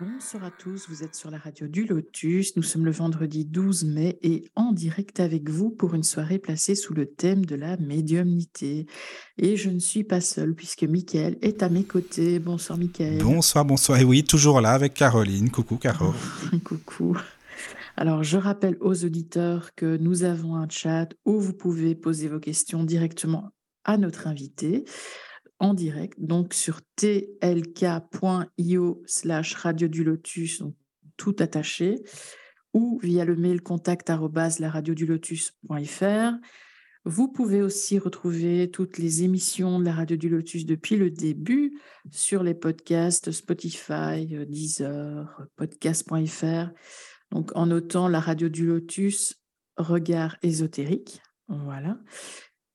Bonsoir à tous, vous êtes sur la radio du Lotus. Nous sommes le vendredi 12 mai et en direct avec vous pour une soirée placée sous le thème de la médiumnité. Et je ne suis pas seule puisque Mickaël est à mes côtés. Bonsoir Mickaël. Bonsoir, bonsoir. Et oui, toujours là avec Caroline. Coucou Caro. Coucou. Alors, je rappelle aux auditeurs que nous avons un chat où vous pouvez poser vos questions directement à notre invité en direct, donc sur tlk.io slash radio du lotus, donc tout attaché, ou via le mail contact lotus.fr. Vous pouvez aussi retrouver toutes les émissions de la Radio du Lotus depuis le début sur les podcasts Spotify, Deezer, podcast.fr. Donc en notant la Radio du Lotus, regard ésotérique. Voilà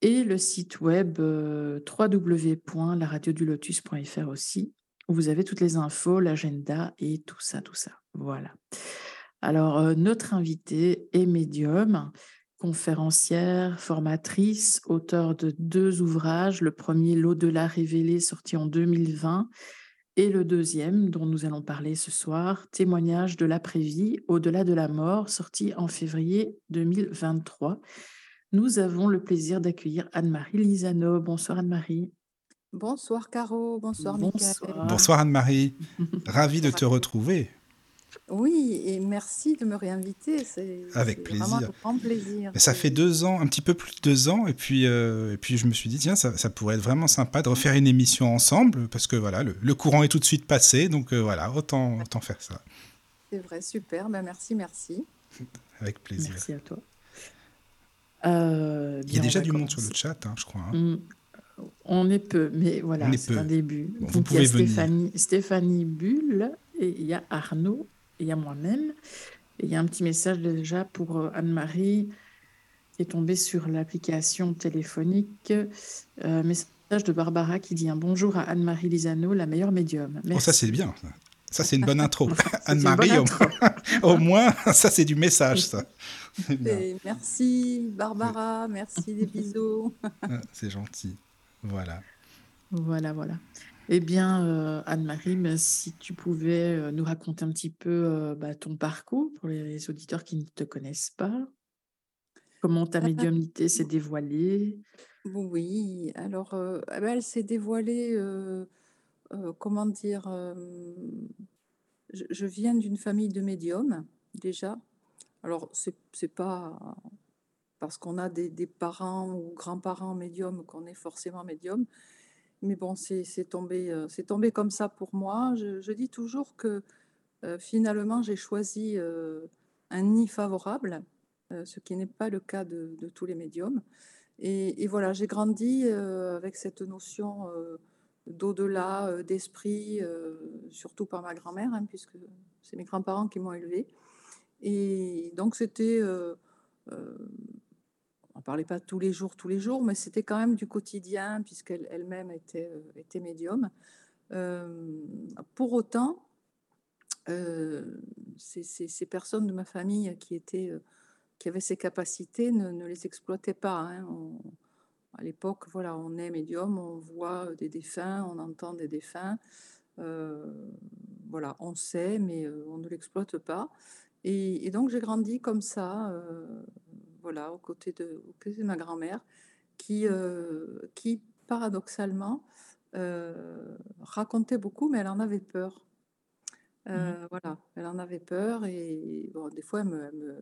et le site web euh, www.laradiodulotus.fr aussi, où vous avez toutes les infos, l'agenda et tout ça, tout ça. Voilà. Alors, euh, notre invitée est médium, conférencière, formatrice, auteur de deux ouvrages. Le premier, L'au-delà révélé, sorti en 2020, et le deuxième, dont nous allons parler ce soir, Témoignage de l'après-vie, au-delà de la mort, sorti en février 2023 nous avons le plaisir d'accueillir Anne-Marie Lisano. Bonsoir Anne-Marie. Bonsoir Caro, bonsoir, bonsoir. Bonsoir Anne-Marie, ravie de te retrouver. Oui, et merci de me réinviter. C'est avec plaisir. Vraiment un grand plaisir. Ça fait deux ans, un petit peu plus de deux ans, et puis, euh, et puis je me suis dit tiens, ça, ça, pourrait être vraiment sympa de refaire une émission ensemble parce que voilà, le, courant est tout de suite passé, donc euh, voilà, autant, autant faire ça. C'est vrai, super. Ben, merci, merci. Avec plaisir. Merci à toi. Euh, Il y a déjà du monde sur le chat, hein, je crois. Hein. Mm. On est peu, mais voilà, c'est un début. vous pouvez il y a Stéphanie, Stéphanie Bull, et il y a Arnaud, et il y a moi-même. Et il y a un petit message déjà pour euh, Anne-Marie qui est tombée sur l'application téléphonique. Euh, message de Barbara qui dit un bonjour à Anne-Marie Lisano, la meilleure médium. Oh, ça c'est bien. Ça c'est une bonne intro. Anne-Marie, au moins, ça c'est du message, ça. merci Barbara, merci des bisous. Ah, c'est gentil. Voilà. Voilà, voilà. Eh bien, euh, Anne-Marie, si tu pouvais euh, nous raconter un petit peu euh, bah, ton parcours pour les auditeurs qui ne te connaissent pas. Comment ta ah, médiumnité s'est dévoilée? Oui, alors ah ben, elle s'est dévoilée, comment dire, je, viens d'une famille de médiums déjà. Alors, c'est n'est pas parce qu'on a des, parents ou grands-parents médiums qu'on est forcément médium. Mais bon, c'est tombé, euh, c'est tombé comme ça pour moi. Je, dis toujours que euh, finalement, j'ai choisi euh, un nid favorable, ce qui n'est pas le cas de, tous les médiums. Et, voilà, j'ai grandi avec cette notion d'au-delà, d'esprit, surtout par ma grand-mère, hein, puisque c'est mes grands-parents qui m'ont élevée. Et donc, c'était. Euh, euh, on ne parlait pas tous les jours, tous les jours, mais c'était quand même du quotidien, puisqu'elle elle-même était, euh, était médium. pour autant, ces, ces, personnes de ma famille qui, étaient, qui avaient ces capacités ne, ne les exploitaient pas. Hein. À l'époque, voilà, on est médium, on voit des défunts, on entend des défunts. voilà, on sait, mais on ne l'exploite pas. Et, donc j'ai grandi comme ça, euh, voilà, aux côtés de, de ma grand-mère, qui, euh, qui paradoxalement euh, racontait beaucoup, mais elle en avait peur. Mmh voilà, elle en avait peur et bon, des fois elle me, elle me,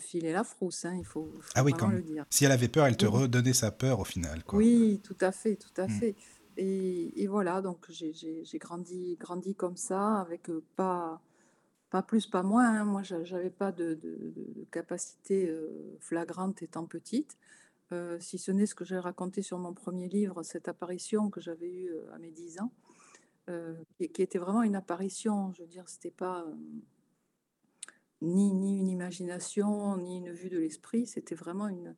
filait la frousse, hein, il faut, ah oui, quand le dire. Si elle avait peur, elle te redonnait sa peur au final. Quoi. Oui, tout à fait, tout à mmh. fait. Et, et, voilà, donc j'ai grandi, grandi comme ça, avec pas pas plus, pas moins. Hein. Moi, j'avais pas de, capacité euh, flagrante étant petite, euh, si ce n'est ce que j'ai raconté sur mon premier livre, cette apparition que j'avais eue euh, à mes 10 ans. euh, qui, qui était vraiment une apparition. Je veux dire, c'était pas euh, ni, ni une imagination, ni une vue de l'esprit, c'était vraiment une,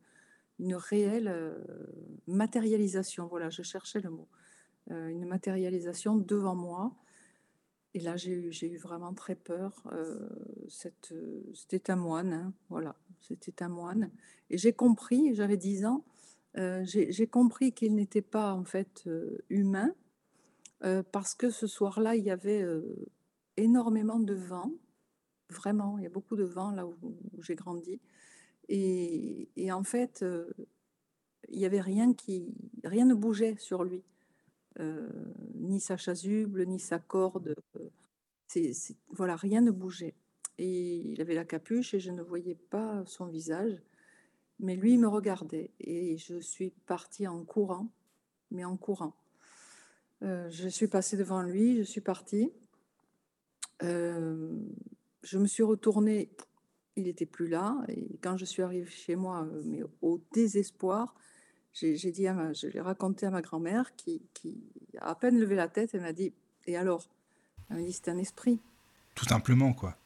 une réelle euh, matérialisation. Voilà, je cherchais le mot. Euh, une matérialisation devant moi. Et là, j'ai eu, eu vraiment très peur. Euh, c'était un moine, hein, voilà, c'était un moine. Et j'ai compris, j'avais 10 ans, j'ai, compris qu'il n'était pas en fait humain, parce que ce soir-là, il y avait énormément de vent, vraiment, il y a beaucoup de vent là où, j'ai grandi. Et, en fait, euh, il y avait rien qui, rien ne bougeait sur lui, Euh, ni sa chasuble, ni sa corde. voilà, rien ne bougeait. Et il avait la capuche et je ne voyais pas son visage, mais lui il me regardait et je suis partie en courant, mais en courant. Euh, je suis passée devant lui, je suis partie. Je me suis retournée, il n'était plus là. Et quand je suis arrivée chez moi, euh, mais au désespoir, j'ai dit à ma, je l'ai raconté à ma grand-mère qui, qui a à peine levé la tête et m'a dit Et alors? Elle m'a dit C'est un esprit. Tout simplement, quoi.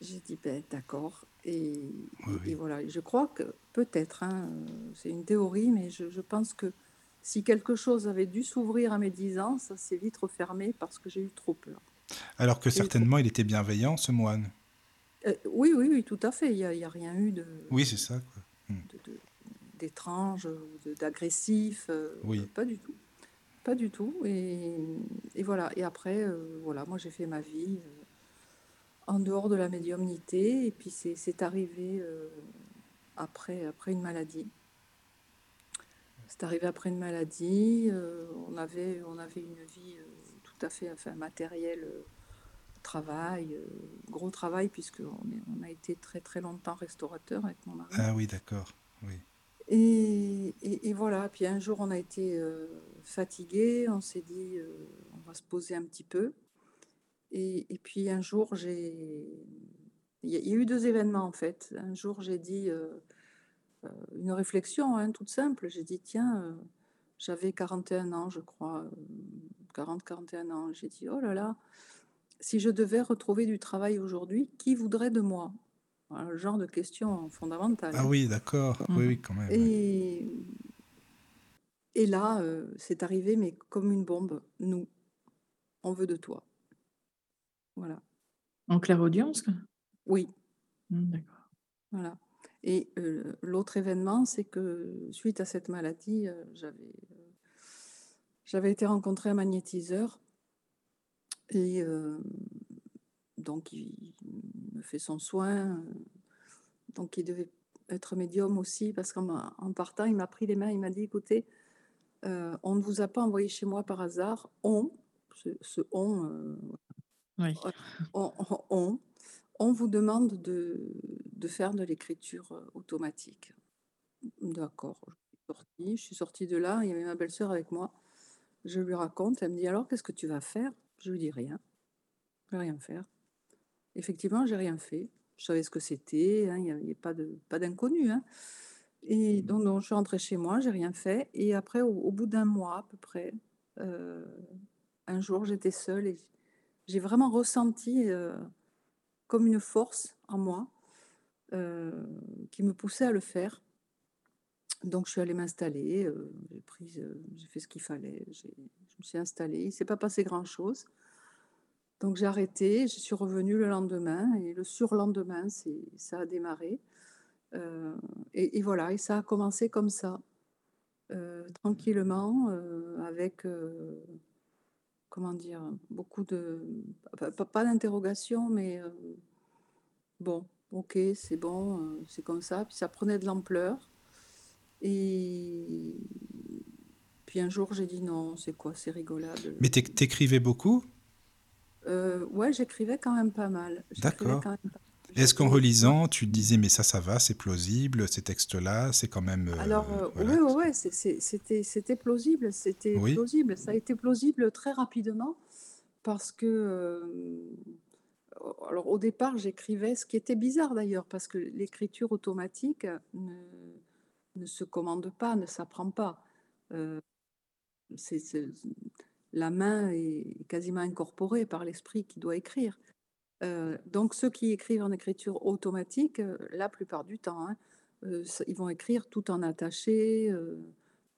J'ai dit Ben d'accord. Et, Oui, et oui. voilà, je crois que peut-être, hein, euh, c'est une théorie, mais je, je pense que si quelque chose avait dû s'ouvrir à mes 10 ans, ça s'est vite refermé parce que j'ai eu trop peur. Alors que certainement, il était bienveillant, ce moine. Euh, oui, oui, oui, tout à fait. Il n'y a, il y a rien eu de, Oui, c'est ça, de- d'étrange, d'agressif. euh, Oui. Pas du tout. Pas du tout. Et, et voilà. Et après, euh, voilà, moi j'ai fait ma vie en dehors de la médiumnité. Et puis c'est arrivé après, après une maladie. C'est arrivé après une maladie. on, avait, on avait une vie tout à fait enfin, matérielle, euh, travail, euh, gros travail, puisqu'on est- on a été très très longtemps restaurateur avec mon mari. Ah oui, d'accord. Oui. Et, et- et voilà, puis un jour on a été euh, fatigué, on s'est dit euh, on va se poser un petit peu. Et, et puis un jour j'ai... Il y, a il y a eu deux événements en fait. Un jour j'ai dit euh, euh, une réflexion hein, toute simple. J'ai dit tiens, euh, j'avais 41 ans je crois, 40-41 ans. J'ai dit oh là là, si je devais retrouver du travail aujourd'hui, qui voudrait de moi? Voilà, Le genre de question fondamentale. Ah oui, d'accord. Oui, oui, quand même. Et, et là, euh, c'est arrivé, mais comme une bombe. Nous, on veut de toi. Voilà. En clairaudience quoi? Oui, Hmm, D'accord. voilà. Et euh, l'autre événement, c'est que suite à cette maladie, euh, j'avais euh, j'avais été rencontrer un magnétiseur. Et euh, donc, il, me fait son soin. euh, Donc, il devait être médium aussi, parce qu'en partant, il m'a pris les mains, il m'a dit, écoutez, euh, on ne vous a pas envoyé chez moi par hasard. On, ce, ce on, euh, Oui. on, on- on- on vous demande de, de faire de l'écriture automatique. D'accord. Je suis sortie, je suis sortie de là, il y avait ma belle-sœur avec moi. Je lui raconte, elle me dit alors qu'est-ce que tu vas faire? Je lui dis rien. Je vais rien faire. Effectivement, j'ai rien fait. Je savais ce que c'était, hein, il n'y avait pas de pas d'inconnu. hein. Et donc, je suis rentrée chez moi, j'ai rien fait. Et après, au, au bout d'un mois à peu près, euh, un jour, j'étais seule et j'ai vraiment ressenti euh, comme une force en moi euh, qui me poussait à le faire. Donc, je suis allée m'installer, euh, j'ai pris, euh, j'ai fait ce qu'il fallait, je me suis installée. Il ne s'est pas passé grand-chose. Donc, j'ai arrêté, je suis revenue le lendemain et le surlendemain, ça a démarré. Euh, et, voilà, et ça a commencé comme ça, tranquillement, avec, comment dire, beaucoup de, pas, pas- d'interrogation, mais bon, ok, c'est bon, c'est comme ça. Puis ça prenait de l'ampleur. Et puis un jour, j'ai dit non, c'est quoi, c'est rigolade. Mais t'éc- t'écrivais beaucoup? Euh, ouais, j'écrivais quand même pas mal. D'accord. Est-ce qu'en relisant, tu te disais, mais ça, ça va, c'est plausible, ces textes-là, c'est quand même... euh, Alors, euh, voilà. oui, ouais, c'était, plausible, c'était Oui. plausible. Ça a été plausible très rapidement parce que, euh, alors au départ, j'écrivais, ce qui était bizarre d'ailleurs, parce que l'écriture automatique ne, se commande pas, ne s'apprend pas. Euh, la main est quasiment incorporée par l'esprit qui doit écrire. Euh, donc ceux qui écrivent en écriture automatique, euh, la plupart du temps, hein, euh, ils vont écrire tout en attaché,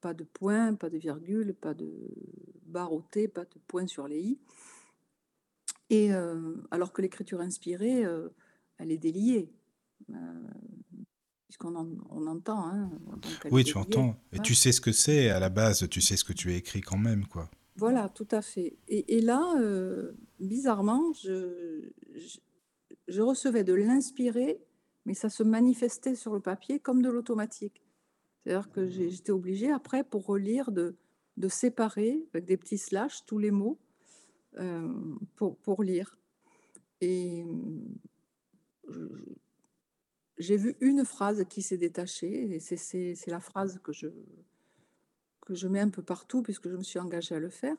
pas de points, pas de virgule, pas de T, pas de points sur les i. Et alors que l'écriture inspirée, elle est déliée puisqu'on on entend. Hein, oui, tu entends. Et tu sais ce que c'est, à la base, tu sais ce que tu as écrit quand même, quoi. Voilà, tout à fait. Et, là, euh, bizarrement, je, je, recevais de l'inspiré, mais ça se manifestait sur le papier comme de l'automatique. C'est-à-dire que j'étais obligée, après, pour relire, de, de séparer avec des petits slash tous les mots euh, pour, pour lire. Et j'ai vu une phrase qui s'est détachée, et c'est la phrase que je, que je mets un peu partout, puisque je me suis engagée à le faire.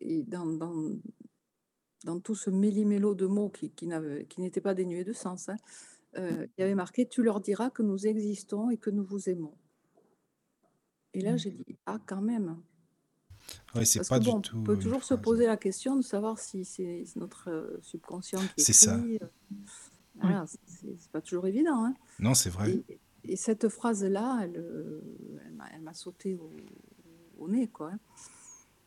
Et dans, dans, dans tout ce méli-mélo de mots qui, qui n'étaient pas dénués de sens, hein, euh, il y avait marqué Tu leur diras que nous existons et que nous vous aimons. Et là, mmh. j'ai dit Ah, quand même. Oui, c'est pas du tout. On peut toujours se poser la question de savoir si c'est notre euh, subconscient qui C'est ça. Euh, voilà, c'est pas toujours évident. Hein. Non, c'est vrai. Et, cette phrase-là, elle, elle m'a sauté au, au nez, quoi. Hein.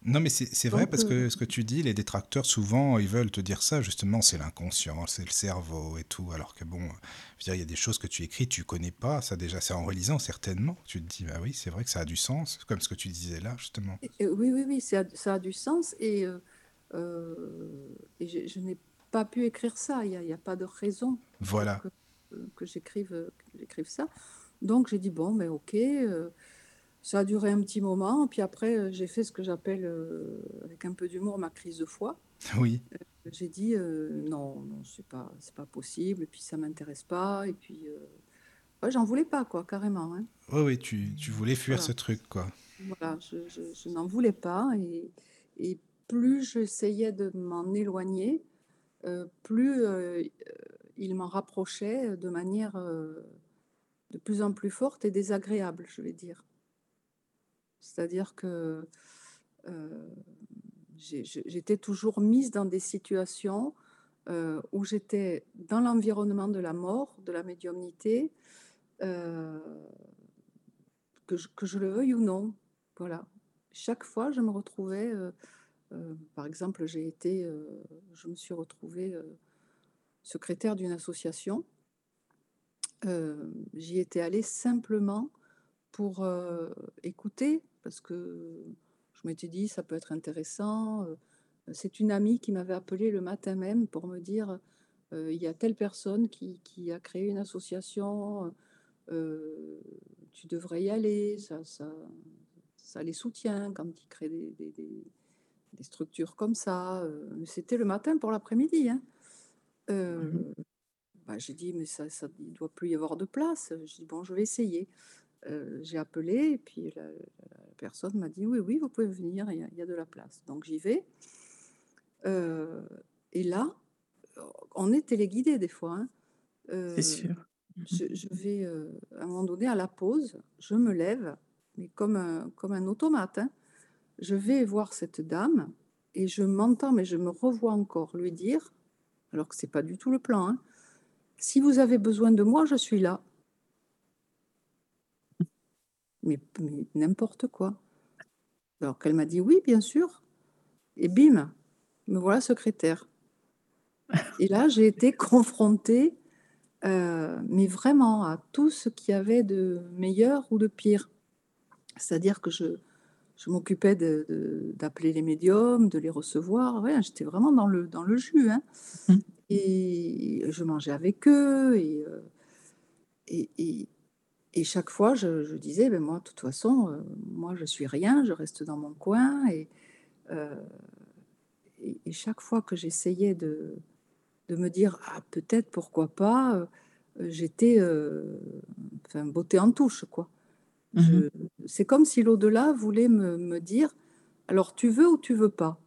Non, mais c'est vrai parce que euh, ce que tu dis, les détracteurs, souvent, ils veulent te dire ça, justement, c'est l'inconscient, c'est le cerveau et tout. Alors que bon, je veux dire, il y a des choses que tu écris, tu connais pas, ça déjà, c'est en relisant, certainement. Tu te dis, bah oui, c'est vrai que ça a du sens, comme ce que tu disais là, justement. oui, oui, oui, ça a, ça a du sens et, euh, euh, et je, n'ai pas pu écrire ça, il n'y a, a, pas de raison voilà. que, que j'écrive ça. Donc j'ai dit, bon, mais ben, ok. Ça a duré un petit moment, puis après, euh, j'ai fait ce que j'appelle, euh, avec un peu d'humour, ma crise de foi. Oui. Euh, j'ai dit non, non, c'est pas, pas possible, et puis ça m'intéresse pas, et puis ouais, j'en voulais pas, quoi, carrément. Hein. Oui, oui, tu, tu voulais fuir ce truc, quoi. Voilà, je, je, n'en voulais pas, et, et plus j'essayais de m'en éloigner, plus il m'en rapprochait de manière de plus en plus forte et désagréable, je vais dire. C'est-à-dire que euh, j'étais toujours mise dans des situations euh, où j'étais dans l'environnement de la mort, de la médiumnité, euh, que, je, le veuille ou non. Voilà. Chaque fois, je me retrouvais, par exemple, j'ai été, je me suis retrouvée secrétaire d'une association. J'y étais allée simplement pour écouter parce que je m'étais dit, ça peut être intéressant. Euh, c'est une amie qui m'avait appelé le matin même pour me dire, euh, il y a telle personne qui, a créé une association, euh, tu devrais y aller, ça, les soutient quand ils créent des, structures comme ça. C'était le matin pour l'après-midi. Hein. Mmh bah, j'ai dit, mais ça, ne doit plus y avoir de place. J'ai dit, bon, je vais essayer. j'ai appelé et puis la, personne m'a dit oui, oui, vous pouvez venir, il y a, de la place. Donc j'y vais. Euh, et là, on est téléguidé des fois. Hein. C'est sûr. Je, vais euh, à un moment donné à la pause, je me lève, mais comme un, comme un automate. Hein. Je vais voir cette dame et je m'entends, mais je me revois encore lui dire, alors que c'est pas du tout le plan. Hein, si vous avez besoin de moi, je suis là mais, n'importe quoi. Alors qu'elle m'a dit oui, bien sûr. Et bim, me voilà secrétaire. Et là, j'ai été confrontée, euh, mais vraiment à tout ce qu'il y avait de meilleur ou de pire. C'est-à-dire que je, je m'occupais d'appeler les médiums, de les recevoir. Ouais, J'étais vraiment dans le, dans le jus. Hein. Mmh. Et je mangeais avec eux. Et, euh, et, et, et chaque fois, je, disais, ben moi, de toute façon, euh, moi, je suis rien, je reste dans mon coin. Et, euh, et, chaque fois que j'essayais de, de, me dire, ah, peut-être, pourquoi pas, euh, j'étais, enfin, beauté en touche, quoi. Mmh c'est comme si l'au-delà voulait me, me, dire, alors tu veux ou tu veux pas?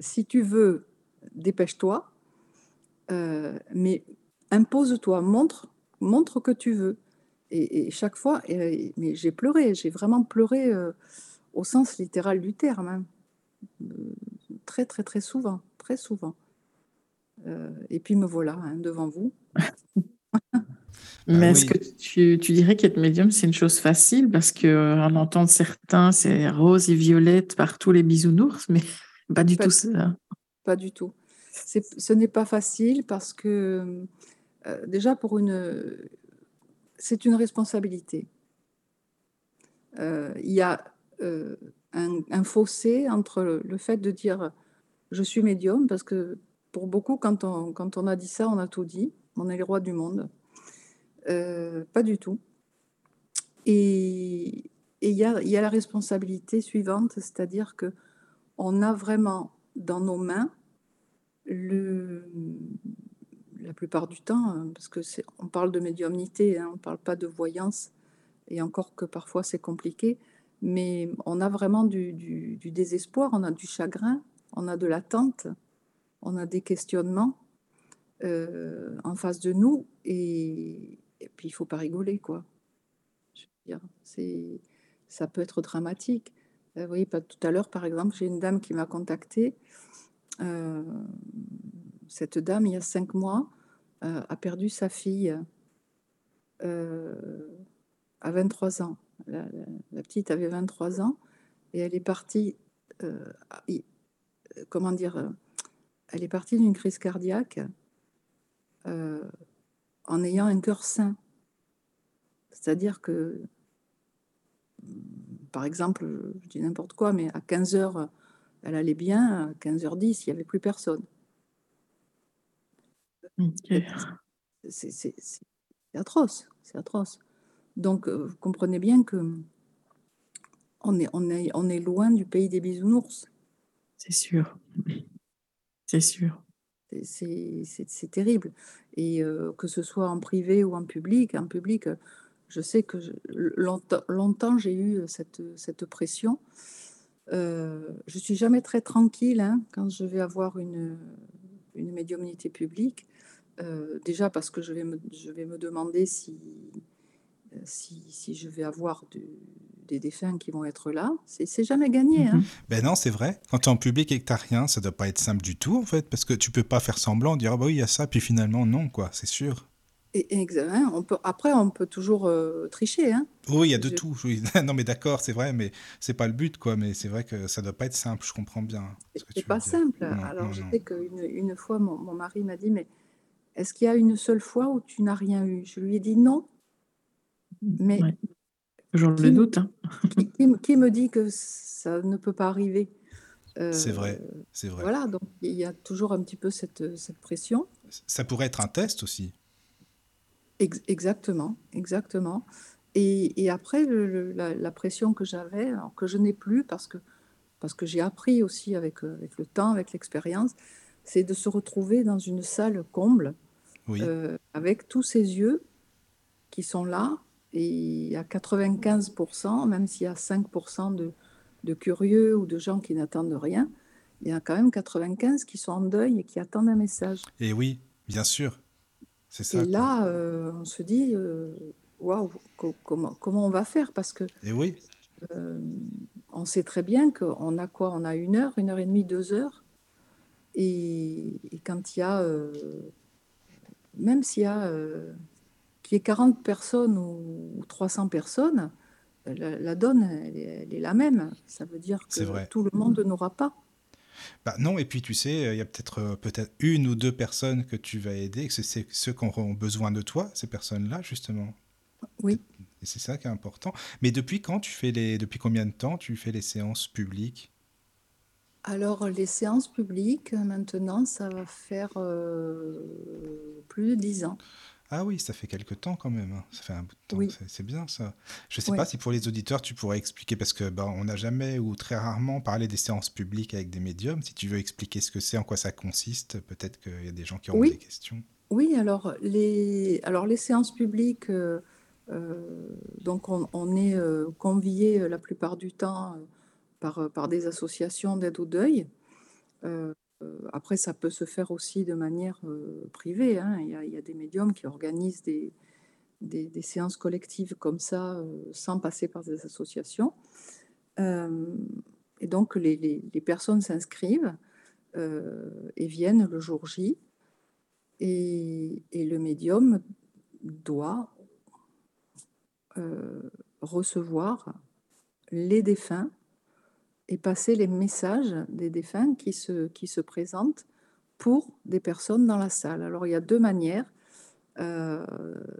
Si tu veux, dépêche-toi. mais impose-toi, montre, montre que tu veux. Et, chaque fois, mais j'ai pleuré, j'ai vraiment pleuré euh, au sens littéral du terme. hein. Euh, Très, très, très souvent, très souvent. Euh, et puis me voilà hein, devant vous. Mais Ah est-ce oui. que tu, tu dirais qu'être médium, c'est une chose facile? Parce qu'on entend certains, c'est rose et violette par tous les bisounours, mais pas du Pas tout ça. Pas du tout. C'est- Ce n'est pas facile parce que euh, déjà pour une, c'est une responsabilité. Euh, il y a euh, un, un fossé entre le, le fait de dire je suis médium, parce que pour beaucoup, quand on, quand on a dit ça, on a tout dit, on est les rois du monde. Euh, pas du tout. Et il y a, la responsabilité suivante, c'est-à-dire que on a vraiment dans nos mains le, la plupart du temps, hein, parce que on parle de médiumnité, hein, on ne parle pas de voyance, et encore que parfois c'est compliqué, mais on a vraiment du désespoir, on a du chagrin, on a de l'attente, on a des questionnements euh, en face de nous, et, et puis il faut pas rigoler, quoi. C'est, ça peut être dramatique. Euh, vous voyez, pas tout à l'heure, par exemple, j'ai une dame qui m'a contactée. Euh, cette dame, il y a cinq mois, euh, a perdu sa fille euh, à 23 ans. La, la- petite avait 23 ans et elle est partie, euh, euh, comment dire, euh, elle est partie d'une crise cardiaque euh, en ayant un cœur sain. C'est-à-dire que, par exemple, je dis n'importe quoi, mais à 15 heures, elle allait bien, à 15h10, il n'y avait plus personne. C'est atroce, c'est atroce. Donc, euh, vous comprenez bien que on est, on est, on est loin du pays des bisounours. C'est sûr. C'est sûr. C'est- terrible. Et euh, que ce soit en privé ou en public, en public, euh, je sais que longtemps, j'ai eu cette, cette pression. Euh, je suis jamais très tranquille hein, quand je vais avoir une, médiumnité publique. Euh, déjà parce que je vais me demander si, si, si je vais avoir des défunts qui vont être là. C'est jamais gagné. hein. Mhm. Ben non, c'est vrai. Quand tu es en public et que tu rien, ça doit pas être simple du tout, en fait, parce que tu peux pas faire semblant, dire, ah bah oui, il y a ça, puis finalement, non, quoi, c'est sûr. Et, hein, on peut, après, on peut toujours euh, tricher. Hein. Oui, il y a de Je- tout. oui. Non, mais d'accord, c'est vrai, mais c'est pas le but, quoi. Mais c'est vrai que ça doit pas être simple, je comprends bien C'est pas simple. Non, Alors, non, je non. sais qu'une une fois, mon, mon mari m'a dit, mais est-ce qu'il y a une seule fois où tu n'as rien eu? Je lui ai dit non, mais Ouais. Qui, le me- doute. hein. qui, qui me- qui me dit que ça ne peut pas arriver C'est Euh, vrai, c'est vrai. Voilà, donc il y a toujours un petit peu cette, cette pression. Ça pourrait être un test aussi. Ex- exactement, exactement. Et, et après, le- le- la, la pression que j'avais, que je n'ai plus parce que, parce que j'ai appris aussi avec, euh, avec le temps, avec l'expérience, c'est de se retrouver dans une salle comble Oui, euh, avec tous ces yeux qui sont là. Et à 95%, même s'il y a 5% de, de curieux ou de gens qui n'attendent rien, il y a quand même 95 qui sont en deuil et qui attendent un message. et oui, bien sûr. C'est ça. Et là, euh, on se dit, euh, waouh, co- comment, comment on va faire? Parce que Et oui, euh, on sait très bien qu'on a quoi? On a une heure, une heure et demie, deux heures. Et, et quand il y a, euh, même s'il y a qu'il y ait 40 personnes ou, ou 300 personnes, la, la donne, elle est, elle est la même. Ça veut dire que vrai. tout le monde n'aura pas. Bah non, et puis tu sais, il y a peut-être euh, peut-être une ou deux personnes que tu vas aider, que c'est- ceux qui auront besoin de toi, ces personnes-là, justement. Oui. Et c'est ça qui est important. Mais depuis quand tu fais les, depuis combien de temps tu fais les séances publiques? Alors, les séances publiques, maintenant, ça va faire euh, plus de 10 ans. Ah oui, ça fait quelque temps quand même. hein. Ça fait un bout de temps. Oui. C'est- bien ça. Je sais Oui. pas si pour les auditeurs tu pourrais expliquer parce que bah, on n'a jamais ou très rarement parlé des séances publiques avec des médiums. Si tu veux expliquer ce que c'est, en quoi ça consiste, peut-être qu'il y a des gens qui auront Oui. des questions. Oui, alors les, alors les séances publiques, euh, euh, donc on, on est euh, convié euh, la plupart du temps par, par des associations d'aide au deuil. Euh, après, ça peut se faire aussi de manière euh, privée. hein. Il y a, des médiums qui organisent des, des, séances collectives comme ça, euh, sans passer par des associations. Euh, et donc, les, les, personnes s'inscrivent et viennent le jour J. Et, et le médium doit recevoir les défunts et passer les messages des défunts qui se, qui se présentent pour des personnes dans la salle. Alors il y a deux manières, euh,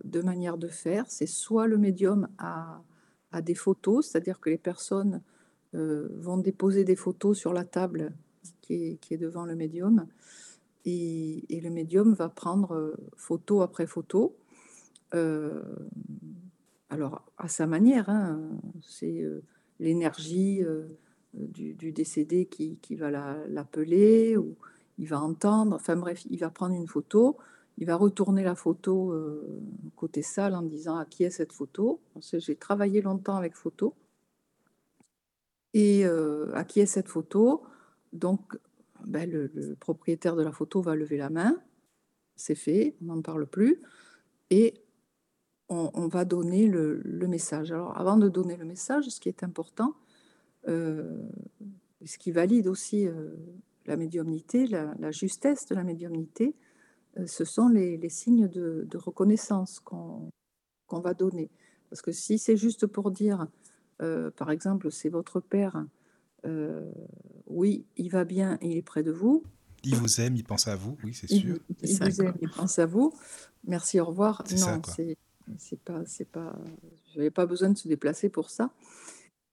deux manières de faire. C'est soit le médium a, a des photos, c'est-à-dire que les personnes euh, vont déposer des photos sur la table qui est, qui est devant le médium, et, le médium va prendre euh, photo après photo. alors à sa manière, hein, c'est l'énergie du, décédé qui, qui va l'appeler, ou il va entendre, enfin bref, il va prendre une photo, il va retourner la photo euh, côté salle en disant à qui est cette photo? J'ai travaillé longtemps avec photo. Et euh, à qui est cette photo? Donc, ben, le, propriétaire de la photo va lever la main. C'est fait, on n'en parle plus. Et on, va donner le, message. Alors, avant de donner le message, ce qui est important, ce qui valide aussi euh, la médiumnité, la, justesse de la médiumnité, euh, ce sont les, signes de, reconnaissance qu'on va donner. Parce que si c'est juste pour dire, par exemple, c'est votre père, oui, il va bien, il est près de vous. Il vous aime, il pense à vous, oui, c'est sûr. Il, vous aime, il pense à vous. Merci, au revoir. Non, c'est pas, c'est pas, j'avais pas besoin de se déplacer pour ça.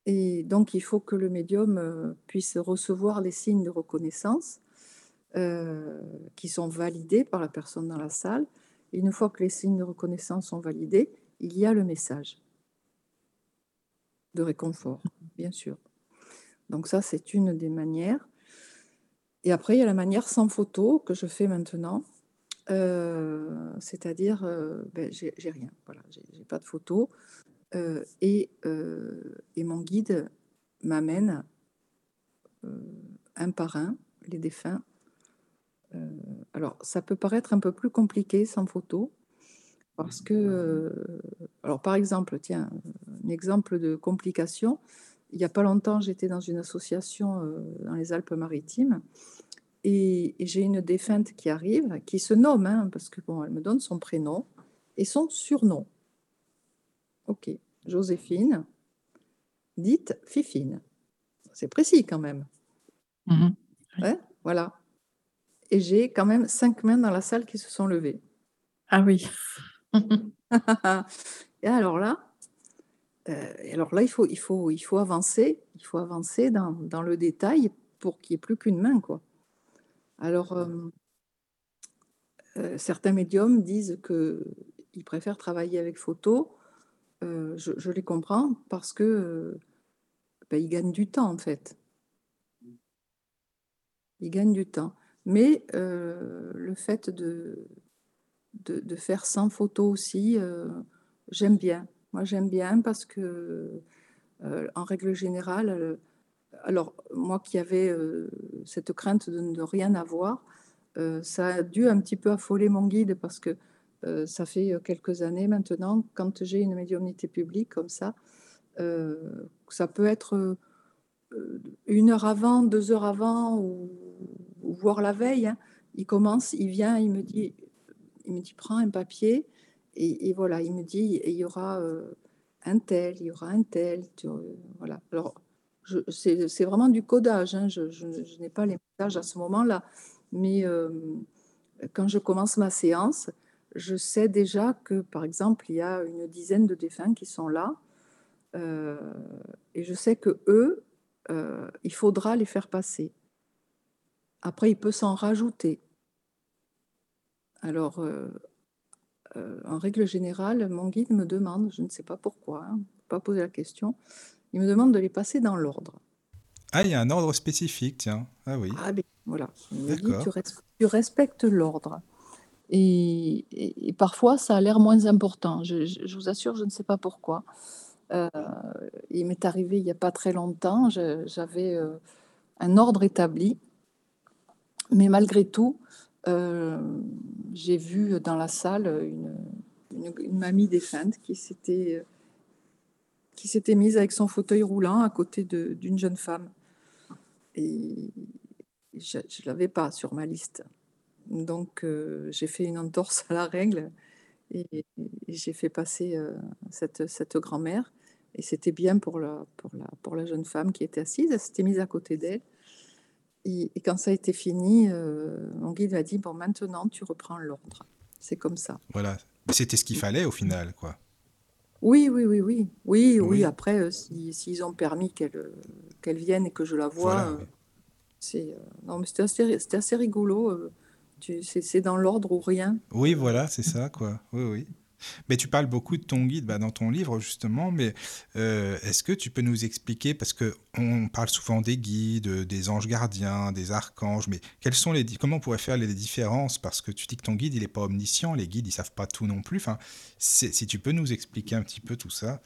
Et donc, il faut que le médium euh, puisse recevoir les signes de reconnaissance euh, qui sont validés par la personne dans la salle. Et une fois que les signes de reconnaissance sont validés, il y a le message de réconfort, bien sûr. Donc ça, c'est une des manières. Et après, il y a la manière sans photo que je fais maintenant. Euh, c'est-à-dire, ben, j'ai rien, voilà, j'ai pas de photo. Euh, et, euh, et, mon guide m'amène euh, un par un les défunts. alors, ça peut paraître un peu plus compliqué sans photo, parce que, alors par exemple, tiens, un exemple de complication. Il n'y a pas longtemps, j'étais dans une association dans les Alpes-Maritimes et, j'ai une défunte qui arrive, qui se nomme, hein, parce que bon, elle me donne son prénom et son surnom. Ok, Joséphine, dite Fifine. C'est précis quand même. Mhm. voilà. Et j'ai quand même cinq mains dans la salle qui se sont levées. Ah oui. et alors là, euh, alors là, il faut, il faut, il faut avancer, il faut avancer dans, dans le détail pour qu'il n'y ait plus qu'une main, quoi. Alors, euh, euh, certains médiums disent qu'ils préfèrent travailler avec photo euh, je, les comprends parce que euh, ben, ils gagnent du temps en fait. Ils gagnent du temps. Mais euh, le fait de, de, faire sans photo aussi, j'aime bien. Moi, j'aime bien parce que, en règle générale, alors moi qui avais cette crainte de ne rien avoir, ça a dû un petit peu affoler mon guide parce que euh, ça fait euh, quelques années maintenant, quand j'ai une médiumnité publique comme ça, euh, ça peut être une heure avant, deux heures avant, ou, voire la veille. Hein. Il commence, il vient, il me dit, il me dit, prends un papier, et, voilà, il me dit, il y aura un tel, il y aura un tel, voilà. Alors, c'est vraiment du codage, hein. je, je, n'ai pas les messages à ce moment-là, mais quand je commence ma séance, je sais déjà que, par exemple, il y a une dizaine de défunts qui sont là, euh, et je sais que eux, euh, il faudra les faire passer. Après, il peut s'en rajouter. Alors, euh, en règle générale, mon guide me demande, je ne sais pas pourquoi, hein, pas poser la question, il me demande de les passer dans l'ordre. Ah, il y a un ordre spécifique, tiens. Ah oui. Ah, ben, voilà. Il me dit, tu respectes l'ordre. Et, parfois, ça a l'air moins important. Je, vous assure, je ne sais pas pourquoi. Euh, il m'est arrivé il n'y a pas très longtemps, j'avais euh, un ordre établi, mais malgré tout, euh, j'ai vu dans la salle une, mamie défunte qui s'était mise avec son fauteuil roulant à côté d'une jeune femme. Et je ne l'avais pas sur ma liste. Donc, euh, j'ai fait une entorse à la règle et, j'ai fait passer euh, cette, cette grand-mère. Et c'était bien pour la, pour, la, pour la jeune femme qui était assise. Elle s'était mise à côté d'elle. Et, quand ça a été fini, euh, mon guide m'a dit Bon, maintenant, tu reprends l'ordre. C'est comme ça. Voilà. C'était ce qu'il fallait au final, quoi. Oui, oui, oui, oui. Oui, oui. Après, s'ils ont permis qu'elle qu'elle vienne et que je la voie, c'est. non, mais c'était assez, assez, rigolo. C'est dans l'ordre ou rien? Oui, voilà, c'est ça, quoi. Oui, oui. Mais tu parles beaucoup de ton guide bah, dans ton livre, justement, mais euh, est-ce que tu peux nous expliquer, parce qu'on parle souvent des guides, des anges gardiens, des archanges, mais quels sont les, comment on pourrait faire les différences? Parce que tu dis que ton guide, il n'est pas omniscient, les guides, ils savent pas tout non plus. Enfin, si tu peux nous expliquer un petit peu tout ça.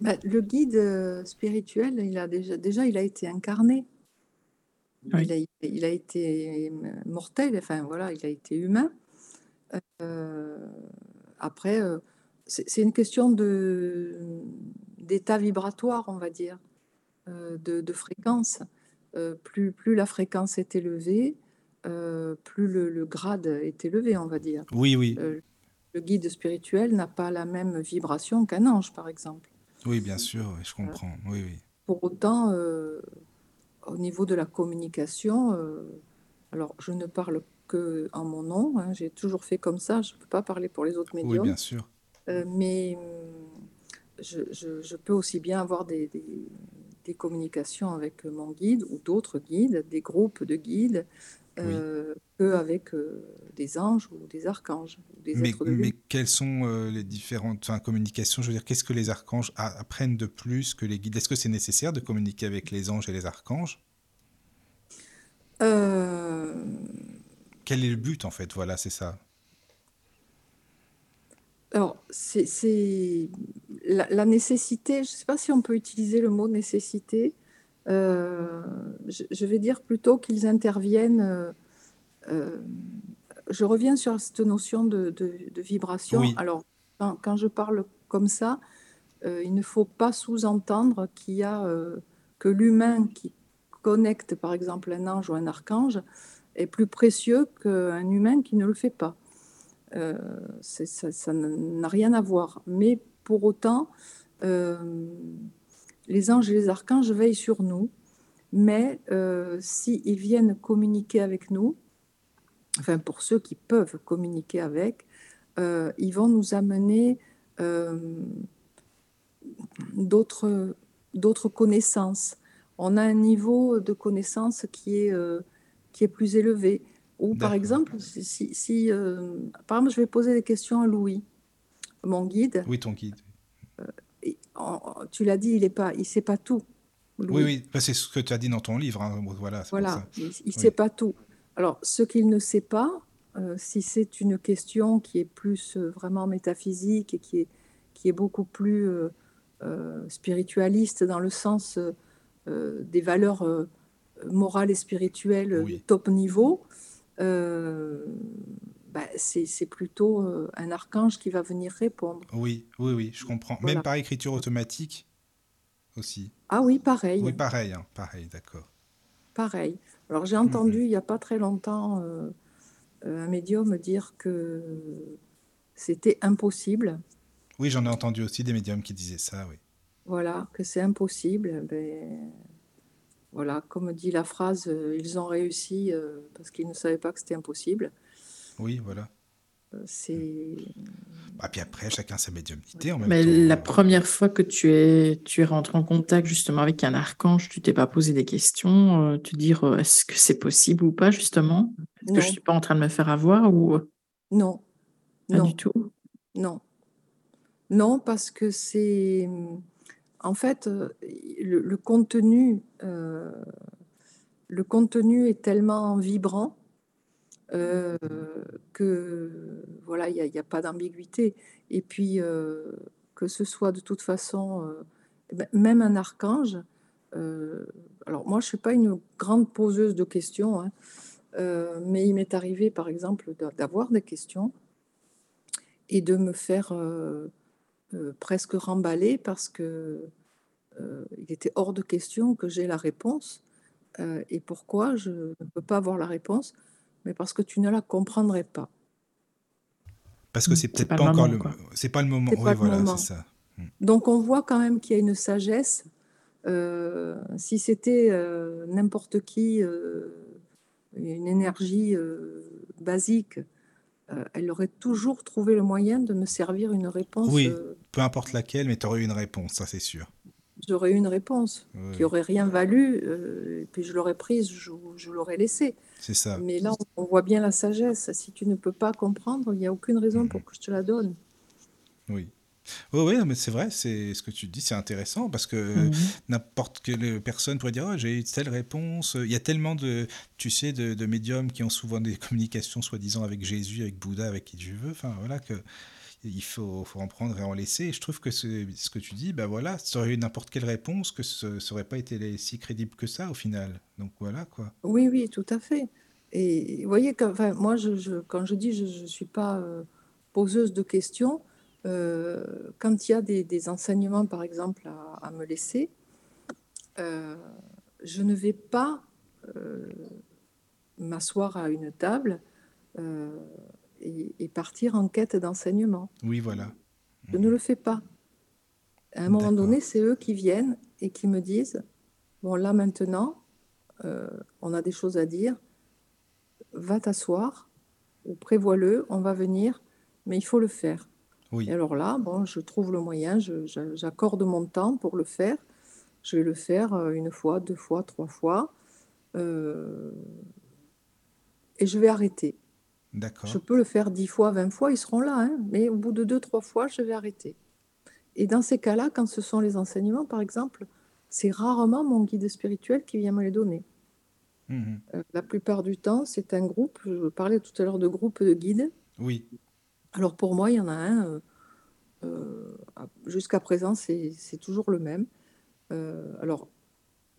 Bah, le guide euh, spirituel, il a déjà, déjà, il a été incarné. Il, a, été mortel, enfin voilà, il a été humain. Euh, après, euh, c'est une question d'état vibratoire, on va dire, euh, de, fréquence. plus, plus la fréquence est élevée, plus le, grade est élevé, on va dire. Oui, oui. le guide spirituel n'a pas la même vibration qu'un ange, par exemple. Oui, bien sûr, je comprends. Oui, oui. Pour autant, au niveau de la communication, euh, alors je ne parle que en mon nom, hein, j'ai toujours fait comme ça, je ne peux pas parler pour les autres médiums. Oui, bien sûr. Euh, mais euh, je, peux aussi bien avoir des, des, communications avec mon guide ou d'autres guides, des groupes de guides, euh, qu'avec des anges ou des archanges. des mais, mais quelles sont les différentes communications? Je veux dire, qu'est-ce que les archanges apprennent de plus que les guides? Est-ce que c'est nécessaire de communiquer avec les anges et les archanges? Quel est le but en fait? Voilà, c'est ça. Alors, c'est la, nécessité, je ne sais pas si on peut utiliser le mot nécessité, euh, je, vais dire plutôt qu'ils interviennent. Euh, euh, je reviens sur cette notion de, vibration. Alors, quand, je parle comme ça, il ne faut pas sous-entendre qu'il y a que l'humain qui connecte, par exemple, un ange ou un archange est plus précieux qu'un humain qui ne le fait pas. ça n'a rien à voir. Mais pour autant, les anges et les archanges veillent sur nous, mais euh, s'ils viennent communiquer avec nous, enfin pour ceux qui peuvent communiquer avec, euh, ils vont nous amener euh, d'autres connaissances. On a un niveau de connaissance qui est, qui est plus élevé. Ou par exemple, si, si par exemple, je vais poser des questions à Louis, mon guide. Oui, ton guide tu l'as dit, il ne pas, il sait pas tout. Oui, oui, bah, c'est ce que tu as dit dans ton livre. Hein, voilà, voilà il ne sait pas tout. Alors, ce qu'il ne sait pas, euh, si c'est une question qui est plus euh, vraiment métaphysique et qui est, qui est beaucoup plus euh, spiritualiste dans le sens des valeurs morales et spirituelles top niveau, bah, c'est plutôt euh, un archange qui va venir répondre. Oui, oui, oui, je comprends. Même par écriture automatique aussi. Ah oui, pareil. Oui, pareil, hein, pareil, d'accord. Pareil. Alors j'ai entendu mhm. il n'y a pas très longtemps euh, un médium dire que c'était impossible. Oui, j'en ai entendu aussi des médiums qui disaient ça, oui. Voilà, que c'est impossible. Ben, voilà, comme dit la phrase, euh, ils ont réussi parce qu'ils ne savaient pas que c'était impossible. Oui, voilà. Euh, c'est. Bah, puis après, chacun sa médiumnité en même Mais la première fois que tu es, tu es rentré en contact justement avec un archange, tu t'es pas posé des questions, euh, te dire euh, est-ce que c'est possible ou pas justement? Est-ce que je suis pas en train de me faire avoir ou Non. Pas du tout? Non. Non, parce que c'est en fait le, contenu, le contenu est tellement vibrant euh, que voilà, il n'y a, pas d'ambiguïté. Et puis, euh, que ce soit de toute façon, euh, ben, même un archange, alors moi je suis pas une grande poseuse de questions, hein, mais il m'est arrivé par exemple d'avoir des questions et de me faire euh, presque remballé parce que euh, il était hors de question que j'ai la réponse. Euh, et pourquoi je ne peux pas avoir la réponse Mais parce que tu ne la comprendrais pas. Parce que Mm, c'est peut-être pas pas, le encore moment, le, c'est pas le moment. C'est Oui, pas le voilà, moment. c'est ça. Mm. Donc on voit quand même qu'il y a une sagesse. Euh, si c'était euh, n'importe qui, euh, une énergie euh, basique, euh, elle aurait toujours trouvé le moyen de me servir une réponse. Oui, euh, peu importe laquelle, mais tu aurais eu une réponse, ça c'est sûr. J'aurais eu une réponse Oui, qui aurait rien valu, euh, et puis je l'aurais prise, je, je l'aurais laissée. c'est ça. Mais là, on voit bien la sagesse. Si tu ne peux pas comprendre, il n'y a aucune raison Mhm. pour que je te la donne. Oui. Oui, oui, non, mais c'est vrai, c'est ce que tu dis, c'est intéressant parce que Mhm. n'importe quelle personne pourrait dire, oh, j'ai eu telle réponse. Il y a tellement de, tu sais, de, de médiums qui ont souvent des communications soi-disant avec Jésus, avec Bouddha, avec qui tu veux. Enfin, voilà que il faut, faut en prendre et en laisser. Je trouve que ce, que tu dis, ben voilà, ça aurait eu n'importe quelle réponse que ce n'aurait pas été si crédible que ça au final. Donc voilà quoi. Oui, oui, tout à fait. Et vous voyez, quand, enfin, moi, je, quand je dis je ne suis pas euh, poseuse de questions, euh, quand il y a des, des enseignements, par exemple, à, me laisser, euh, je ne vais pas m'asseoir à une table et, et partir en quête d'enseignement. Oui, voilà. Je ne le fais pas. À un moment donné, c'est eux qui viennent et qui me disent, bon là maintenant, euh, on a des choses à dire, va t'asseoir ou prévois-le, on va venir, mais il faut le faire. Oui. Et alors là, bon, je trouve le moyen, j'accorde mon temps pour le faire. Je vais le faire euh, une fois, deux fois, trois fois, euh, et je vais arrêter. D'accord. Je peux le faire dix fois, vingt fois, ils seront là, hein, mais au bout de deux, trois fois, je vais arrêter. Et dans ces cas-là, quand ce sont les enseignements, par exemple, c'est rarement mon guide spirituel qui vient me les donner. Mhm. Euh, la plupart du temps, c'est un groupe, je parlais tout à l'heure de groupe de guides. Oui. Alors pour moi, il y en a un, euh, euh, jusqu'à présent, c'est toujours le même. Alors,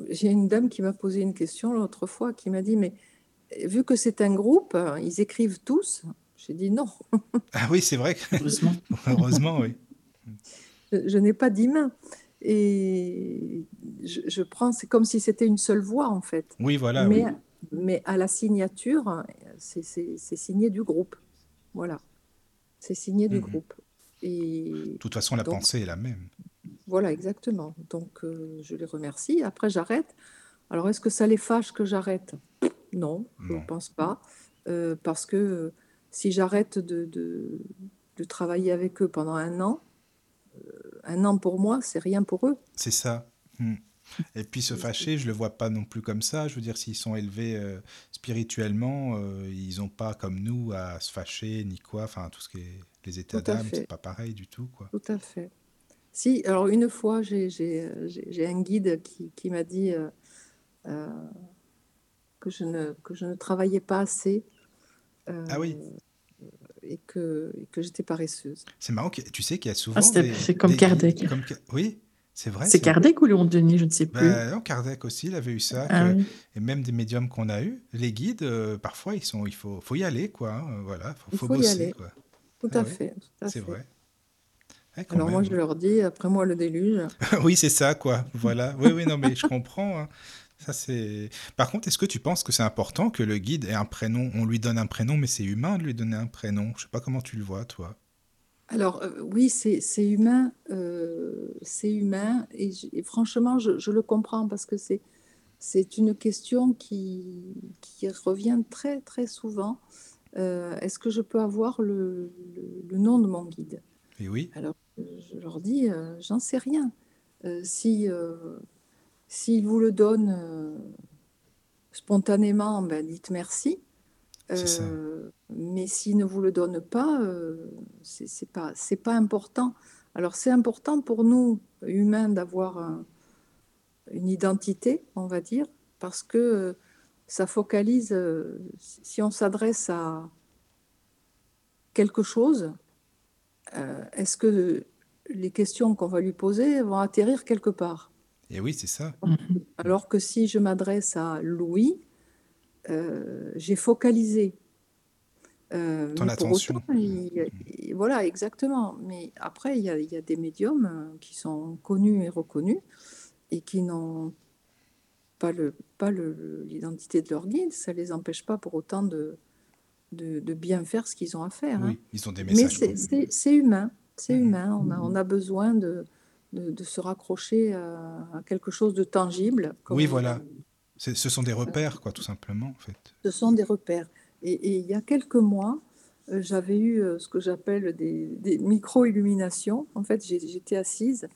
j'ai une dame qui m'a posé une question l'autre fois, qui m'a dit, mais vu que c'est un groupe, hein, ils écrivent tous. J'ai dit non, Ah oui, c'est vrai. Heureusement. Heureusement, oui. je, je n'ai pas dix mains. Et je, je prends, c'est comme si c'était une seule voix en fait. Oui, voilà. mais, oui. mais à la signature, c'est c'est- c'est signé du groupe. Voilà. C'est signé du Mhm. groupe. Et De toute façon, la donc, pensée est la même. voilà, exactement. Donc, euh, je les remercie. Après, j'arrête. Alors, est-ce que ça les fâche que j'arrête? Non, je ne pense pas. Euh, parce que euh, si j'arrête de, de- de travailler avec eux pendant un an, euh, un an pour moi, c'est rien pour eux. C'est ça. Hmm. Et puis se fâcher, je le vois pas non plus comme ça. Je veux dire, s'ils sont élevés euh, spirituellement, euh, ils n'ont pas comme nous à se fâcher ni quoi. Enfin, tout ce qui est les états d'âme, c'est pas pareil du tout, quoi. Tout à fait. Si, alors une fois, j'ai un guide qui, qui m'a dit euh, que, je ne, que je ne travaillais pas assez euh, Ah oui, et que, et que j'étais paresseuse. c'est marrant. que- Tu sais qu'il y a Ah, souvent des, c'est comme des Kardec. comme Oui, c'est vrai. C'est Kardec ou Léon Denis, je ne sais plus. Bah, non, Kardec aussi, il avait eu ça. Ah que- oui. Et même des médiums qu'on a eu, les guides, euh, parfois, ils sont, il faut, faut y aller, quoi. hein, voilà, faut, Il faut faut y bosser, aller. quoi. Tout Ah à fait. tout à c'est vrai. Ouais, Alors moi, je leur dis, après moi, le déluge. Oui, c'est ça, quoi. Voilà. Oui, oui, non, mais je comprends. hein. Ça, c'est. Par contre, est-ce que tu penses que c'est important que le guide ait un prénom On lui donne un prénom, mais c'est humain de lui donner un prénom? Je sais pas comment tu le vois, toi. Alors euh, oui, c'est humain, euh, c'est humain, et, franchement, je, je le comprends parce que c'est c'est une question qui, qui revient très très souvent. Euh, est-ce que je peux avoir le, le- le nom de mon guide? Et oui, Alors je leur dis, j'en sais rien. Si s'ils vous le donnent euh, spontanément, ben dites merci. Euh, mais s'ils ne vous le donnent pas, euh, c'est c'est pas, important. Alors c'est important pour nous, humains, d'avoir un- une identité, on va dire, parce que ça focalise, si on s'adresse à quelque chose, euh, est-ce que les questions qu'on va lui poser vont atterrir quelque part? Et oui, c'est ça. Mhm. Alors que si je m'adresse à Louis, euh, j'ai focalisé. Euh, Ton mais attention. autant, il- il- voilà, exactement. Mais après, il y a, il y a des médiums euh, qui sont connus et reconnus et qui n'ont pas le, pas le- l'identité de leur guide. Ça les empêche pas pour autant de, de, de bien faire ce qu'ils ont à faire. hein. Oui, ils ont des Mais messages. c'est quoi. c'est- c'est humain, c'est Mhm. humain. On a, on a besoin de, de, de se raccrocher à, quelque chose de tangible. comme Oui, voilà. Ce sont des repères, quoi, tout simplement, en fait. Ce sont des repères. Et, et il y a quelques mois, euh, j'avais eu euh, ce que j'appelle des, des micro-illuminations. En fait, j'étais assise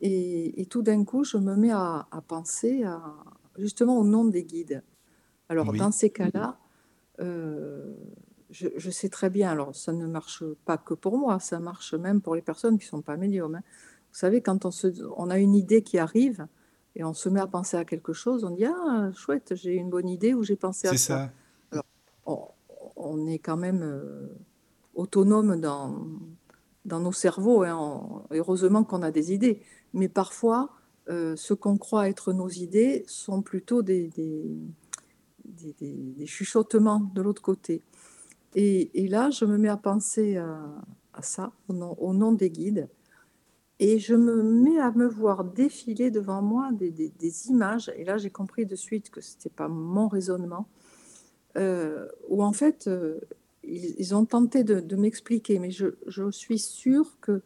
et, et tout d'un coup, je me mets à, à penser à, justement au nom des guides. Alors, Oui. dans ces cas-là, euh, je, je sais très bien, alors ça ne marche pas que pour moi, ça marche même pour les personnes qui ne sont pas médiums. hein. Vous savez, quand on, se, on a une idée qui arrive et on se met à penser à quelque chose, on dit Ah, chouette, j'ai une bonne idée ou j'ai pensé à ça ça. on, on est quand même euh, autonome dans, dans nos cerveaux. hein. On- heureusement qu'on a des idées. Mais parfois, euh, ce qu'on croit être nos idées sont plutôt des, des, des- des- des chuchotements de l'autre côté. Et, et là, je me mets à penser à, à ça, au nom, au nom des guides. Et je me mets à me voir défiler devant moi des, des- des images. Et là, j'ai compris de suite que ce n'était pas mon raisonnement euh, où en fait, euh, ils, ils ont tenté de, de m'expliquer, mais je, je suis sûre que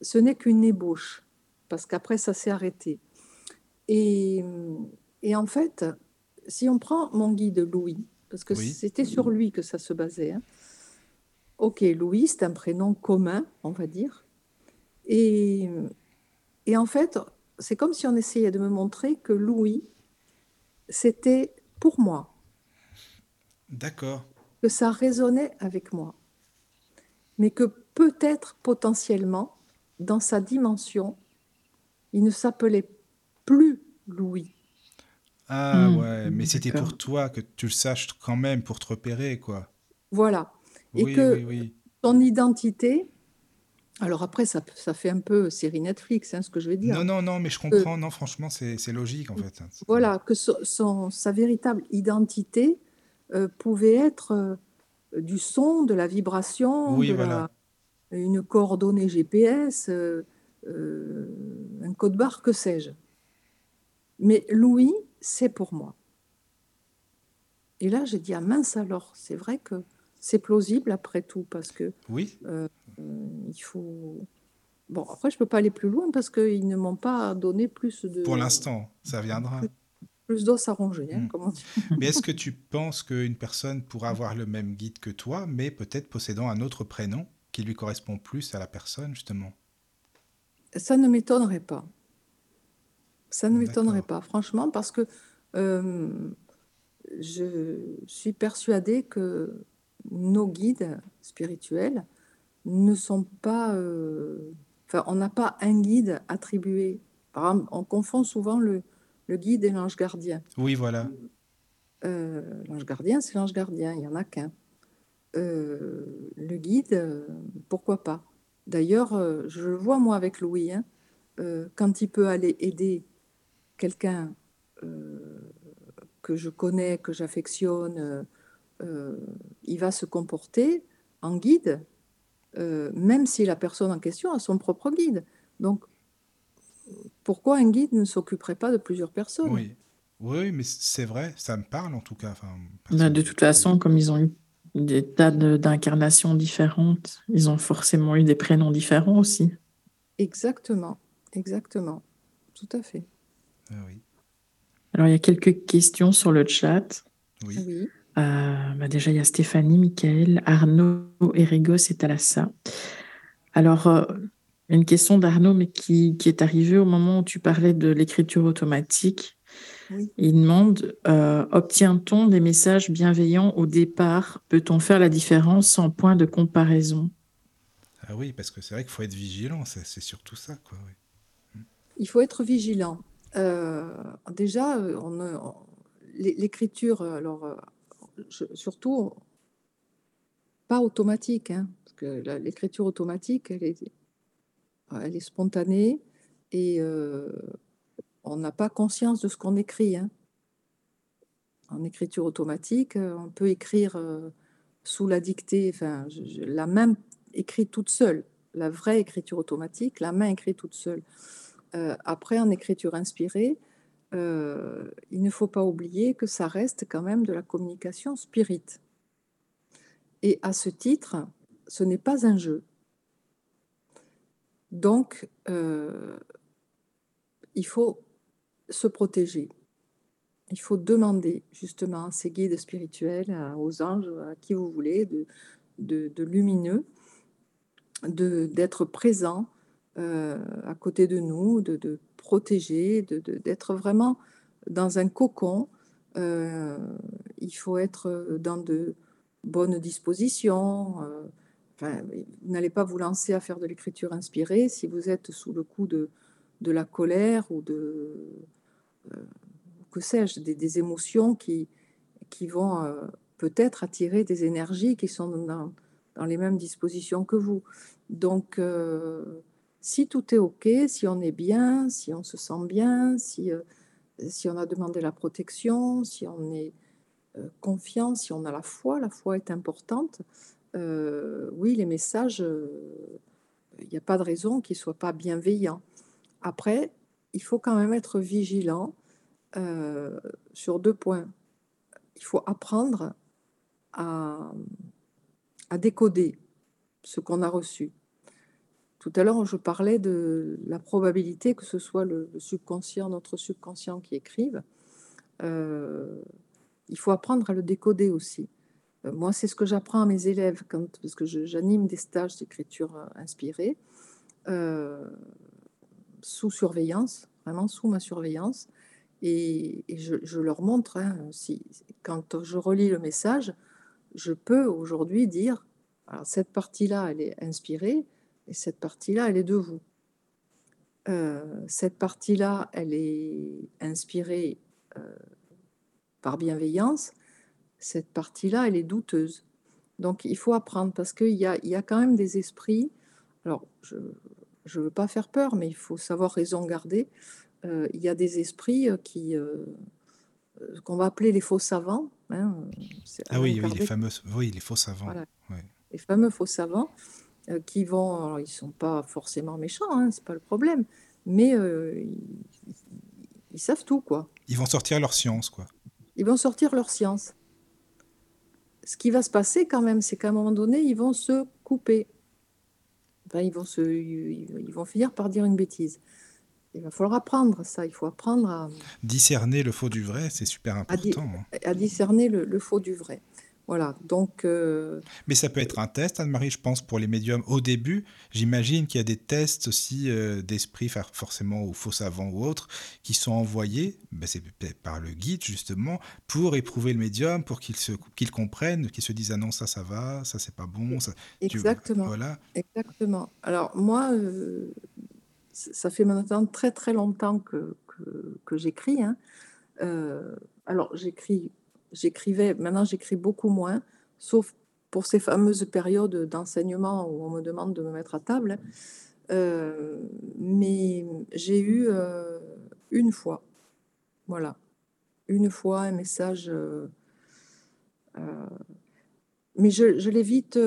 ce n'est qu'une ébauche, parce qu'après, ça s'est arrêté. Et, et en fait, si on prend mon guide Louis, parce que Oui. c'était sur lui que ça se basait, hein. ok, Louis, c'est un prénom commun, on va dire. Et, et en fait, c'est comme si on essayait de me montrer que Louis, c'était pour moi D'accord. que ça résonnait avec moi, mais que peut-être potentiellement, dans sa dimension, il ne s'appelait plus Louis. Ah Hmm, ouais, mais c'était pour toi que tu le saches quand même, pour te repérer, quoi. Voilà. Et Oui, que oui, oui. ton identité, alors après, ça, ça fait un peu série Netflix, hein, ce que je vais dire. Non, non, non, mais je comprends. Non, franchement, c'est logique, en fait. Voilà, que so- son- sa véritable identité euh, pouvait être euh, du son, de la vibration, Oui, de voilà. la- une coordonnée GPS, euh, un code barre, que sais-je. Mais Louis, c'est pour moi. Et là, j'ai dit, ah mince alors, c'est vrai que c'est plausible après tout, parce que Oui, euh, il faut... Bon, après, je ne peux pas aller plus loin parce qu'ils ne m'ont pas donné plus de... pour l'instant, ça viendra. Plus d'os à ronger, hein, Mm. comme on dit. Mais est-ce que tu penses qu'une personne pourra avoir le même guide que toi, mais peut-être possédant un autre prénom qui lui correspond plus à la personne, justement? Ça ne m'étonnerait pas. Ça ne m'étonnerait pas, franchement, parce que euh, je suis persuadée que nos guides spirituels ne sont pas... euh, Enfin, on n'a pas un guide attribué. Par exemple, on confond souvent le, le guide et l'ange gardien. Oui, voilà. Euh, l'ange gardien, c'est l'ange gardien, il n'y en a qu'un. Euh, le guide, pourquoi pas? D'ailleurs, je le vois moi avec Louis, hein, quand il peut aller aider quelqu'un que je connais, que j'affectionne, euh, il va se comporter en guide, euh, même si la personne en question a son propre guide. Donc, pourquoi un guide ne s'occuperait pas de plusieurs personnes? Oui. Oui, mais c'est vrai, ça me parle en tout cas. Enfin, Bah, de toute façon, comme ils ont eu des tas de- d'incarnations différentes, ils ont forcément eu des prénoms différents aussi. Exactement, exactement, tout à fait. Ah oui. Alors, il y a quelques questions sur le chat. Oui. Oui. Euh, bah, déjà, il y a Stéphanie, Michael, Arnaud, Erigos et Thalassa. Alors, euh, une question d'Arnaud, mais qui, qui est arrivée au moment où tu parlais de l'écriture automatique. Oui. Il demande, euh, obtient-on des messages bienveillants au départ? Peut-on faire la différence sans point de comparaison? Ah oui, parce que c'est vrai qu'il faut être vigilant, c'est c'est surtout ça, quoi. oui. Il faut être vigilant. Euh, déjà, on, on- l'écriture, alors euh, surtout pas automatique, hein, parce que l'écriture automatique, elle est, elle est spontanée et euh, on n'a pas conscience de ce qu'on écrit. hein. En écriture automatique, euh, on peut écrire euh, sous la dictée, enfin, la main écrit toute seule, la vraie écriture automatique, la main écrit toute seule. Après, en écriture inspirée, euh, il ne faut pas oublier que ça reste quand même de la communication spirite. Et à ce titre, ce n'est pas un jeu. Donc, euh, il faut se protéger. Il faut demander justement à ces guides spirituels, aux anges, à qui vous voulez, de, de, lumineux, d'être présent euh, à côté de nous, de, de protéger, d'être vraiment dans un cocon. Euh, il faut être dans de bonnes dispositions. Euh, enfin, vous n'allez pas vous lancer à faire de l'écriture inspirée si vous êtes sous le coup de, de la colère ou de que sais-je, des, émotions qui, qui vont euh, peut-être attirer des énergies qui sont dans, dans, les mêmes dispositions que vous. Donc, euh, si tout est OK, si on est bien, si on se sent bien, si, euh, si on a demandé la protection, si on est confiant, si on a la foi, la foi est importante. oui, les messages, il n'y a pas de raison qu'ils ne soient pas bienveillants. Après, il faut quand même être vigilant euh, sur deux points. Il faut apprendre à, décoder ce qu'on a reçu. Tout à l'heure, je parlais de la probabilité que ce soit le, subconscient, notre subconscient qui écrive. Euh, il faut apprendre à le décoder aussi. Euh, moi, c'est ce que j'apprends à mes élèves quand, parce que j'anime des stages d'écriture inspirée sous surveillance, vraiment sous ma surveillance. Et, je, leur montre, hein, si, quand je relis le message, je peux aujourd'hui dire, alors cette partie-là, elle est inspirée, et cette partie-là, elle est de vous. Euh, cette partie-là, elle est inspirée euh, par bienveillance, cette partie-là, elle est douteuse. Donc il faut apprendre, parce qu'il y a, y a quand même des esprits, alors je ne veux pas faire peur, mais il faut savoir raison garder. Euh, il y a des esprits qui qu'on va appeler les faux savants. Hein, ah oui, oui, les fameux, oui, les faux savants. Les fameux faux savants qui vont, alors ils sont pas forcément méchants, hein, c'est pas le problème, mais ils, savent tout quoi. Ils vont sortir leur science quoi. Ils vont sortir leur science. Ce qui va se passer quand même, c'est qu'à un moment donné, ils vont se couper. Enfin, ils vont se, ils vont finir par dire une bêtise. Il va falloir apprendre ça. Il faut apprendre à discerner le faux du vrai. C'est super important. Hein. À, discerner le, faux du vrai. Voilà. Donc. Euh, Mais ça peut être un test, Anne-Marie, je pense, pour les médiums au début. J'imagine qu'il y a des tests aussi euh, d'esprit, forcément, ou faux savants ou autres, qui sont envoyés. Ben, c'est par le guide justement pour éprouver le médium, pour qu'il qu'il comprenne, qu'il se dise ah non ça ça va, ça c'est pas bon. Ça, Exactement. voilà. Exactement. Alors moi. Euh, ça fait maintenant très très longtemps que, que, j'écris. Hein. Alors j'écris, j'écrivais, maintenant j'écris beaucoup moins, sauf pour ces fameuses périodes d'enseignement où on me demande de me mettre à table. Euh, mais j'ai eu euh, une fois, voilà, une fois un message. mais je, l'ai vite,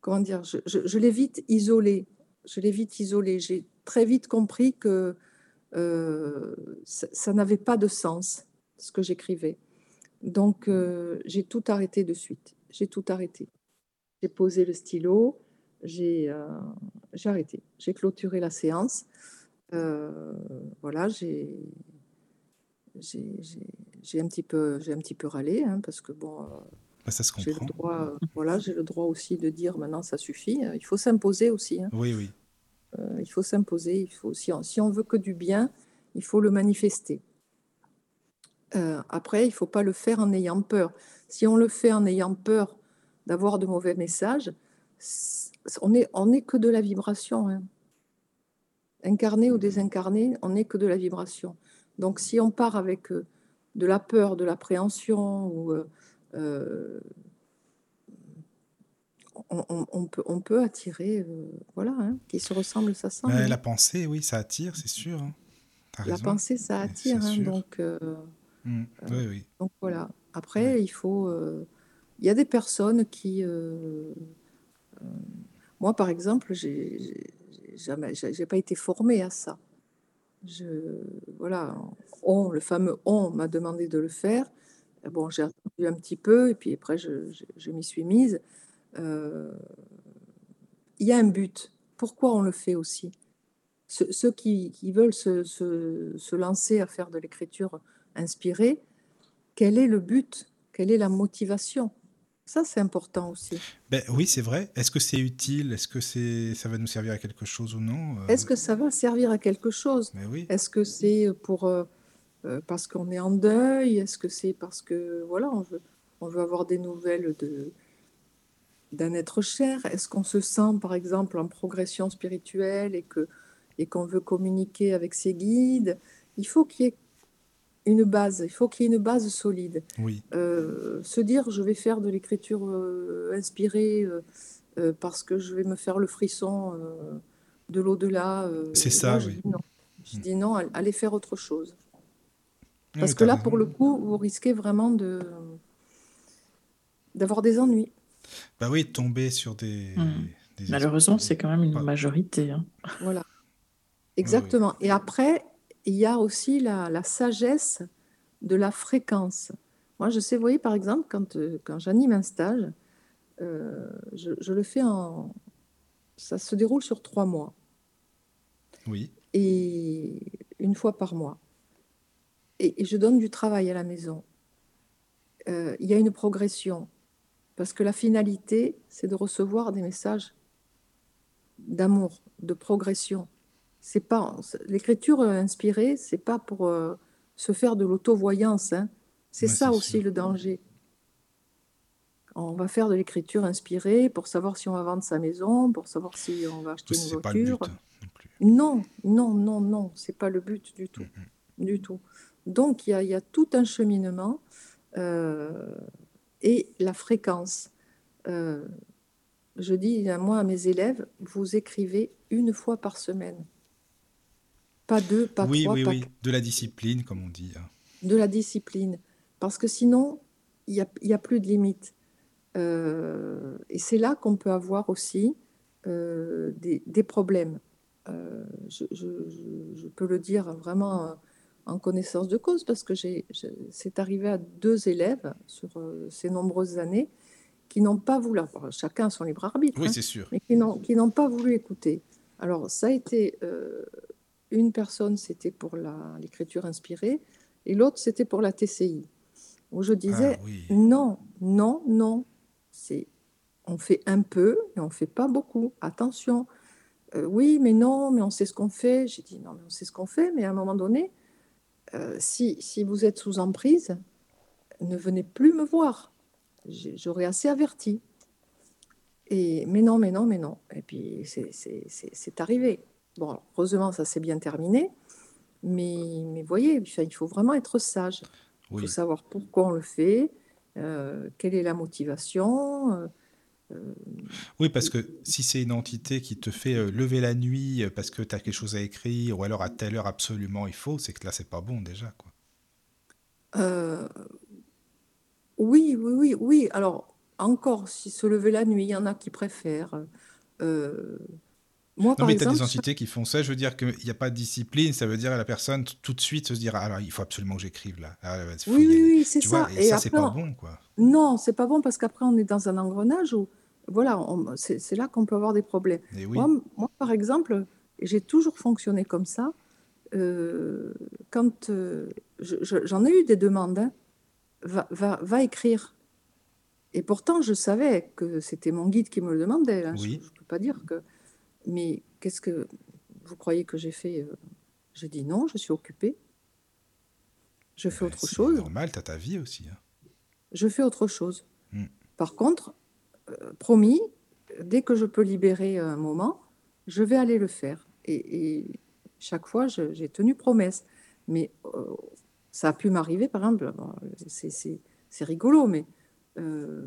comment dire, je, l'ai vite isolé je l'ai vite isolé. J'ai très vite compris que euh, ça, n'avait pas de sens, ce que j'écrivais. Donc, euh, j'ai tout arrêté de suite. J'ai tout arrêté. J'ai posé le stylo, j'ai euh, arrêté. J'ai clôturé la séance. voilà, j'ai un petit peu un petit peu râlé hein, parce que bon bah, ça se comprend. J'ai le droit, voilà, j'ai le droit aussi de dire maintenant ça suffit. Il faut s'imposer aussi. Hein. Oui, oui. Euh, il faut s'imposer. Il faut, si on, si on veut que du bien, il faut le manifester. Euh, après, il ne faut pas le faire en ayant peur. Si on le fait en ayant peur d'avoir de mauvais messages, on n'est on est que de la vibration. Hein. Incarné ou désincarné, on n'est que de la vibration. Donc si on part avec euh, de la peur, de l'appréhension ou euh, on, peut, on peut attirer, euh, voilà, hein, qui se ressemble, ça sent. La pensée, oui, ça attire, c'est sûr. Hein. La pensée, ça attire, hein, donc. Euh, mmh. oui, oui. Donc voilà. Après, il faut il y a des personnes qui... euh, moi, par exemple, j'ai jamais, j'ai pas été formée à ça. Je, voilà, on, le fameux on m'a demandé de le faire. Bon, j'ai attendu un petit peu et puis après, je, je- je m'y suis mise. Euh, il y a un but. Pourquoi on le fait aussi? Ceux, ceux qui, qui veulent se, se- se lancer à faire de l'écriture inspirée, quel est le but? Quelle est la motivation? Ça, c'est important aussi. Ben oui, c'est vrai. Est-ce que c'est utile? Est-ce que c'est ça va nous servir à quelque chose ou non? Euh, Est-ce que ça va servir à quelque chose? mais oui. Est-ce que c'est pour euh, euh, parce qu'on est en deuil? Est-ce que c'est parce que voilà, on veut, on veut avoir des nouvelles de d'un être cher? Est-ce qu'on se sent, par exemple, en progression spirituelle et que et qu'on veut communiquer avec ses guides? Il faut qu'il y ait une base, il faut qu'il y ait une base solide. Oui. Euh, se dire je vais faire de l'écriture euh, inspirée euh, euh, parce que je vais me faire le frisson euh, de l'au-delà. euh, C'est ça, je oui. dis non. Je dis non, all- allez faire autre chose. Parce que là, raison. pour le coup, vous risquez vraiment de d'avoir des ennuis. Bah oui, tomber sur des, des Malheureusement, c'est quand même une pas- majorité. hein. Voilà, exactement. Et après, il y a aussi la, la sagesse de la fréquence. Moi, je sais, vous voyez, par exemple, quand, euh, quand j'anime un stage, euh, je, je le fais en... Ça se déroule sur trois mois Oui. et une fois par mois. Et, et je donne du travail à la maison. Euh, il y a une progression parce que la finalité, c'est de recevoir des messages d'amour, de progression. C'est pas l'écriture euh, inspirée, c'est pas pour euh, se faire de l'auto-voyance. hein. C'est Ouais, ça aussi sûr. le danger. On va faire de l'écriture inspirée pour savoir si on va vendre sa maison, pour savoir si on va acheter une C'est pas le but voiture. non. Non, non, non, non, c'est pas le but du tout, du tout. Donc il y a, il y a tout un cheminement euh, et la fréquence. Euh, je dis à moi à mes élèves, vous écrivez une fois par semaine, pas deux, pas Oui, trois, oui, pas oui. De la discipline, comme on dit. hein. de la discipline, parce que sinon il y a, y a plus de limite. Euh, et c'est là qu'on peut avoir aussi euh, des, des problèmes. Euh, je, je- je- je peux le dire vraiment euh, en connaissance de cause parce que c'est arrivé à deux élèves sur ces nombreuses années qui n'ont pas voulu, chacun son libre arbitre, Oui, hein, c'est sûr. mais qui n'ont, pas voulu écouter. Alors, ça a été une personne, c'était pour l'écriture inspirée, et l'autre, c'était pour la TCI, où je disais Ah oui. non, non, non, c'est on fait un peu et on fait pas beaucoup. Attention. Euh, oui, mais non, mais on sait ce qu'on fait. J'ai dit non, mais on sait ce qu'on fait, mais à un moment donné, euh, si, si vous êtes sous emprise, ne venez plus me voir. J'aurais assez averti. Et, mais non, mais non, mais non. Et puis c'est arrivé. Bon, alors, heureusement, ça s'est bien terminé. Mais, mais voyez, il faut vraiment être sage. Il Oui. faut savoir pourquoi on le fait, euh, quelle est la motivation. euh, euh, Oui, parce que si c'est une entité qui te fait lever la nuit parce que tu as quelque chose à écrire, ou alors à telle heure absolument il faut, c'est que là, c'est pas bon déjà. Quoi. euh, oui, oui, oui, oui. Alors, encore, si se lever la nuit, il y en a qui préfèrent. Euh, moi, Non, par mais tu as exemple, des entités qui font ça. Je veux dire qu'il n'y a pas de discipline. Ça veut dire à la personne tout de suite se dire alors il faut absolument que j'écrive là. Ah, Oui, oui, c'est vois, ça. et, Et ça, c'est pas on- bon. quoi. non, c'est pas bon parce qu'après, on est dans un engrenage où, voilà, c'est là qu'on peut avoir des problèmes. Oui. Moi, par exemple, j'ai toujours fonctionné comme ça. Euh, quand euh, je- je- j'en ai eu des demandes, hein, va, va, va écrire. Et pourtant, je savais que c'était mon guide qui me le demandait. hein. Je Oui. ne peux pas dire que. Mais qu'est-ce que vous croyez que j'ai fait euh, J'ai dit non, je suis occupée. Je fais Ben, autre c'est chose. normal, tu as ta vie aussi. hein. Je fais autre chose. Mm. Par contre, euh, promis, dès que je peux libérer un moment, je vais aller le faire. Et, et chaque fois, j'ai tenu promesse. Mais euh, ça a pu m'arriver, par exemple, bon, c'est- c'est c'est rigolo, mais euh,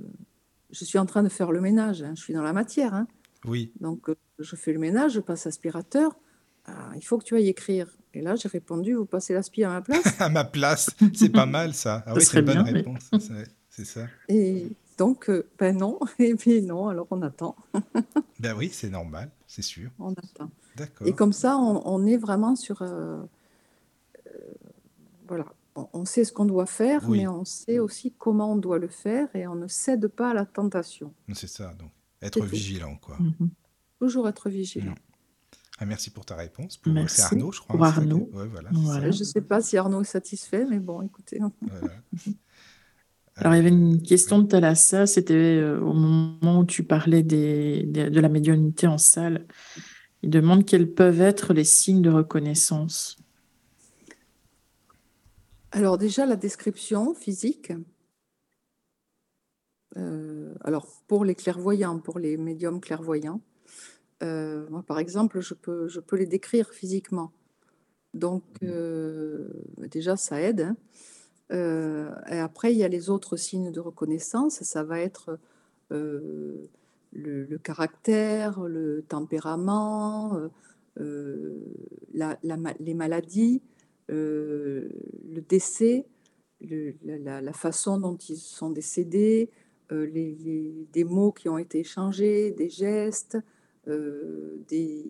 je suis en train de faire le ménage, hein, je suis dans la matière. hein. Oui. Donc, je fais le ménage, je passe aspirateur. Ah, il faut que tu ailles écrire. Et là, j'ai répondu, vous passez l'aspi à ma place. à ma place, c'est pas mal ça. Ah Ça oui, c'est serait une bonne bien, réponse. C'est- C'est ça. Et, Donc, euh, ben non, et puis non, alors on attend. Ben oui, c'est normal, c'est sûr. On attend. D'accord. Et comme ça, on, on est vraiment sur... euh, euh, voilà, on, on sait ce qu'on doit faire, Oui. mais on sait aussi comment on doit le faire et on ne cède pas à la tentation. C'est ça, donc. Être vigilant, quoi. Mhm. Toujours être vigilant. Ah, merci pour ta réponse. Pour, Merci. C'est Arnaud, je crois. Pour hein, Arnaud. que- Ouais, voilà. Voilà. Je ne sais pas si Arnaud est satisfait, mais bon, écoutez. Voilà. Alors, il y avait une question de Thalassa, c'était euh, au moment où tu parlais des, des- de la médiumnité en salle. Il demande quels peuvent être les signes de reconnaissance. Alors déjà, la description physique. Euh, alors, pour les clairvoyants, pour les médiums clairvoyants, euh, moi, par exemple, je peux, je peux les décrire physiquement. Donc, euh, déjà, ça aide. hein. Euh, et après, il y a les autres signes de reconnaissance. Ça va être le, le caractère, le tempérament, la- la ma- les maladies, le décès, le- la, façon dont ils sont décédés, les, les- des mots qui ont été échangés, des gestes, des,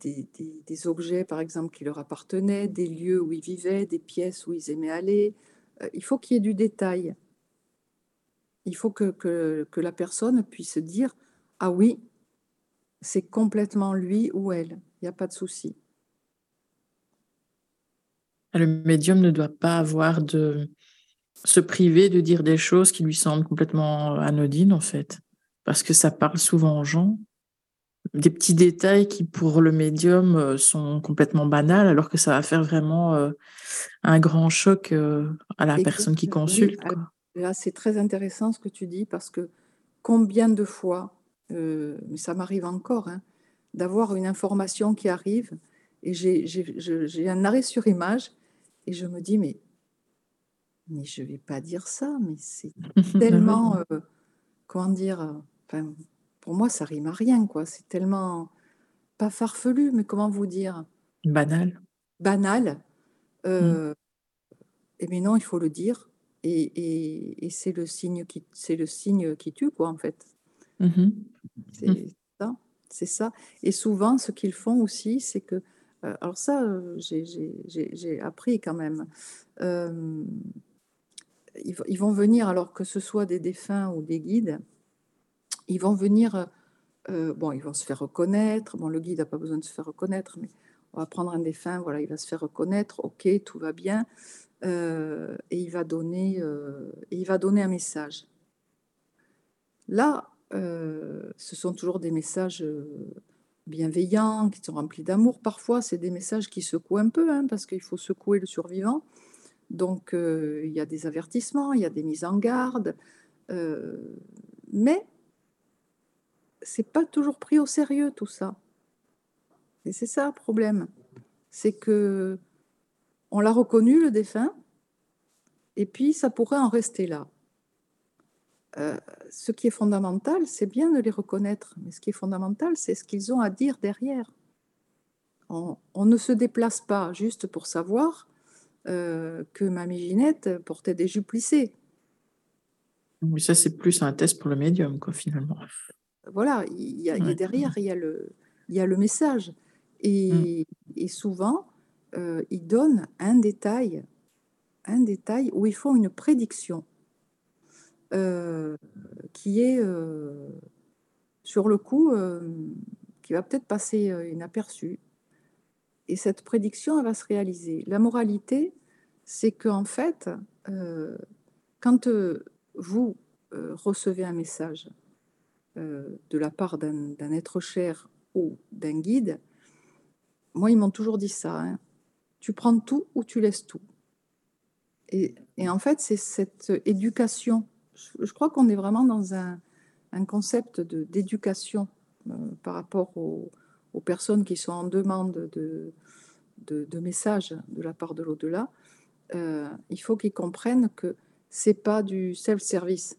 des, des- des objets, par exemple, qui leur appartenaient, des lieux où ils vivaient, des pièces où ils aimaient aller. Euh, il faut qu'il y ait du détail. Il faut que, que, que la personne puisse dire, ah oui, c'est complètement lui ou elle, il n'y a pas de souci. Le médium ne doit pas avoir de se priver de dire des choses qui lui semblent complètement anodines, en fait, parce que ça parle souvent aux gens. Des petits détails qui, pour le médium, euh, sont complètement banals, alors que ça va faire vraiment euh, un grand choc euh, à la Et personne qui consulte. quoi. Là, c'est très intéressant ce que tu dis parce que combien de fois, euh, mais ça m'arrive encore, hein, d'avoir une information qui arrive et j'ai un arrêt sur image et je me dis, mais, mais je ne vais pas dire ça, mais c'est tellement, euh, comment dire, enfin, pour moi, ça rime à rien, quoi. C'est tellement, pas farfelu, mais comment vous dire, Banal. banal. Euh, Et mais non, il faut le dire. Et, et- et c'est le signe qui, c'est le signe qui tue, quoi, en fait. Mhm. C'est ça, c'est ça. Et souvent, ce qu'ils font aussi, c'est que, euh, alors ça, euh, j'ai- appris quand même. Euh, ils, ils vont venir, alors que ce soit des défunts ou des guides, ils vont venir. euh, bon, ils vont se faire reconnaître. Bon, le guide n'a pas besoin de se faire reconnaître, mais on va prendre un défunt. Voilà, il va se faire reconnaître. Ok, tout va bien. Euh, et il va donner, euh, et il va donner un message. Là, ce sont toujours des messages bienveillants, qui sont remplis d'amour. Parfois, c'est des messages qui secouent un peu, hein, parce qu'il faut secouer le survivant. Donc, il y a des avertissements, il y a des mises en garde, mais c'est pas toujours pris au sérieux tout ça. Et c'est ça le problème, c'est que on l'a reconnu le défunt, et puis ça pourrait en rester là. Euh, ce qui est fondamental, c'est bien de les reconnaître, mais ce qui est fondamental, c'est ce qu'ils ont à dire derrière. On, ne se déplace pas juste pour savoir euh, que Mamie Ginette portait des jupes plissées. Oui, ça, c'est plus un test pour le médium, quoi, finalement. Voilà, il y a, il y a Ouais. derrière, il y a le, il y a le message. Et, et souvent, euh, ils donnent un détail, un détail où ils font une prédiction euh, qui est, euh, sur le coup, euh, qui va peut-être passer inaperçue. Et cette prédiction, elle va se réaliser. La moralité, c'est qu'en fait, quand vous recevez un message de la part d'un être cher ou d'un guide, moi, ils m'ont toujours dit ça. hein. Tu prends tout ou tu laisses tout. Et, en fait, c'est cette éducation. Je, crois qu'on est vraiment dans un, concept d'éducation euh, par rapport aux, personnes qui sont en demande de, de, de messages de la part de l'au-delà. Euh, il faut qu'ils comprennent que c'est pas du self-service.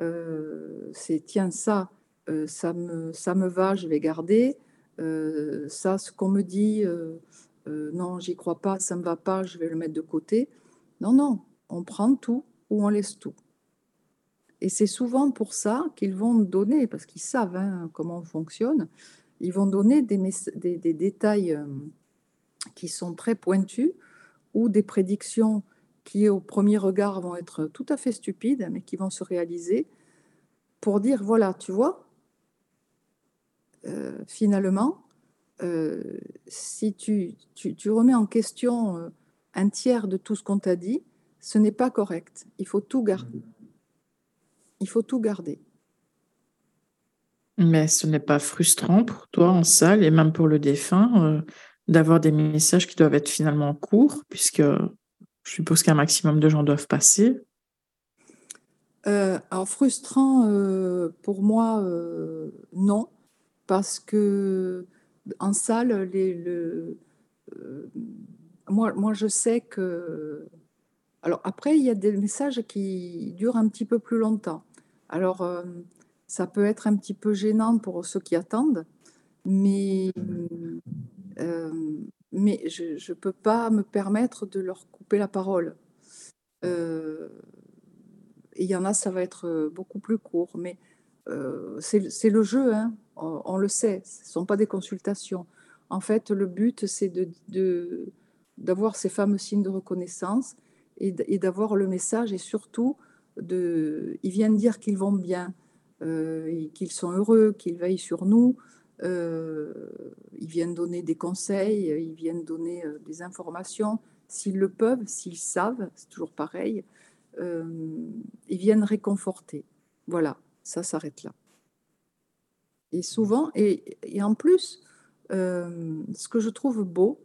Euh, c'est tiens ça, euh, ça me ça me va, je vais garder. Euh, ça, ce qu'on me dit, non, j'y crois pas, ça me va pas, je vais le mettre de côté. Non, non, on prend tout ou on laisse tout. Et c'est souvent pour ça qu'ils vont donner, parce qu'ils savent hein, comment on fonctionne, ils vont donner des, des, détails qui sont très pointus ou des prédictions qui, au premier regard, vont être tout à fait stupides, mais qui vont se réaliser pour dire, voilà, tu vois, euh, finalement, euh, si tu, tu, tu, remets en question un tiers de tout ce qu'on t'a dit, ce n'est pas correct. Il faut tout garder. Il faut tout garder. Mais ce n'est pas frustrant pour toi en salle et même pour le défunt euh, d'avoir des messages qui doivent être finalement courts, puisque je suppose qu'un maximum de gens doivent passer. Euh, alors frustrant euh, pour moi, non, parce que en salle, les, le, moi, moi je sais que alors après, il y a des messages qui durent un petit peu plus longtemps. Alors, euh, ça peut être un petit peu gênant pour ceux qui attendent, mais, euh, mais je ne peux pas me permettre de leur couper la parole. Euh, et il y en a, ça va être beaucoup plus court, mais c'est le jeu, hein. on, le sait, ce ne sont pas des consultations. En fait, le but, c'est d'avoir de, ces fameux signes de reconnaissance et, d'avoir le message et surtout, de, ils viennent dire qu'ils vont bien, euh, qu'ils sont heureux, qu'ils veillent sur nous. Euh, ils viennent donner des conseils, ils viennent donner euh, des informations, s'ils le peuvent, s'ils savent, c'est toujours pareil. ils viennent réconforter. Voilà, ça s'arrête là. Et souvent, et, et en plus, ce que je trouve beau,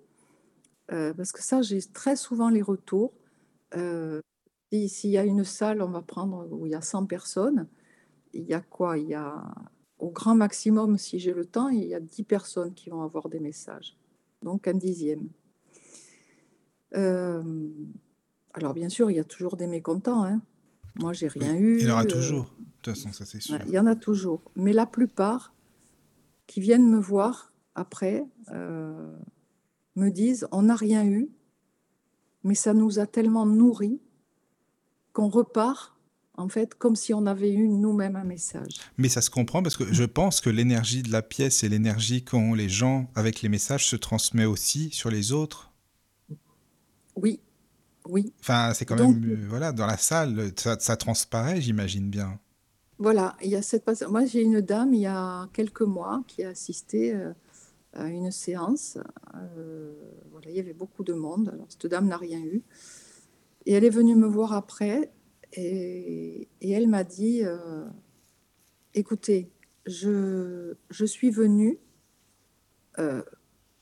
parce que ça, j'ai très souvent les retours, euh, s'il y a une salle, on va prendre où il y a 100 personnes, il y a quoi? Il y a au grand maximum, si j'ai le temps, il y a 10 personnes qui vont avoir des messages. Donc un dixième. Euh, alors bien sûr, il y a toujours des mécontents. Hein. Moi, j'ai rien eu. Il y en aura euh, toujours. De toute façon, ça c'est sûr. il y en a toujours. Mais la plupart qui viennent me voir après me disent on n'a rien eu, mais ça nous a tellement nourris qu'on repart en fait comme si on avait eu nous-mêmes un message. Mais ça se comprend parce que je pense que l'énergie de la pièce et l'énergie qu'ont les gens avec les messages se transmet aussi sur les autres. Oui, oui. Enfin, c'est quand même euh, voilà dans la salle, ça, ça transparaît, j'imagine bien. Voilà, il y a cette Moi, j'ai une dame il y a quelques mois qui a assisté. Euh, à une séance. Euh, voilà, il y avait beaucoup de monde. Alors, cette dame n'a rien eu. Et elle est venue me voir après et, elle m'a dit euh, Écoutez, je, je, suis venue. Euh,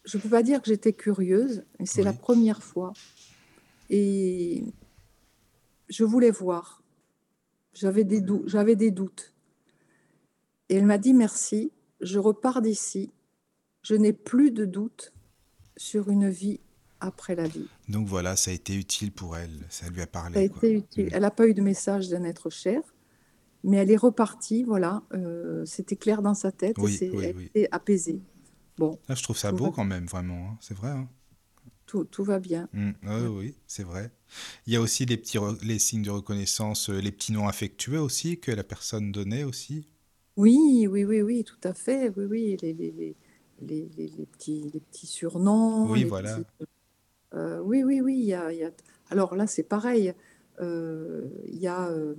je ne peux pas dire que j'étais curieuse, mais c'est la première fois. Et je voulais voir. J'avais des, j'avais des doutes. Et elle m'a dit merci. Je repars d'ici je n'ai plus de doute sur une vie après la vie. Donc voilà, ça a été utile pour elle, ça lui a parlé. Ça a été utile. Elle n'a pas eu de message d'un être cher, mais elle est repartie, voilà, euh, c'était clair dans sa tête, oui, et elle était apaisée. Bon. Ah, je trouve ça beau quand même, vraiment, hein. c'est vrai. Hein. Tout, tout, va bien. Mm. Oui, c'est vrai. Il y a aussi les petits les signes de reconnaissance, euh, les petits noms affectueux aussi que la personne donnait aussi. Oui, oui, oui, oui, tout à fait. Oui, oui, les, les les, les, petits, les petits surnoms. Oui, voilà. Euh, oui, oui, oui. Y a, y a... Alors là, c'est pareil. Euh, il y a. Euh,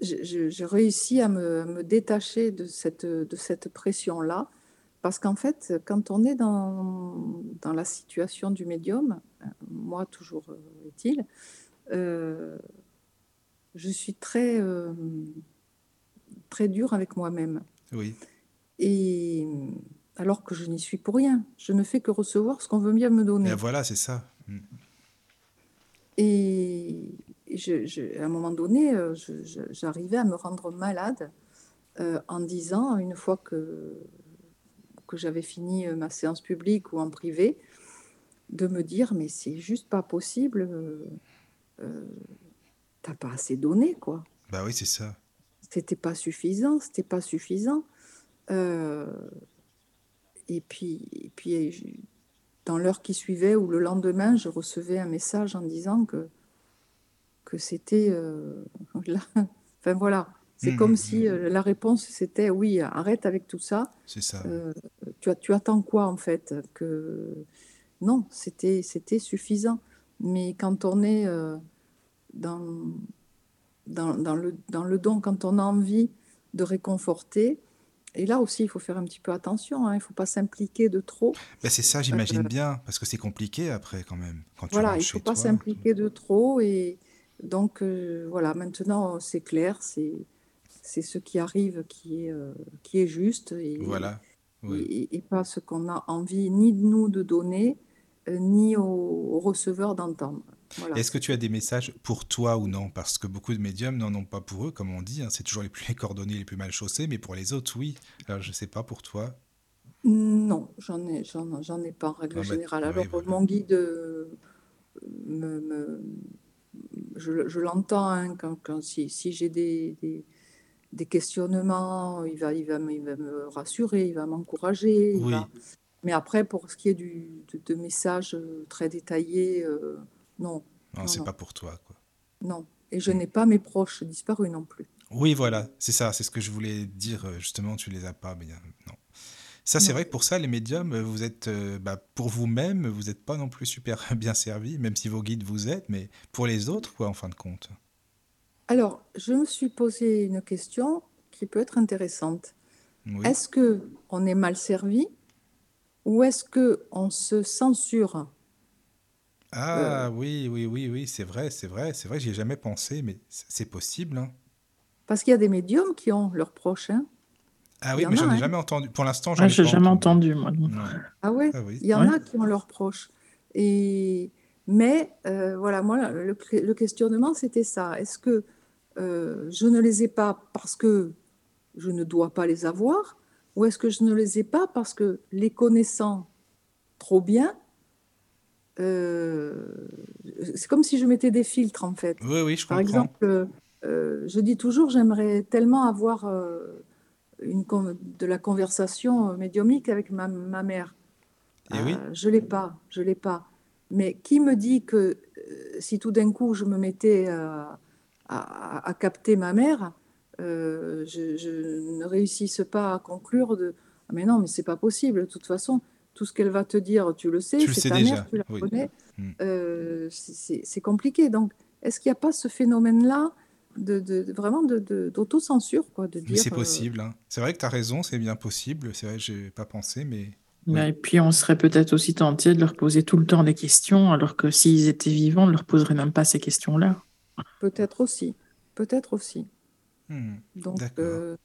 j'ai réussi à me, me, détacher de cette, de cette pression-là. Parce qu'en fait, quand on est dans, dans la situation du médium, moi toujours est-il, je suis très, très dure avec moi-même. Oui. Et alors que je n'y suis pour rien, je ne fais que recevoir ce qu'on veut bien me donner. Et voilà, c'est ça. Mm. Et je, à un moment donné, euh, j'arrivais à me rendre malade euh, en disant, une fois que, que j'avais fini euh, ma séance publique ou en privé, de me dire, mais c'est juste pas possible, euh, t'as pas assez donné, quoi. Bah oui, c'est ça. C'était pas suffisant, c'était pas suffisant. Et puis, et puis dans l'heure qui suivait ou le lendemain, je recevais un message en disant que que c'était... euh. Enfin voilà, c'est Mhm, comme si mhm. euh, la réponse c'était oui, arrête avec tout ça. C'est ça. Euh, tu, attends quoi en fait? Que non, c'était suffisant. Mais quand on est dans, dans, dans le, dans le don, quand on a envie de réconforter, et là aussi il faut faire un petit peu attention, hein, il ne faut pas s'impliquer de trop. Ben, c'est ça, j'imagine Euh, bien, parce que c'est compliqué après quand même, quand Voilà, il ne faut pas s'impliquer de trop. Et donc euh, voilà, maintenant c'est clair, c'est c'est ce qui arrive qui est, euh, qui est juste et, Voilà, oui. et, et pas ce qu'on a envie ni de nous de donner, ni au, au receveur d'entendre. Voilà. Est-ce que tu as des messages pour toi ou non? Parce que beaucoup de médiums n'en ont pas pour eux, comme on dit, hein, c'est toujours les plus coordonnés, les plus mal chaussés, mais pour les autres, oui. Alors je sais pas pour toi. Non, j'en ai, j'en, ai pas en règle Ah bah, générale. oui, Alors, voilà. mon guide, euh, me, me- je, je l'entends hein, quand, quand- si, si j'ai des, des, des questionnements, il va, il va, me- il va me rassurer, il va m'encourager. Oui, va- Mais après, pour ce qui est du, de, de messages euh, très détaillés, euh, non, non, non, c'est pas pour toi, quoi. non. Et je n'ai pas mes proches disparus non plus. Oui, voilà, c'est ça, c'est ce que je voulais dire, euh, justement, tu les as pas, mais euh, non. Ça, c'est vrai que pour ça, les médiums, euh, vous êtes, euh, bah, pour vous-même, vous n'êtes pas non plus super bien servi, même si vos guides vous aident, mais pour les autres, quoi, en fin de compte. Alors, je me suis posé une question qui peut être intéressante. Oui. Est-ce que on est mal servi ou est-ce que on se censure? Euh, Ah oui, oui, oui, oui, c'est vrai, c'est vrai, c'est vrai, j'y ai jamais pensé, mais c'est possible, hein. parce qu'il y a des médiums qui ont leurs proches, hein. Ah oui, mais j'en ai hein. jamais entendu. Pour l'instant, j'en Ah, ai pas jamais entendu. entendu, moi. Ah ouais, Ah oui. il y en Ouais. a qui ont leurs proches. Et mais euh, voilà, moi le, le questionnement c'était ça. Est-ce que euh, je ne les ai pas parce que je ne dois pas les avoir, ou est-ce que je ne les ai pas parce que les connaissant trop bien, c'est comme si je mettais des filtres en fait. Oui, oui, je Par comprends. exemple, euh, je dis toujours, j'aimerais tellement avoir euh, une, de la conversation euh, médiumnique avec ma, ma mère. Et oui, Euh, je l'ai pas, je l'ai pas. Mais qui me dit que euh, si tout d'un coup je me mettais euh, à, à capter ma mère, euh, je, je ne réussisse pas à conclure de Ah, mais non, mais c'est pas possible. De toute façon, tout ce qu'elle va te dire, tu le sais, tu le c'est ta déjà. mère, tu la Oui. connais. Mm. Euh, c'est- compliqué. Donc, est-ce qu'il n'y a pas ce phénomène-là de, de- de- vraiment de, de- d'autocensure, quoi, de dire c'est euh, possible, hein. C'est vrai que tu as raison, c'est bien possible. C'est vrai, j'ai pas pensé, mais. Et puis, on serait peut-être aussi tenté de leur poser tout le temps des questions, alors que s'ils étaient vivants, on ne leur poserait même pas ces questions-là. peut-être aussi, peut-être aussi. Hmm, Donc, euh,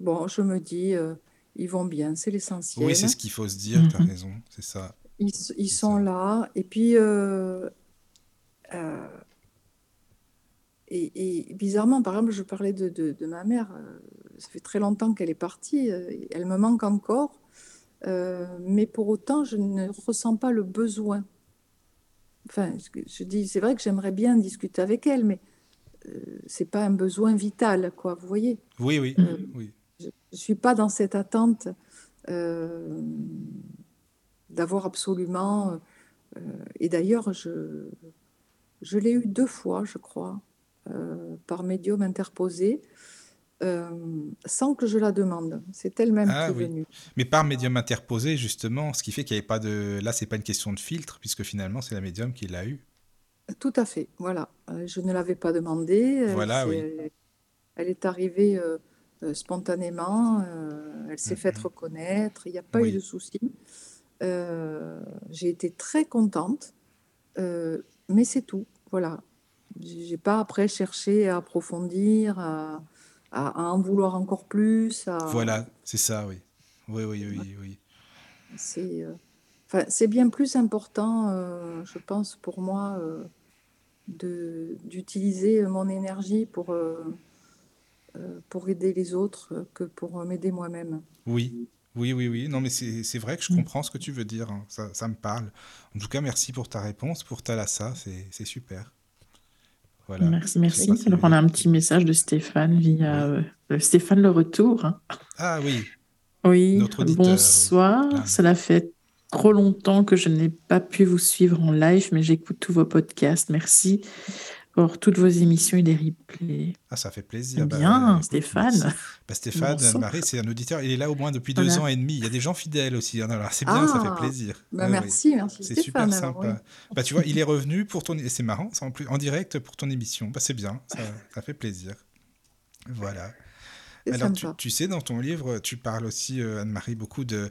bon, je me dis, euh, ils vont bien, c'est Oui, l'essentiel. c'est ce qu'il faut se dire, tu as raison, c'est ça. Ils, sont ça. là. Et puis, euh, euh, et, et bizarrement, par exemple, je parlais de, de- de ma mère. euh, ça fait très longtemps qu'elle est partie. elle me manque encore. euh, mais pour autant, je ne ressens pas le besoin. Enfin, je, je dis, c'est vrai que j'aimerais bien discuter avec elle, mais euh, c'est pas un besoin vital, quoi. Vous voyez? Oui, oui, Euh, oui. Je ne suis pas dans cette attente euh, d'avoir absolument. euh, et d'ailleurs, je, je l'ai eu deux fois, je crois, euh, par médium interposé, sans que je la demande. C'est elle-même Ah qui est oui. venue. Mais par médium interposé, justement, ce qui fait qu'il n'y avait pas de... Là, c'est pas une question de filtre, puisque finalement, c'est la médium qui l'a eu. Tout à fait, voilà. Je ne l'avais pas demandé. Voilà, oui. elle est arrivée euh, spontanément. euh, elle s'est faite Mhm. reconnaître. Il n'y a pas eu de souci. Euh, j'ai été très contente, mais c'est tout. Voilà. J'ai pas après cherché à approfondir, à, à- à en vouloir encore plus. à- Voilà, c'est ça, oui. Oui, oui, oui, oui. C'est enfin, bien plus important, je pense, pour moi, de d'utiliser mon énergie pour, pour aider les autres euh, que pour m'aider moi-même. Oui, oui, oui, oui. Non, mais c'est c'est vrai que je Mm. comprends ce que tu veux dire. hein. Ça, ça me parle. En tout cas, merci pour ta réponse. Pour Thalassa, c'est c'est super. Voilà. Merci, merci. Alors, on a un petit message de Stéphane via euh, euh, Stéphane Le Retour. Ah oui, Oui, Notre auditeur, bonsoir. oui. Cela fait trop longtemps que je n'ai pas pu vous suivre en live, mais j'écoute tous vos podcasts. Merci. Pour toutes vos émissions et les replays. Ah, ça fait plaisir. Bah, Bien, écoute, Stéphane. Bah, Stéphane, Bon. Marie, c'est un auditeur. Il est là au moins depuis deux ans et demi. Il y a des gens fidèles aussi. hein. Alors, c'est bien, ça Ah, fait plaisir. Bah, merci, merci C'est super alors, sympa. oui. Bah, tu vois, il est revenu pour ton. C'est marrant, c'est en, plus... en direct pour ton émission. Bah, c'est bien, ça, ça fait plaisir. Voilà. Alors, tu, sais, dans ton livre, tu parles aussi, euh, Anne-Marie, beaucoup de,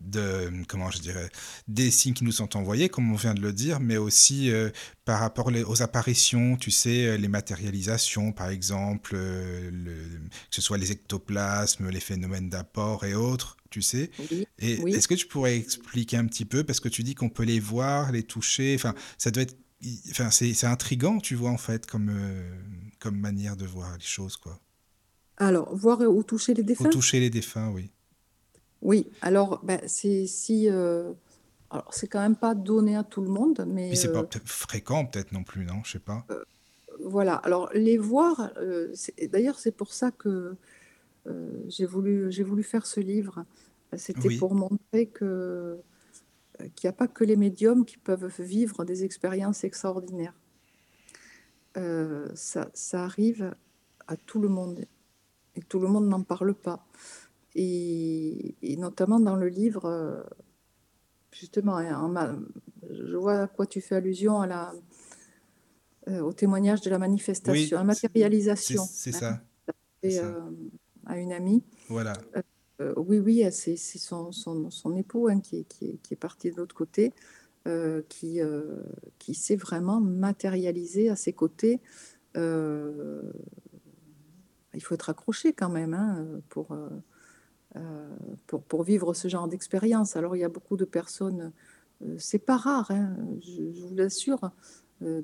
de, comment je dirais, des signes qui nous sont envoyés, comme on vient de le dire, mais aussi euh, par rapport les- aux apparitions, tu sais, euh, les matérialisations, par exemple, euh, le- que ce soit les ectoplasmes, les phénomènes d'apport et autres, tu sais. Oui. Et Oui. est-ce que tu pourrais expliquer un petit peu, parce que tu dis qu'on peut les voir, les toucher, enfin, ça doit être, enfin, c'est c'est intriguant, tu vois, en fait, comme, comme manière de voir les choses, quoi. Alors, voir ou toucher les Ou défunts? toucher les défunts, oui. Oui, alors ben, c'est si euh, alors c'est quand même pas donné à tout le monde, Puis mais c'est pas euh, fréquent, peut-être non plus, non? Je sais pas. voilà. Alors les voir, euh, d'ailleurs c'est pour ça que euh, j'ai voulu voulu faire ce livre. C'était Oui. pour montrer que euh, qu'il n'y a pas que les médiums qui peuvent vivre des expériences extraordinaires. Euh, ça, ça arrive à tout le monde et tout le monde n'en parle pas. Et, et notamment dans le livre, euh, justement, hein, en je vois à quoi tu fais allusion à la, euh, au témoignage de la Oui, manifestation, la c'est matérialisation. c'est ça, et, euh, à une amie. Voilà. Euh, oui, oui, c'est c'est son, son, son époux hein, qui, qui, qui est parti de l'autre côté, euh, qui, euh, qui s'est vraiment matérialisé à ses côtés. Il faut être accroché quand même hein, pour, euh, euh, pour, vivre ce genre d'expérience. Alors, il y a beaucoup de personnes, euh, c'est pas rare, hein, je, vous l'assure. euh,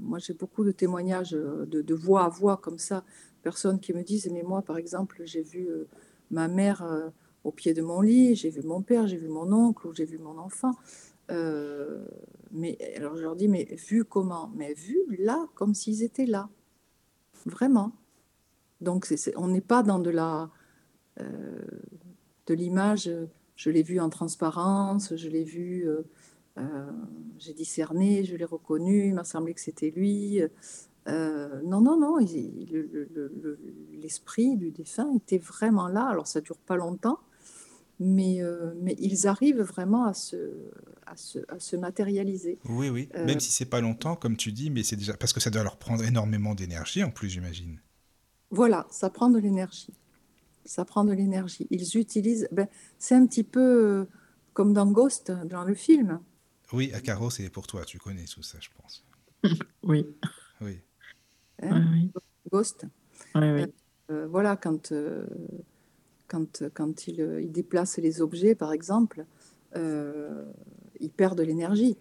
moi, j'ai beaucoup de témoignages de, voix à voix comme ça, personnes qui me disent, mais moi, par exemple, j'ai vu ma mère au pied de mon lit, j'ai vu mon père, j'ai vu mon oncle, j'ai vu mon enfant. Mais alors je leur dis, mais vu comment? Mais vu là, comme s'ils étaient là, vraiment. Donc on n'est pas dans de la euh, de l'image. euh, Je l'ai vu en transparence, je l'ai vu, euh, euh, j'ai discerné, je l'ai reconnu, il m'a semblé que c'était lui. Non, non, non, il- le- le- le- le- l'esprit du défunt était vraiment là. Alors ça dure pas longtemps, mais, mais ils arrivent vraiment à se, à se, à se matérialiser. Oui, oui. Même si c'est pas longtemps, comme tu dis, mais c'est déjà parce que ça doit leur prendre énormément d'énergie en plus, j'imagine. Voilà, ça prend de l'énergie. Ça prend de l'énergie. Ils utilisent, ben, c'est un petit peu euh, comme dans Ghost, dans le film. Oui, à Caro, c'est pour toi, tu connais tout ça, je pense. Oui, Oui. hein, oui, Ghost. oui, oui. Euh, voilà, quand, euh, quand, quand il, euh, il déplace les objets, par exemple, euh, il perd de l'énergie.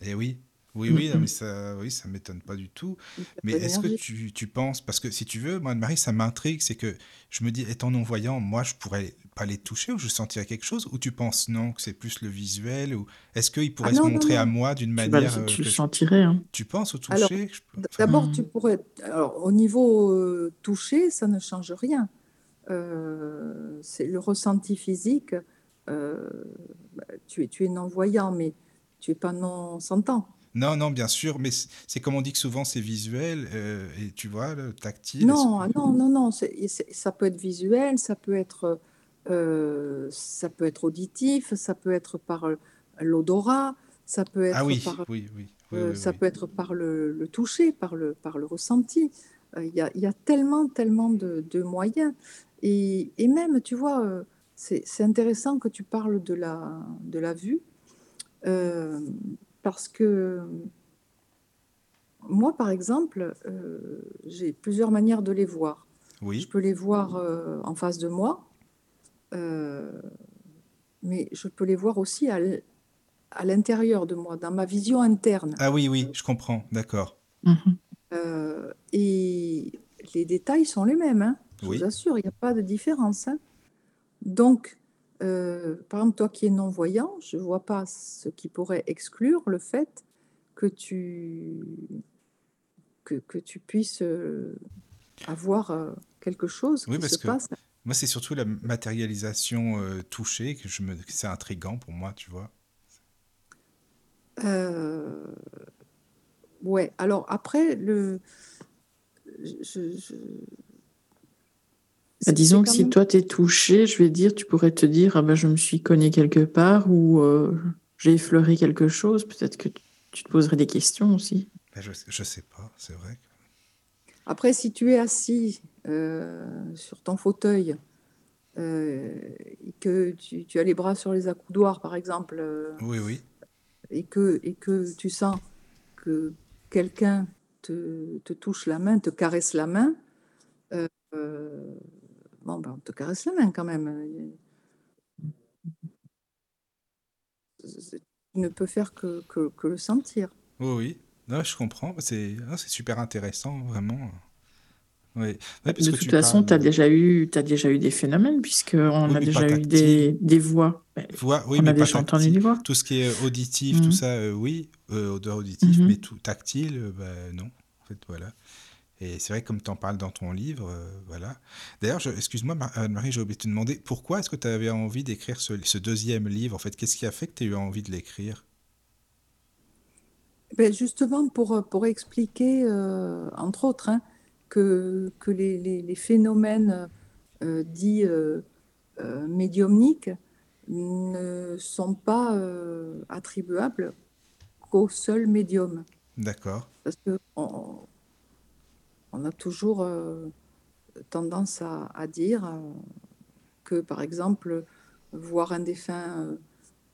Et oui. Oui, oui, non, Mhm. mais ça, oui, ça m'étonne pas du tout. Mais est-ce que tu, tu penses, parce que si tu veux, moi, Marie, ça m'intrigue, c'est que je me dis, étant non-voyant, moi, je pourrais pas les toucher ou je sentirais quelque chose, ou tu penses non, que c'est plus le visuel, ou est-ce qu'ils pourraient Ah se non, non, montrer à non. moi d'une manière euh, tu que le sentirais. Hein. Tu penses au toucher? Enfin, D'abord, tu pourrais. Alors, au niveau euh, touché, ça ne change rien. Euh, c'est le ressenti physique. euh, bah, tu es, tu es non-voyant, mais tu es pas non-sentant. Non, non, bien sûr, mais c'est comme on dit que souvent c'est visuel, euh, et tu vois, le tactile. Non, non, non, non. ça peut être visuel, ça peut être, euh, ça peut être auditif, ça peut être par euh, l'odorat, ça peut Ah être oui, par, oui, oui, euh, ça peut être par le, le toucher, par le, par le ressenti. Il y a, y a tellement, tellement de, de moyens. Et, et même, tu vois, c'est c'est intéressant que tu parles de la, de la vue, parce que moi, par exemple, euh, j'ai plusieurs manières de les voir. Je Oui, peux les voir euh, en face de moi, euh, mais je peux les voir aussi à l'intérieur de moi, dans ma vision interne. ah oui, oui, je comprends, d'accord. Mhm. Euh, et les détails sont les mêmes, hein, je Oui. vous assure, il n'y a pas de différence. hein. Donc, euh, par exemple, toi qui es non-voyant, je ne vois pas ce qui pourrait exclure le fait que tu, que, que tu puisses euh, avoir euh, quelque chose Oui, qui parce se que passe. moi, c'est surtout la matérialisation touchée que je me, c'est intriguant pour moi, tu vois. Ouais. Alors après, le, je, je- Bah, disons que si même. toi t'es touché, je vais dire, tu pourrais te dire, ah ben, je me suis cogné quelque part ou euh, j'ai effleuré quelque chose. Peut-être que tu te poserais des questions aussi. Ben, je, je sais pas, c'est vrai. que- Après, si tu es assis euh, sur ton fauteuil euh, et que tu, tu as les bras sur les accoudoirs, par exemple, euh, Oui, oui. et que, et que tu sens que quelqu'un te, te touche la main, te caresse la main, bon, ben, on te caresse la main quand même. Tu ne peux faire que, que, que le sentir. Oui, oui. Non, je comprends. C'est ah, c'est super intéressant, vraiment. Oui, Ouais, parce De que toute tu façon, tu as déjà eu, t'as déjà eu des phénomènes, puisqu'on Oui, a déjà eu des, des voix. Voix, oui, on mais a pas déjà entendu tactile. des voix. Tout ce qui est auditif, tout Mhm. ça, euh, oui, euh, odeur auditive, Mhm. mais tout tactile, euh, bah, non. En fait, voilà. Et c'est vrai, comme tu en parles dans ton livre, euh, voilà. D'ailleurs, excuse-moi, Mar- Anne-Marie, j'ai oublié de te demander, pourquoi est-ce que tu avais envie d'écrire ce, ce deuxième livre? En fait, qu'est-ce qui a fait que tu as eu envie de l'écrire? Ben, justement, pour, pour expliquer, euh, entre autres, hein, que, que les, les- les phénomènes euh, dits euh, euh, médiumniques ne sont pas euh, attribuables qu'au seul médium. D'accord. Parce que on, a toujours euh, tendance à, à dire euh, que, par exemple, voir un défunt,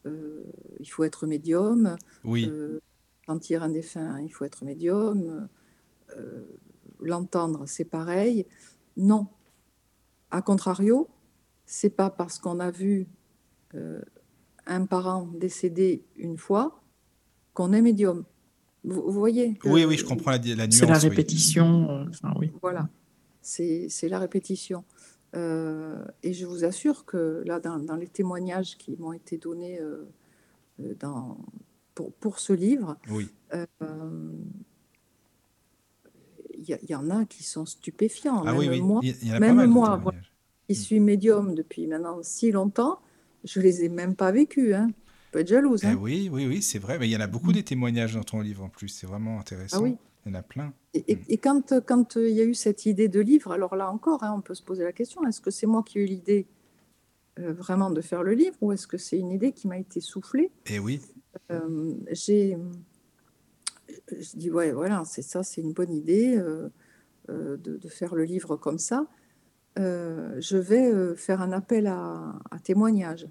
euh, il faut être médium. Oui, sentir un défunt, il faut être médium. L'entendre, c'est pareil. Non. A contrario, c'est pas parce qu'on a vu euh, un parent décédé une fois qu'on est médium. Vous, vous voyez oui, oui, je comprends la, la C'est la nuance, oui. répétition. euh, Enfin, oui. Voilà, c'est c'est la répétition. Euh, et je vous assure que là, dans, dans les témoignages qui m'ont été donnés euh, euh, dans, pour, pour ce livre, Oui, euh, il y, en a qui sont stupéfiants. ah Même oui, oui, moi, y- a même moi, qui suis médium depuis maintenant si longtemps, je les ai même pas vécus. Hein. Peux être jalouse. Eh Hein. oui, oui, oui, c'est vrai, mais il y en a beaucoup des témoignages dans ton livre en plus, c'est vraiment intéressant. Ah oui. Il y en a plein. Et, et- et quand, quand euh, il y a eu cette idée de livre, alors là encore, hein, on peut se poser la question, est-ce que c'est moi qui ai eu l'idée euh, vraiment de faire le livre ou est-ce que c'est une idée qui m'a été soufflée? Et oui, Euh, J'ai je dis, ouais, voilà, c'est ça, c'est une bonne idée euh, euh, de, de faire le livre comme ça. Euh, je vais euh, faire un appel à, à témoignages.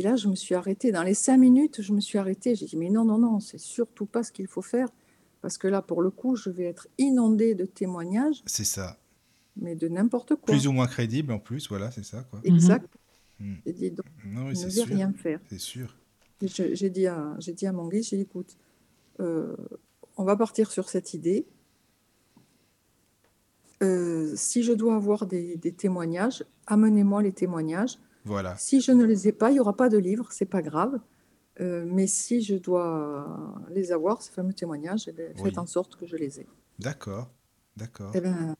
Puis là, je me suis arrêtée. Dans les cinq minutes, je me suis arrêtée. J'ai dit, mais non, non, non, c'est surtout pas ce qu'il faut faire. Parce que là, pour le coup, je vais être inondée de témoignages, c'est ça. mais de n'importe quoi. Plus ou moins crédible en plus, voilà, c'est ça, quoi. Exact. Mhm. J'ai dit, donc, Non, oui, je ne vais sûr. rien faire. C'est sûr. J'ai dit à, j'ai dit à mon guide, j'ai dit, écoute, euh, on va partir sur cette idée. Euh, si je dois avoir des, des témoignages, amenez-moi les témoignages. Voilà. Si je ne les ai pas, il n'y aura pas de livre, c'est pas grave. Euh, mais si je dois les avoir, ces fameux témoignages, eh ben, Oui. faites en sorte que je les ai. D'accord. D'accord. Eh ben,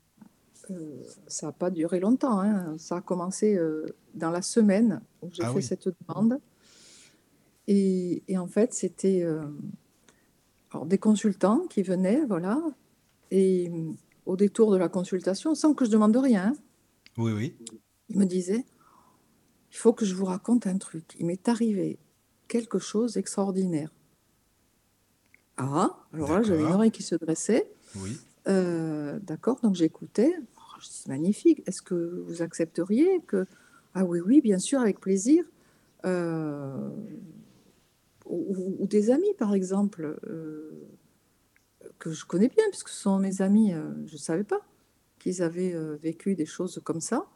euh, ça n'a pas duré longtemps. hein. Ça a commencé euh, dans la semaine où j'ai Ah fait oui. cette demande. Et, et en fait, c'était des consultants qui venaient, voilà. Et au détour de la consultation, sans que je demande rien, hein, Oui, oui. ils me disaient Il faut que je vous raconte un truc. Il m'est arrivé quelque chose d'extraordinaire. Ah, alors là, j'avais une oreille qui se dressait. Oui. Euh, D'accord, donc j'écoutais. Oh, C'est magnifique. Est-ce que vous accepteriez que... Ah oui, oui, bien sûr, avec plaisir. Euh, ou, des amis, par exemple, euh, que je connais bien, puisque ce sont mes amis, je ne savais pas qu'ils avaient vécu des choses comme ça.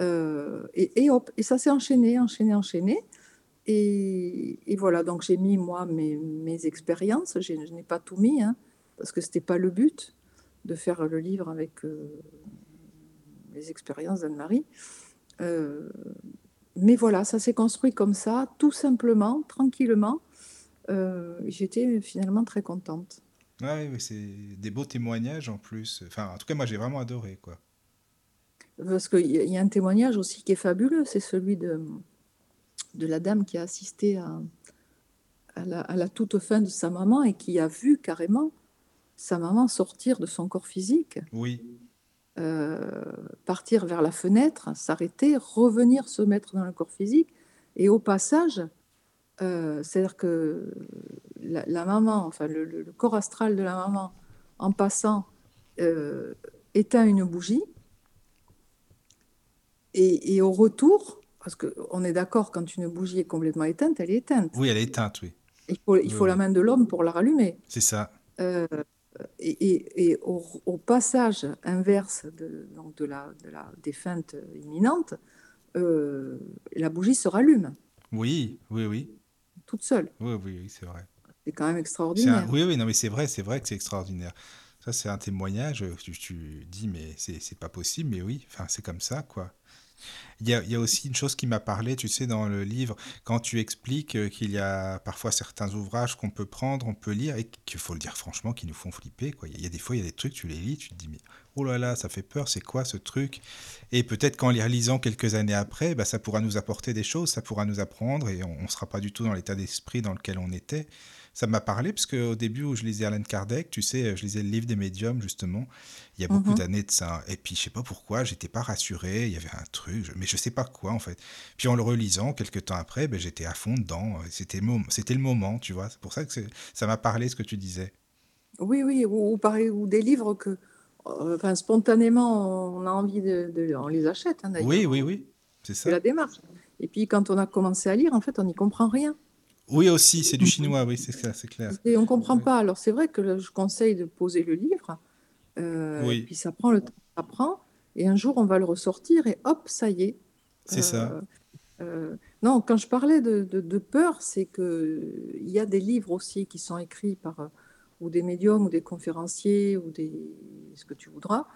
Euh, et, hop, et ça s'est enchaîné, enchaîné, enchaîné. Et, voilà, donc j'ai mis, moi, mes, expériences. Je n'ai pas tout mis, hein, parce que ce n'était pas le but de faire le livre avec euh, les expériences d'Anne-Marie. Euh, mais voilà, ça s'est construit comme ça, tout simplement, tranquillement. J'étais finalement très contente. Oui, c'est des beaux témoignages en plus. Enfin, en tout cas, moi, j'ai vraiment adoré, quoi. Parce qu'il y, a- un témoignage aussi qui est fabuleux, c'est celui de, de la dame qui a assisté à, à la, à la toute fin de sa maman et qui a vu carrément sa maman sortir de son corps physique, Oui, euh, partir vers la fenêtre, s'arrêter, revenir se mettre dans le corps physique. Et au passage, euh, c'est-à-dire que la, la maman, enfin le, le- le corps astral de la maman, en passant, euh, éteint une bougie. Et, et au retour, parce qu'on est d'accord, quand une bougie est complètement éteinte, elle est éteinte. oui, elle est éteinte, oui. Il faut, il Oui, faut la main de l'homme pour la rallumer. C'est ça. Euh, et et- et au, au passage inverse de, donc de la, de la défunte imminente, euh, la bougie se rallume Oui, oui, oui. toute seule. Oui, oui, oui, c'est vrai. C'est quand même un- extraordinaire. Oui, oui, non, mais c'est vrai, c'est vrai que c'est extraordinaire. Ça, c'est un témoignage. Tu, tu dis, mais c'est c'est pas possible, mais oui, enfin, c'est comme ça, quoi. Il y a, il y a aussi une chose qui m'a parlé, tu sais, dans le livre, quand tu expliques euh, qu'il y a parfois certains ouvrages qu'on peut prendre, on peut lire, et qu'il faut le dire franchement, qui nous font flipper, quoi. Il y a des fois, il y a des trucs, tu les lis, tu te dis, mais oh là là, ça fait peur, c'est quoi ce truc? Et peut-être qu'en les relisant quelques années après, bah, ça pourra nous apporter des choses, ça pourra nous apprendre, et on ne sera pas du tout dans l'état d'esprit dans lequel on était. Ça m'a parlé, parce qu'au début où je lisais Alan Kardec, tu sais, je lisais le livre des médiums, justement, il y a beaucoup Mhm. d'années de ça. Et puis, je sais pas pourquoi, j'étais pas rassuré, il y avait un truc, mais je sais pas quoi, en fait. Puis en le relisant, quelques temps après, ben, j'étais à fond dedans. C'était le moment, tu vois. C'est pour ça que c'est- ça m'a parlé, ce que tu disais. Oui, oui, ou, ou pareil, ou des livres que, euh, enfin, spontanément, on a envie de, de- on les achète, hein, d'ailleurs. Oui, oui, oui, c'est C'est ça. la démarche. Et puis, quand on a commencé à lire, en fait, on n'y comprend rien. Oui, aussi, c'est du chinois, oui, c'est ça, c'est clair. Et on ne comprend pas. Alors, c'est vrai que je conseille de poser le livre. euh, Oui. et puis, ça prend le temps, ça prend. Et un jour, on va le ressortir et hop, ça y est. C'est ça. Euh, euh, non, quand je parlais de, de- de peur, c'est que il y a des livres aussi qui sont écrits par ou des médiums ou des conférenciers ou des ce que tu voudras,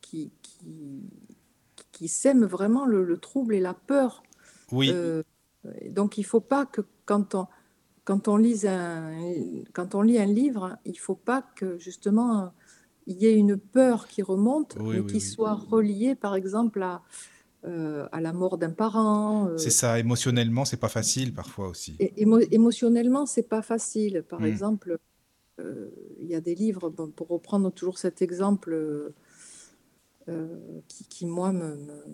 qui, qui, qui sèment vraiment le, le trouble et la peur. Oui, donc il faut pas que quand on quand on lit un quand on lit un livre, il faut pas que justement il y ait une peur qui remonte, Oui, mais oui, qui oui. soit reliée par exemple à euh, à la mort d'un parent. euh, c'est ça. Émotionnellement, c'est pas facile parfois aussi. et émo- émotionnellement, c'est pas facile. Par Mm. exemple, euh, il y a des livres, bon, pour reprendre toujours cet exemple qui, qui, moi, me, me,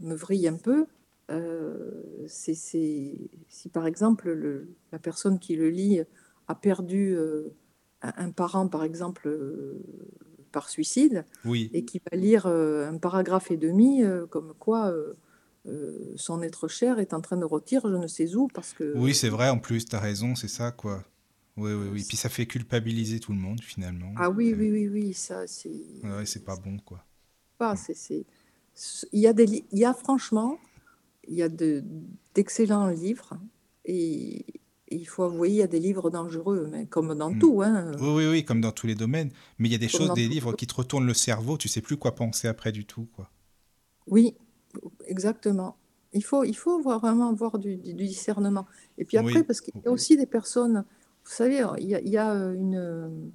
me vrille un peu, c'est c'est- si par exemple le- la personne qui le lit a perdu euh, un, parent, par exemple, euh, par suicide, Oui, et qui va lire euh, un paragraphe et demi, euh, comme quoi euh, euh, son être cher est en train de rôtir je ne sais où, parce que oui, c'est vrai. En plus, t'as raison, c'est ça, quoi. Oui, oui, oui. Puis ça fait culpabiliser tout le monde finalement. Ah oui, Euh, oui, oui, oui, ça, c'est Ouais, c'est pas bon, quoi. pas, c'est, c'est- il y a des, li- il y a franchement, il y a de, d'excellents livres et, et il faut avouer, il y a des livres dangereux, mais comme dans Mm. tout, hein. Oui, oui, oui, comme dans tous les domaines. Mais il y a des Comme choses, des tout. livres qui te retournent le cerveau, tu sais plus quoi penser après du tout, quoi. Oui, exactement. Il faut, il faut avoir, vraiment avoir du, du discernement. Et puis après, Oui. parce qu'il y a aussi des personnes, vous savez, il y a, il y a une,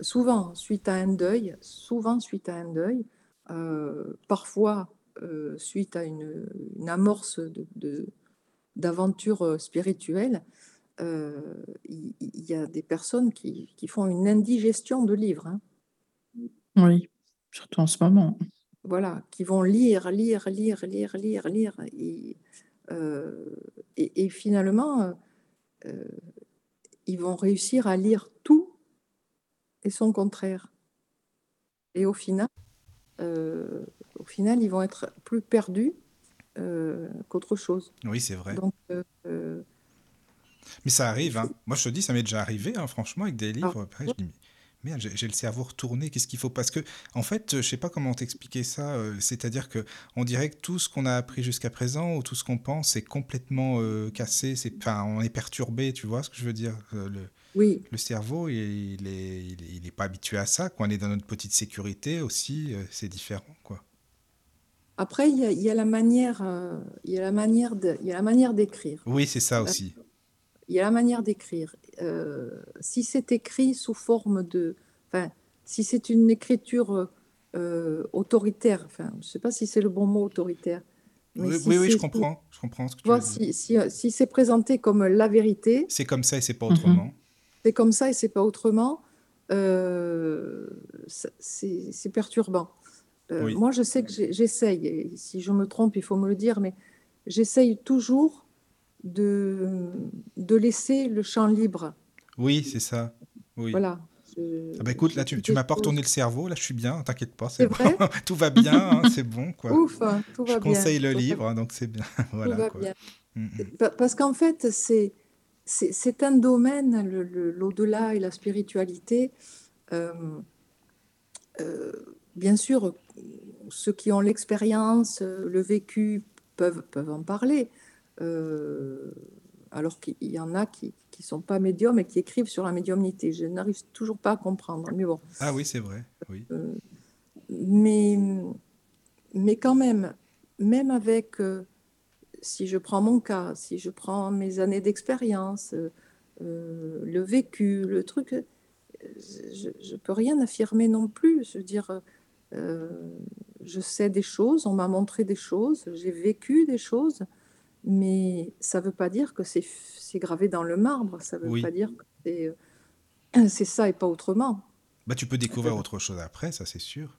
souvent suite à un deuil, souvent suite à un deuil, euh, parfois euh, suite à une, une amorce de, de- d'aventure euh, spirituelle, euh, il y, a des personnes qui, qui font une indigestion de livres. hein. Oui, surtout en ce moment. voilà, qui vont lire, lire, lire, lire, lire, lire, et, euh, et, et finalement, ils vont réussir à lire tout et son contraire. Et au final, euh, au final, ils vont être plus perdus euh, qu'autre chose. Oui, c'est vrai. Donc, euh, Mais ça arrive, hein. Moi, je te dis, ça m'est déjà arrivé, hein, franchement, avec des Ah, livres. Après, je dis, mais merde, j'ai le cerveau retourné, qu'est-ce qu'il faut? Parce que, en fait, je sais pas comment t'expliquer ça. C'est-à-dire que on dirait que tout ce qu'on a appris jusqu'à présent ou tout ce qu'on pense est complètement cassé. Enfin, on est perturbé, tu vois ce que je veux dire? Le, oui, le cerveau, il, il est, il est, il est pas habitué à ça, quoi. On est dans notre petite sécurité aussi, euh, c'est différent, quoi. après, il y a, il y a la manière, euh, il y a la manière de, il y a la manière d'écrire. Oui, c'est ça Euh, aussi. il y a la manière d'écrire. Euh, si c'est écrit sous forme de, enfin, si c'est une écriture euh, autoritaire, enfin, je ne sais pas si c'est le bon mot autoritaire, mais Oui, si oui, oui, je c'est- comprends. Je comprends ce que tu vois, veux dire. si, si, si c'est présenté comme la vérité, C'est comme ça et c'est pas Mhm. autrement. C'est comme ça et c'est pas autrement, euh, c'est perturbant. Euh, Oui. moi, je sais que j'essaye, si je me trompe, il faut me le dire, mais j'essaye toujours de, de laisser le champ libre. Oui, c'est ça. Oui. Voilà. Je- Ah bah écoute, je là, tu, tu m'as pas retourné le cerveau, là, je suis bien, t'inquiète pas, C'est bon. vrai Tout va bien, hein, c'est bon, quoi. Ouf, hein, tout Je va bien. conseille le tout va- livre, hein, donc c'est bien. Tout Voilà, va quoi. bien. Mm, mm. Pa- Parce qu'en fait, c'est c'est un domaine, le- le- l'au-delà et la spiritualité. euh, euh, bien sûr, ceux qui ont l'expérience, le vécu, peuvent, peuvent en parler. euh, alors qu'il y en a qui ne sont pas médiums et qui écrivent sur la médiumnité. Je n'arrive toujours pas à comprendre. Mais bon. Ah oui, c'est vrai, oui. Mais, mais quand même, même avec, si je prends mon cas, si je prends mes années d'expérience, euh, le vécu, le truc, euh, je ne peux rien affirmer non plus. Je veux dire, euh, je sais des choses, on m'a montré des choses, j'ai vécu des choses, mais ça ne veut pas dire que c'est gravé dans le marbre, ça ne veut Oui. pas dire que c'est c'est ça et pas autrement. Bah, tu peux découvrir autre chose après, ça, c'est sûr.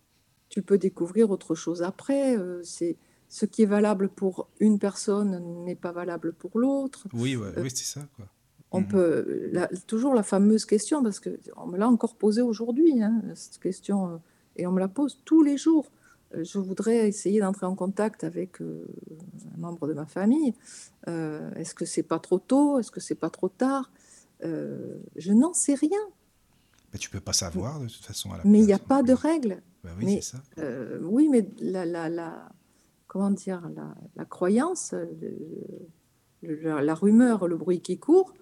tu peux découvrir autre chose après. euh, c'est ce qui est valable pour une personne n'est pas valable pour l'autre. Oui, ouais, Euh, oui, c'est ça, quoi. On Mhm. peut la- toujours la fameuse question parce que on me l'a encore posée aujourd'hui hein, cette question euh, et on me la pose tous les jours. Euh, Je voudrais essayer d'entrer en contact avec euh, un membre de ma famille. Euh, Est-ce que c'est pas trop tôt? Est-ce que c'est pas trop tard? Je n'en sais rien. Mais tu peux pas savoir, de toute façon, à la Mais il n'y a pas de règles. Bah oui, Mais- ça. Oui, mais la, la, la- comment dire, la, la croyance, le- le- la, la rumeur, le bruit qui court,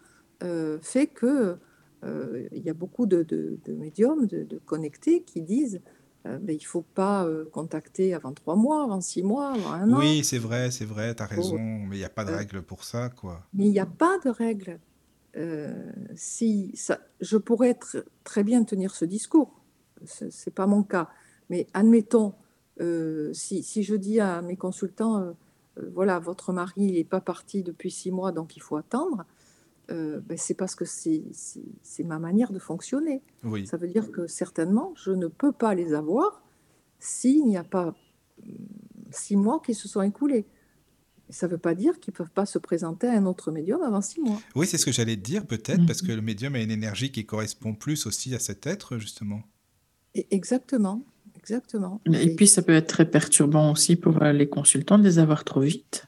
euh, fait que euh, il y a beaucoup de, de- de médiums, de, de connectés qui disent euh, ben, il faut pas euh, contacter avant trois mois, avant six mois, avant un an. Oui, c'est vrai, c'est vrai, t'as Oh. raison, mais il n'y a pas de Euh, règle pour ça, quoi. Mais il n'y a pas de règle. Euh, si ça, je pourrais tr- très bien tenir ce discours, ce n'est pas mon cas, mais admettons, euh, si, si je dis à mes consultants, euh, euh, voilà, votre mari n'est pas parti depuis six mois, donc il faut attendre, euh, ben, c'est parce que c'est ma manière de fonctionner. Oui, Ça veut dire que certainement, je ne peux pas les avoir s'il n'y a pas hum, six mois qui se sont écoulés. Ça ne veut pas dire qu'ils ne peuvent pas se présenter à un autre médium avant six mois. oui, c'est ce que j'allais dire, peut-être, parce Mhm. que le médium a une énergie qui correspond plus aussi à cet être, justement. Et exactement, exactement. Et puis, ça peut être très perturbant aussi pour euh, les consultants de les avoir trop vite.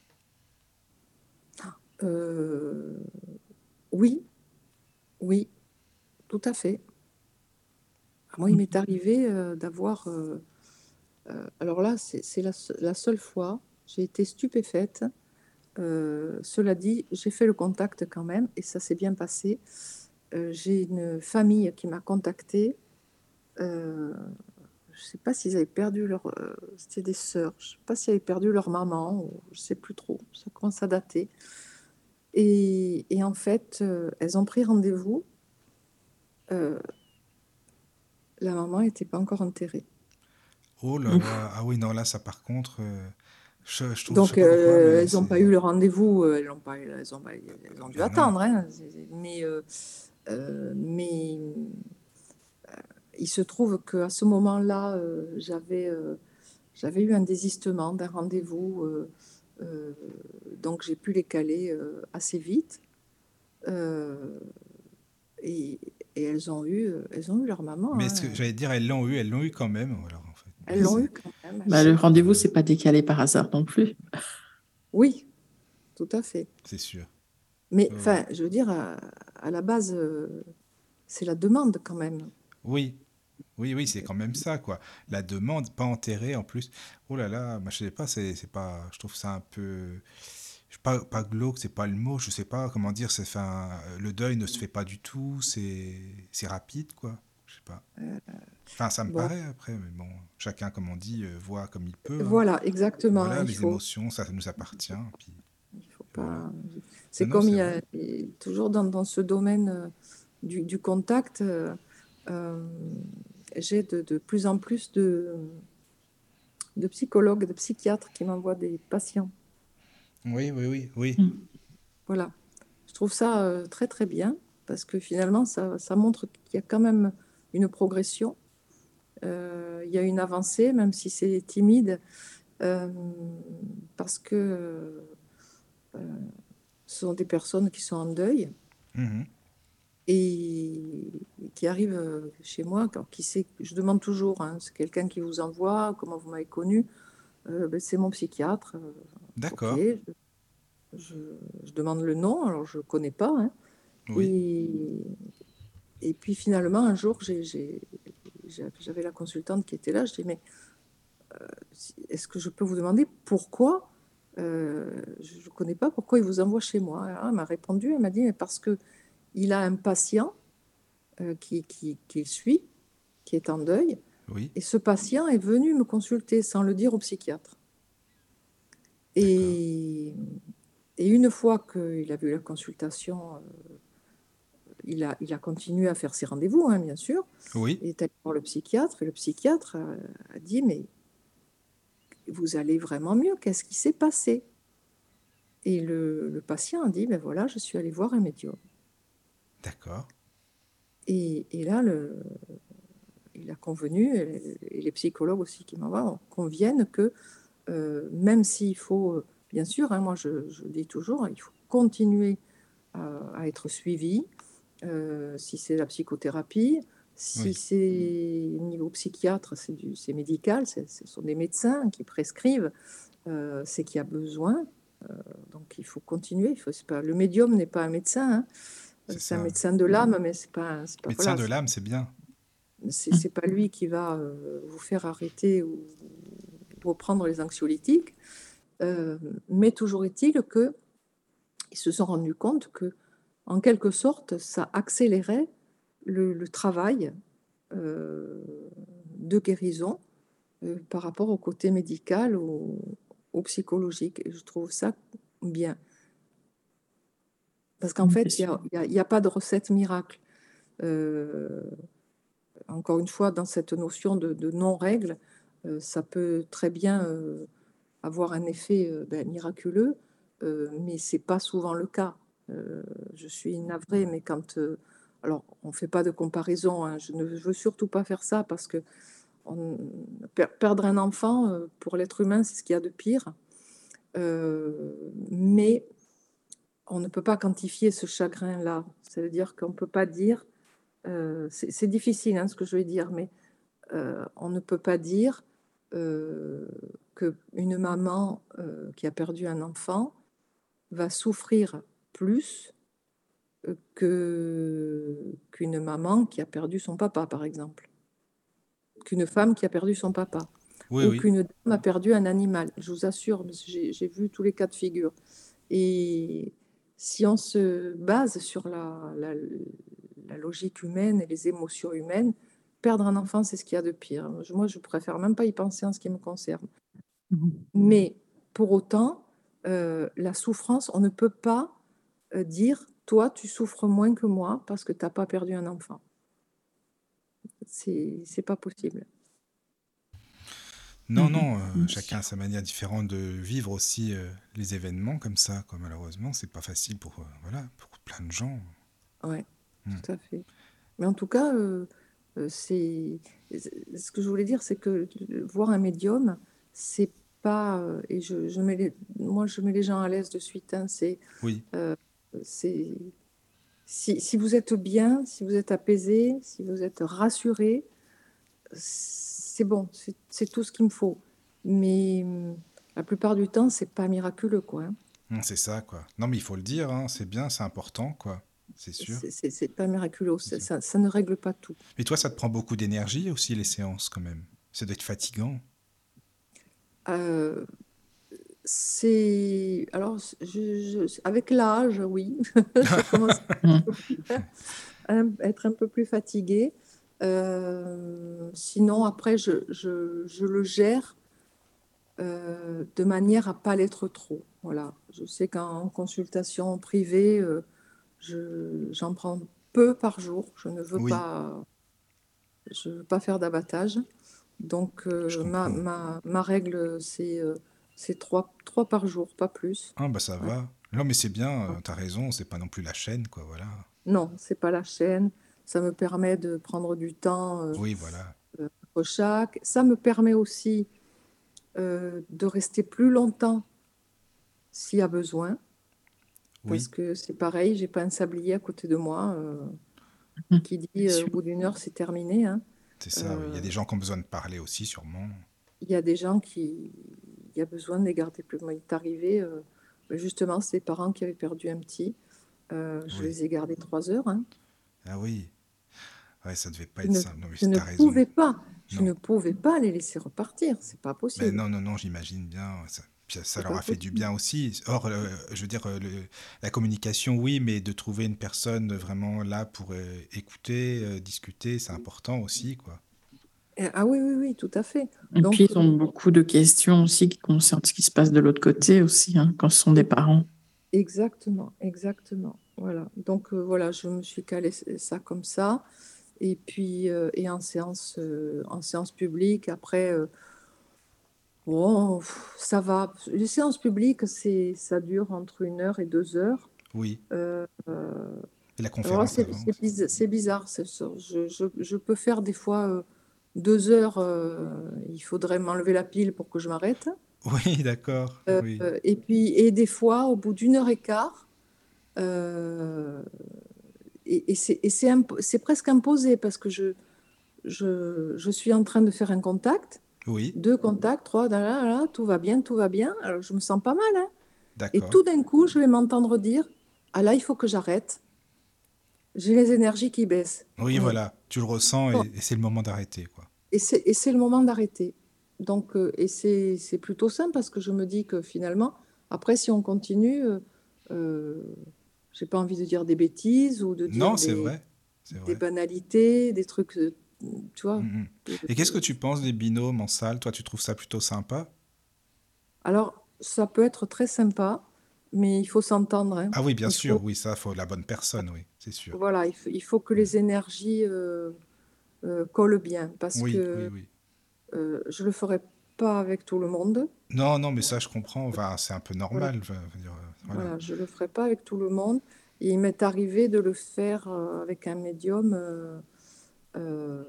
Euh, oui, oui, tout à fait. Moi, il m'est arrivé euh, d'avoir. euh, euh, alors là, c'est la, la seule fois, j'ai été stupéfaite. Cela dit, j'ai fait le contact quand même et ça s'est bien passé. J'ai une famille qui m'a contactée. Je ne sais pas s'ils avaient perdu leur. euh, C'était des sœurs. Je ne sais pas s'ils avaient perdu leur maman. Ou, je ne sais plus trop. Ça commence à dater. Et, et en fait, euh, elles ont pris rendez-vous. Euh, la maman n'était pas encore enterrée. Oh là là, ah oui, non, là, ça par contre, je, je trouve, je Donc, euh, elles n'ont pas eu le rendez-vous. Elles ont, pas, elles ont, elles ont dû non. attendre. hein, mais euh, euh, mais il se trouve qu'à ce moment-là, euh, j'avais euh, j'avais eu un désistement d'un rendez-vous. euh, euh, donc, j'ai pu les caler euh, assez vite. Euh, et, et elles ont eu, elles ont eu leur maman. Mais hein. ce que j'allais dire, elles l'ont eu, elles l'ont eu quand même, alors, en fait? Elles l'ont eu quand même. Bah, le rendez-vous, c'est pas décalé par hasard non plus. Oui, tout à fait. C'est sûr. Mais Ouais. enfin, je veux dire, à, à la base, euh, c'est la demande quand même. Oui, oui, oui, c'est quand même ça, quoi. La demande, pas enterrée en plus. Oh là là, moi, je sais pas, c'est pas, je trouve ça un peu, je sais pas, pas glauque, c'est pas le mot, je sais pas comment dire, c'est, enfin, le deuil ne se fait pas du tout, c'est c'est rapide, quoi. Je sais pas. Enfin, ça me bon. paraît après, mais bon, chacun, comme on dit, euh, voit comme il peut. hein. Voilà, exactement. Voilà, il les faut, émotions, ça nous appartient. Puis, il faut pas. C'est comme il y a toujours dans, dans ce domaine euh, du, du contact, euh, euh, j'ai de, de plus en plus de, de psychologues, de psychiatres qui m'envoient des patients. oui, oui, oui, oui. Mm. Voilà. Je trouve ça euh, très très bien parce que finalement, ça, ça montre qu'il y a quand même une progression. Euh, il y a une avancée, même si c'est timide, euh, parce que euh, ce sont des personnes qui sont en deuil Mhm. Et qui arrivent chez moi. quand- Qui sait, je demande toujours, hein, c'est quelqu'un qui vous envoie, comment vous m'avez connu Euh, ben, C'est mon psychiatre. Euh, D'accord. Je, je- je demande le nom, alors je ne connais pas. hein. Oui. Et, et puis finalement, un jour, j'avais la consultante qui était là. Je dis, mais euh, est-ce que je peux vous demander pourquoi euh, Je ne connais pas pourquoi il vous envoie chez moi. Alors, elle m'a répondu, elle m'a dit, mais parce que il a un patient euh, qui, qui, qui suit, qui est en deuil, Oui. et ce patient est venu me consulter sans le dire au psychiatre. Et, et une fois qu'il a vu la consultation, euh, il a, il a continué à faire ses rendez-vous, hein, bien sûr. Oui. Il est allé voir le psychiatre, et le psychiatre a dit, mais vous allez vraiment mieux, qu'est-ce qui s'est passé? Et le, le patient a dit, ben voilà, je suis allé voir un médium. D'accord. Et, et là, le, il a convenu, et, et les psychologues aussi qui m'envoient, conviennent que euh, même s'il faut, euh, bien sûr, hein, moi je, je dis toujours, il faut continuer à, à être suivi, euh, si c'est la psychothérapie, si Oui. c'est niveau psychiatre, c'est médical, ce sont des médecins qui prescrivent, euh, c'est qu'il y a besoin, donc il faut continuer. Il faut, pas, le médium n'est pas un médecin, hein. C'est un médecin de l'âme, mais c'est pas, pas Médecin voilà, de l'âme, c'est bien. c'est pas lui qui va euh, vous faire arrêter ou reprendre les anxiolytiques. Euh, mais toujours est-il que ils se sont rendus compte que, en quelque sorte, ça accélérait le, le travail euh, de guérison par rapport au côté médical ou au psychologique. Et je trouve ça bien. Parce qu'en Mm, fait, il n'y a, pas de recette miracle. Euh, encore une fois, dans cette notion de, de non-règle, euh, ça peut très bien euh, avoir un effet ben, miraculeux, mais c'est pas souvent le cas. Je suis navrée, mais quand... alors, on ne fait pas de comparaison, hein, je ne veux surtout pas faire ça parce que on- per- perdre un enfant, pour l'être humain, c'est ce qu'il y a de pire. Mais on ne peut pas quantifier ce chagrin-là. Ça veut dire qu'on ne peut pas dire, euh, c'est difficile hein, ce que je vais dire, mais euh, on ne peut pas dire euh, qu'une maman euh, qui a perdu un enfant va souffrir plus que qu'une maman qui a perdu son papa, par exemple, qu'une femme qui a perdu son papa Oui, ou oui. qu'une dame a perdu un animal. Je vous assure, j'ai vu tous les cas de figure. Et si on se base sur la, la- la logique humaine et les émotions humaines, perdre un enfant, c'est ce qu'il y a de pire. Moi, je préfère même pas y penser en ce qui me concerne. Mhm. Mais pour autant, euh, la souffrance, on ne peut pas euh, dire, toi, tu souffres moins que moi parce que tu n'as pas perdu un enfant. C'est pas possible. Non, Mhm. non, euh, chacun a sa manière différente de vivre aussi euh, les événements comme ça, quoi. Malheureusement, c'est pas facile pour, euh, voilà, pour plein de gens. Ouais, Hmm. tout à fait. Mais en tout cas, c'est ce que je voulais dire, c'est que voir un médium, c'est pas et je, je mets les, moi je mets les gens à l'aise de suite. hein, c'est Oui, c'est si, si vous êtes bien, si vous êtes apaisé, si vous êtes rassuré, c'est bon, c'est tout ce qu'il me faut. Mais hum, la plupart du temps, c'est pas miraculeux, quoi. hein. Mm, c'est ça, quoi. Non, mais il faut le dire, hein, c'est bien, c'est important, quoi. C'est sûr. C'est pas miraculeux, ça, ça- ne règle pas tout. Mais toi, ça te prend beaucoup d'énergie aussi, les séances, quand même. Ça doit être fatigant. Euh, c'est alors je- je- avec l'âge, oui, je commence à être un peu plus fatiguée. Euh, sinon, après, je, je- je le gère euh, de manière à pas l'être trop. Voilà. Je sais qu'en consultation privée, euh, je, j'en prends peu par jour. Je ne veux Oui. pas, je veux pas faire d'abattage. Donc, euh, ma, comprends. ma, ma règle, c'est euh, trois, trois par jour, pas plus. Ah, bah ça Ouais. va. Non, mais c'est bien, tu as raison, c'est pas non plus la chaîne, quoi, voilà. Non, c'est pas la chaîne. Ça me permet de prendre du temps euh, Oui, voilà. euh, pour chaque. Ça me permet aussi euh, de rester plus longtemps s'il y a besoin. Parce Oui, que c'est pareil, j'ai pas un sablier à côté de moi euh, Mhm, qui dit euh, au bout d'une heure c'est terminé. hein. c'est ça. Il y a des gens qui ont besoin de parler aussi, sûrement. Il y a des gens qui, il y a besoin de les garder plus. Moi, il est arrivé, euh, justement, ces parents qui avaient perdu un petit, euh, je Oui. les ai gardés trois heures. hein. Ah oui. Ouais, ça devait pas Je être ne, simple. Non, mais je ne raison. pouvais pas, je Non. ne pouvais pas les laisser repartir. C'est pas Mais possible. non, non, non, j'imagine bien. Ça, ça leur a fait du possible. bien aussi. Or, euh, je veux dire, euh, le- la communication, oui, mais de trouver une personne vraiment là pour euh, écouter, euh, discuter, c'est important aussi, quoi. Et- Ah oui, oui, oui, tout à fait. Et Donc, puis, ils euh, ont beaucoup de questions aussi qui concernent ce qui se passe de l'autre côté aussi, hein, quand ce sont des parents. exactement, exactement. Voilà. Donc, euh, voilà, je me suis calé ça comme ça. Et puis, euh, et en séance, euh, en séance publique, après, bon, pff, ça va. Les séances publiques, c'est, ça dure entre une heure et deux heures. Oui. Et la conférence c'est bizarre. Je, je, je peux faire des fois deux heures. euh, il faudrait m'enlever la pile pour que je m'arrête. Oui, d'accord. Euh, Oui. et puis, et des fois, au bout d'une heure et quart, euh, et, et c'est presque imposé parce que je, je, je suis en train de faire un contact, Oui, deux contacts, trois, là, là, là, tout va bien, tout va bien. Alors, je me sens pas mal. hein. Et tout d'un coup, je vais m'entendre dire, ah là, il faut que j'arrête. J'ai les énergies qui baissent. Oui, voilà. Tu le ressens et, et c'est le moment d'arrêter, quoi. et c'est le moment d'arrêter. Donc, euh, et c'est c'est plutôt simple parce que je me dis que finalement, après, si on continue, euh, euh, j'ai pas envie de dire des bêtises ou de dire Non, c'est des, vrai. Des banalités, des trucs, euh, tu vois. Mm, mm. de- Et qu'est-ce que tu penses des binômes en salle? Toi, tu trouves ça plutôt sympa? Alors, ça peut être très sympa, mais il faut s'entendre, hein. Ah oui, bien Il sûr. faut, Oui, ça, faut la bonne personne, oui, c'est sûr. voilà, il faut, il faut que Mm. les énergies euh, euh, collent bien parce Oui, oui, que oui. euh, je le ferai pas avec tout le monde. Non, non, mais ça, je comprends. Enfin, c'est un peu normal. euh, voilà. Voilà, je le ferai pas avec tout le monde. Et il m'est arrivé de le faire euh, avec un médium euh, euh,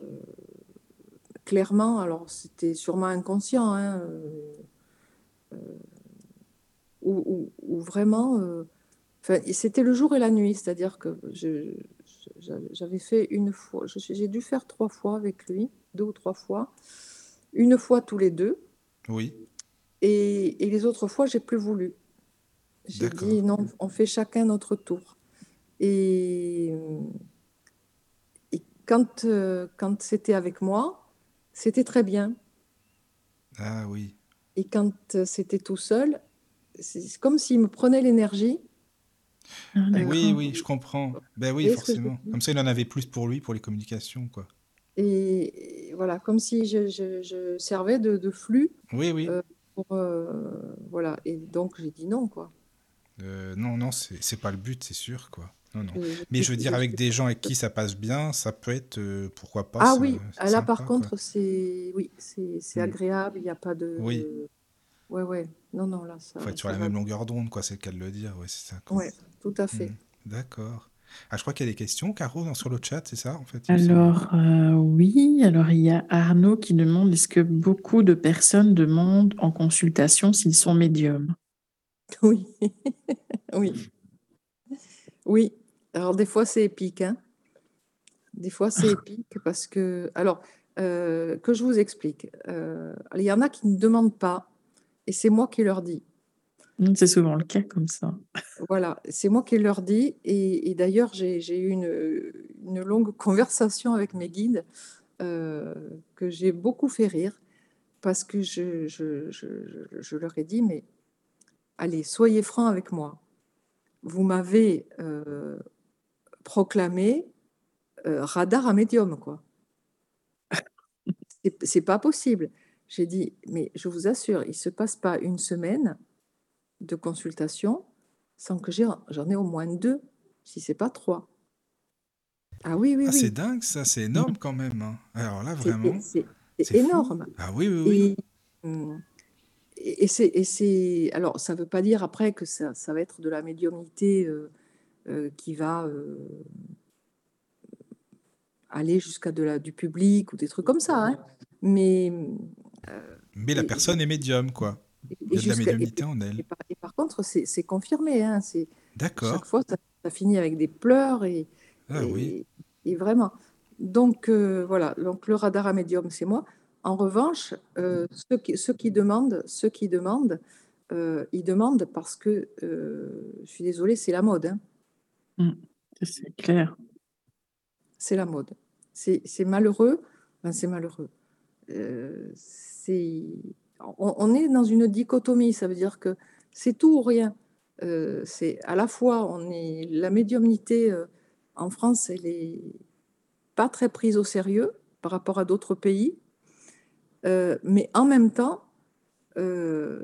clairement. Alors, c'était sûrement inconscient, hein, euh, où vraiment. c'était le jour et la nuit, c'est-à-dire que j'avais fait une fois, j'ai dû faire trois fois avec lui, deux ou trois fois, une fois tous les deux, Oui, et, et les autres fois, j'ai plus voulu. J'ai dit non, on fait chacun notre tour. Et, et quand, euh, quand c'était avec moi, c'était très bien. Ah oui. Et quand euh, c'était tout seul, c'est comme s'il me prenait l'énergie. Ah, Oui, oui, je comprends. Ben oui, forcément. Comme ça, il en avait plus pour lui, pour les communications, quoi. Et, et voilà, comme si je, je- je servais de, de flux Oui, oui. euh, pour, euh, voilà. Et donc j'ai dit non, quoi. Euh, non, non, c'est pas le but, c'est sûr, quoi. Non, non. Mais je veux dire, avec des gens avec qui ça passe bien, ça peut être, euh, pourquoi pas, Ah oui, là par sympa, contre, c'est oui, c'est agréable, il n'y a pas de, Oui, de- Ouais, ouais, non, non, là, faut ça, être sur la même longueur d'onde, quoi, c'est le cas de le dire, ouais, c'est ça, quoi. Ouais, tout à fait. Mm. D'accord. Ah, je crois qu'il y a des questions, Caro, sur le chat, c'est ça, en fait. Alors, euh, oui, alors il y a Arnaud qui demande, est-ce que beaucoup de personnes demandent en consultation s'ils sont médiums? Oui, oui, oui. Alors des fois c'est épique, hein. Des fois c'est épique parce que, alors, euh, que je vous explique. Euh, il y en a qui ne demandent pas et c'est moi qui leur dis. Mm, C'est souvent le cas comme ça. Voilà, c'est moi qui leur dis. Et, et d'ailleurs, j'ai eu une, longue conversation avec mes guides euh, que j'ai beaucoup fait rire parce que je, leur ai dit, mais allez, soyez francs avec moi. Vous m'avez euh, proclamé euh, radar à médium, quoi. C'est pas possible. J'ai dit, mais je vous assure, il ne se passe pas une semaine de consultation sans que j'en ai au moins deux, si c'est pas trois. Ah oui, oui, Ah, c'est dingue, ça, c'est énorme quand même. hein. Alors là, vraiment, c'est- fou. énorme. Ah oui, oui, oui. Et, hum, et, c'est, alors ça ne veut pas dire après que ça, ça va être de la médiumnité euh, euh, qui va euh, aller jusqu'à de la, du public ou des trucs comme ça. Hein. Mais, mais la personne est médium, quoi. Il y a de la médiumnité en elle. Et par, contre, c'est confirmé. Hein, D'accord. Chaque fois, ça, finit avec des pleurs et, ah, oui. et vraiment. Donc voilà, donc le radar à médium, c'est moi. En revanche, euh, ceux, qui, ceux, qui, demandent, ceux qui demandent, euh, ils demandent parce que, euh, je suis désolée, c'est la mode. Hein. Mmh, c'est clair. C'est la mode. C'est malheureux. c'est malheureux. On, est dans une dichotomie. Ça veut dire que c'est tout ou rien. c'est à la fois, on est la médiumnité en France, elle est pas très prise au sérieux par rapport à d'autres pays. Euh, mais en même temps, euh,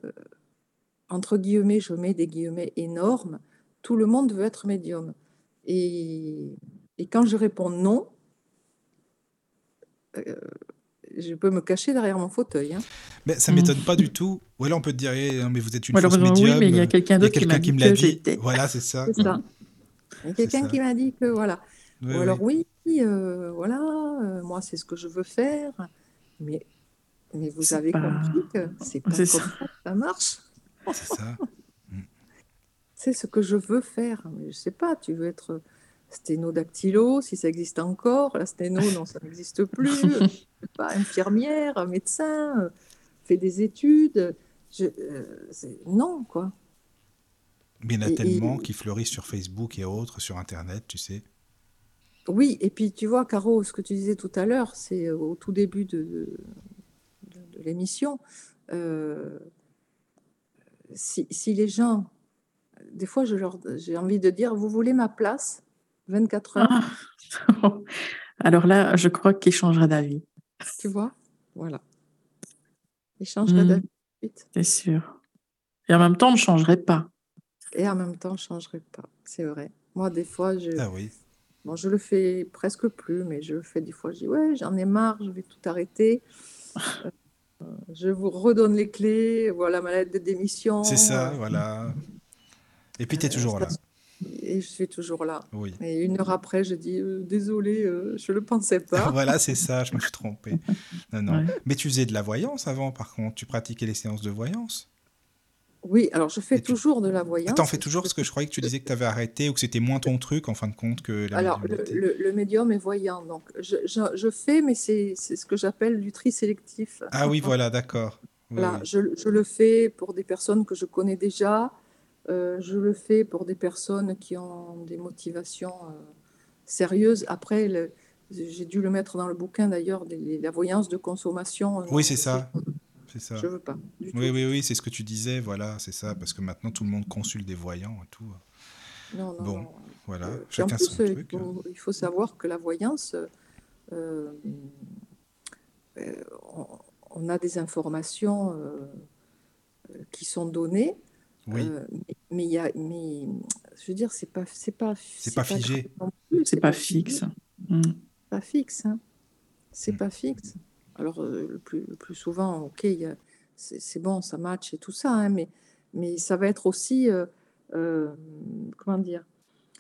entre guillemets, je mets des guillemets énormes, tout le monde veut être médium. Et, quand je réponds non, euh, je peux me cacher derrière mon fauteuil. Hein. Mais ça m'étonne pas du tout. Ou alors on peut te dire, eh, mais vous êtes une fausse médium. Oui, mais il y a quelqu'un d'autre qui m'a dit, que Voilà, c'est ça. ça. Il y a quelqu'un qui m'a dit que voilà. Ou alors oui, voilà, moi c'est ce que je veux faire. Mais mais vous avez compris que c'est pas comme ça. que ça marche. C'est ça. Mm. C'est ce que je veux faire. Mais je sais pas, tu veux être sténodactylo, si ça existe encore. La sténo, non, ça n'existe plus. pas, infirmière, médecin, fait des études. Je, euh, non, quoi. Mais il y en a tellement qui fleurissent sur Facebook et autres, sur Internet, tu sais. Oui, et puis tu vois, Caro, ce que tu disais tout à l'heure, c'est au tout début de, l'émission, euh, si, les gens, des fois, j'ai envie de dire, vous voulez ma place? 24 heures ah. Alors là, je crois qu'il changera d'avis. Tu vois? Voilà. Il changerait hmm. d'avis. C'est sûr. Et en même temps, on ne changerait pas. Et en même temps, on ne changerait pas. C'est vrai. Moi, des fois, je. Ah oui. Bon, je le fais presque plus, mais je le fais des fois. Je dis, ouais, j'en ai marre, je vais tout arrêter. Je vous redonne les clés, voilà ma lettre de démission. C'est ça, voilà. Et puis tu es toujours là. Et je suis toujours là. Oui. Et une heure après, je dis euh, désolé, euh, je ne le pensais pas. voilà, c'est ça, je me suis trompée. Non, non. Mais tu faisais de la voyance avant, par contre. Tu pratiquais les séances de voyance oui, alors je fais toujours de la voyance. T'en fais toujours parce que je croyais que tu disais que tu avais arrêté ou que c'était moins ton truc en fin de compte que la Alors le, médium est voyant, donc je, je, fais, mais c'est ce que j'appelle du tri sélectif. Ah oui, voilà, d'accord. voilà, Je, je, le fais pour des personnes que je connais déjà. Euh, je le fais pour des personnes qui ont des motivations euh, sérieuses. Après, j'ai dû le mettre dans le bouquin d'ailleurs, la voyance de consommation. Oui, c'est ça. C'est ça. Je veux pas. oui, oui, oui, c'est ce que tu disais, voilà, c'est ça, parce que maintenant tout le monde consulte des voyants et tout. Non, non, bon, voilà, euh, chacun son truc. Il faut, savoir que la voyance, euh, euh, on, a des informations qui sont données. Oui. mais il y a, mais je veux dire, c'est pas, c'est pas, c'est pas, figé. C'est pas, fixe. Mm. Pas fixe, hein. C'est mm. pas fixe. Alors, euh, le, plus, plus, souvent, OK, c'est bon, ça match et tout ça, hein, mais, mais ça va être aussi, euh, euh, comment dire,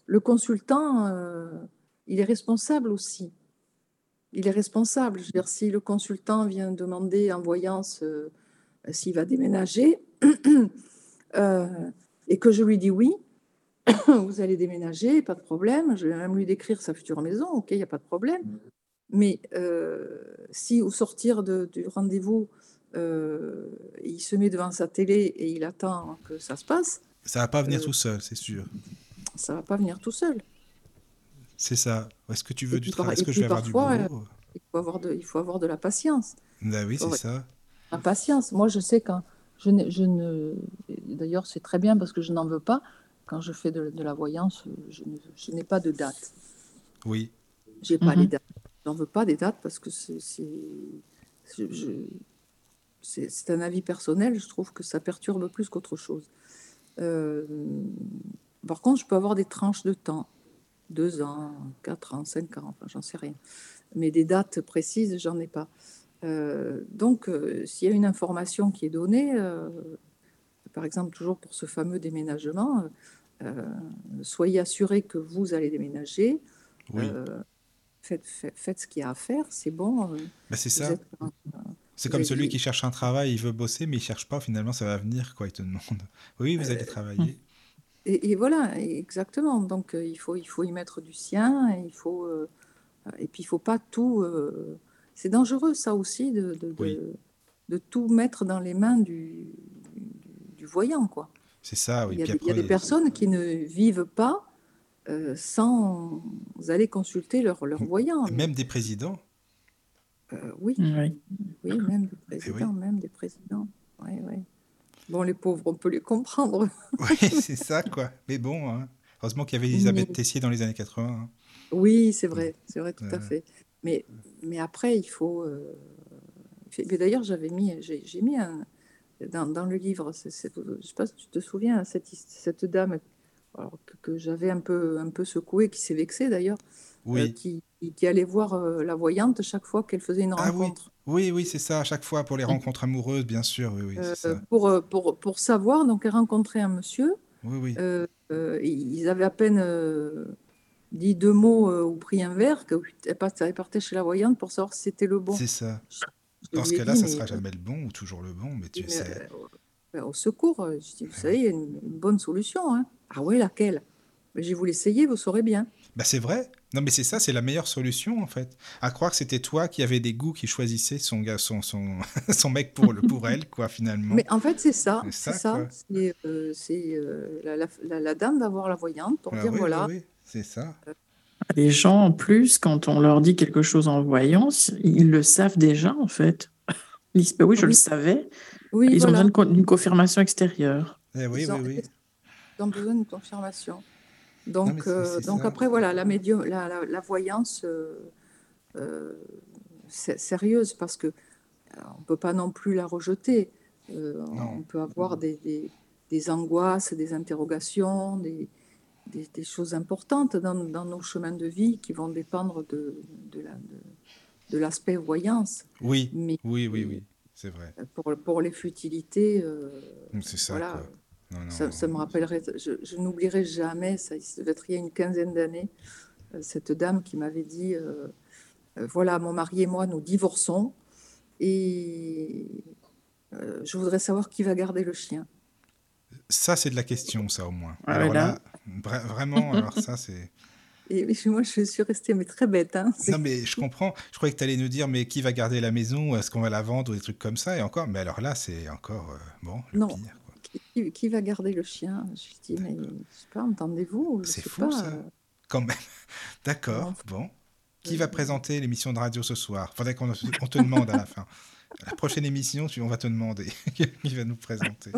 le consultant, il est responsable aussi. Il est responsable. Je veux dire, si le consultant vient demander en voyance s'il va déménager et que je lui dis oui, vous allez déménager, pas de problème. Je vais même lui décrire sa future maison, ok, il n'y a pas de problème. Mais euh, si au sortir du rendez-vous, euh, il se met devant sa télé et il attend que ça se passe. Ça va pas venir euh, tout seul, c'est sûr. Ça va pas venir tout seul. C'est ça. Est-ce que tu veux du travail? Est-ce que je vais avoir du boulot? il faut, avoir de, il faut avoir de la patience. Ben oui, c'est ça. La patience. Moi, je sais quand je ne, je ne... d'ailleurs, c'est très bien parce que je n'en veux pas. Quand je fais de, la voyance, je, n'ai pas de date. Oui. J'ai pas mhm. les dates n'en veux pas des dates parce que c'est c'est un avis personnel. Je trouve que ça perturbe plus qu'autre chose. Euh, par contre, je peux avoir des tranches de temps, deux ans, quatre ans, cinq ans, enfin, j'en sais rien. Mais des dates précises, j'en ai pas. Euh, donc, euh, s'il y a une information qui est donnée, par exemple, toujours pour ce fameux déménagement, soyez assurés que vous allez déménager. Faites, faites, ce qu'il y a à faire, c'est bon. Bah, c'est ça. C'est comme celui qui cherche un travail, il veut bosser, mais il cherche pas. Finalement, ça va venir, quoi. Il te demande. Oui, vous allez travailler. Et, voilà, exactement. Donc, il, faut, il faut y mettre du sien. Et il faut, et puis, il faut pas tout. C'est dangereux, ça aussi, de, de, de, tout mettre dans les mains du, du, voyant, quoi. C'est ça, oui. Il y a, il y a des personnes qui ne vivent pas sans aller consulter leur, leur voyant. Même des présidents euh, oui. oui. même des présidents, même des présidents. Bon, les pauvres, on peut les comprendre. oui, c'est ça, quoi. Mais bon, hein. heureusement qu'il y avait Elisabeth Tessier dans les années 80. Hein. Oui, c'est vrai, c'est vrai, tout à fait. Mais, mais après, il faut. Euh... D'ailleurs, j'avais mis, j'ai mis un, dans, dans, le livre, je ne sais pas si tu te souviens, cette, cette dame que, que j'avais un peu, un peu secouée, qui s'est vexée d'ailleurs, euh, qui, qui, allait voir euh, la voyante chaque fois qu'elle faisait une ah rencontre. Oui, oui, c'est ça, à chaque fois pour les rencontres amoureuses, bien sûr. Oui, oui, euh, ça. Pour, pour, pour, savoir, donc elle rencontrait un monsieur. Oui, oui. ils avaient à peine dit deux mots ou pris un verre, qu'elle partait chez la voyante pour savoir si c'était le bon. C'est ça. Dans ce cas-là, ça ne sera jamais le bon ou toujours le bon, mais tu sais. au secours, je dis, vous savez, il y a une, bonne solution. Hein. Ah ouais, laquelle? J'ai voulu l'essayer, vous saurez bien. Bah c'est vrai. Non, mais c'est ça, c'est la meilleure solution en fait. À croire que c'était toi qui avais des goûts qui choisissait son gars, son, son, son mec pour, le, pour elle, quoi, finalement. Mais en fait, c'est ça. C'est ça. C'est euh, euh, la, la, la, dame d'avoir la voyante pour ah dire voilà. Oui, c'est ça. Les gens, en plus, quand on leur dit quelque chose en voyance, ils le savent déjà en fait. Ils disent bah oui, je le savais. Oui, ils ont besoin d'une confirmation extérieure. Eh oui, oui, oui. Ils ont besoin d'une confirmation. Donc, euh, donc après, voilà, la, médium, la, la, voyance euh, euh sérieuse, parce que on ne peut pas non plus la rejeter. on peut avoir des, des, des, angoisses, des interrogations, des, des choses importantes dans, dans, nos chemins de vie qui vont dépendre de, de l'aspect la, de, voyance. Oui, Mais, oui, oui, oui, c'est vrai. Pour, pour les futilités, c'est ça. Voilà, ça, me rappellerait, je, n'oublierai jamais, ça, devait être il y a une quinzaine d'années, euh, cette dame qui m'avait dit euh, euh, Voilà, mon mari et moi, nous divorçons et je voudrais savoir qui va garder le chien. Ça, c'est de la question, ça, au moins. Ah alors là, vraiment, alors ça, c'est. Et moi, je suis restée mais très bête. Hein, non, mais je comprends. Je croyais que tu allais nous dire, mais qui va garder la maison? Est-ce qu'on va la vendre ou des trucs comme ça? Et encore, mais alors là, c'est encore, bon, le non. pire. Qui, va garder le chien? Je dis, mais je sais pas, entendez-vous? C'est fou ça, euh. quand même. D'accord, bon. Qui va présenter l'émission de radio ce soir? Faudrait qu'on on te demande à la fin. La prochaine émission, on va te demander qui va nous présenter.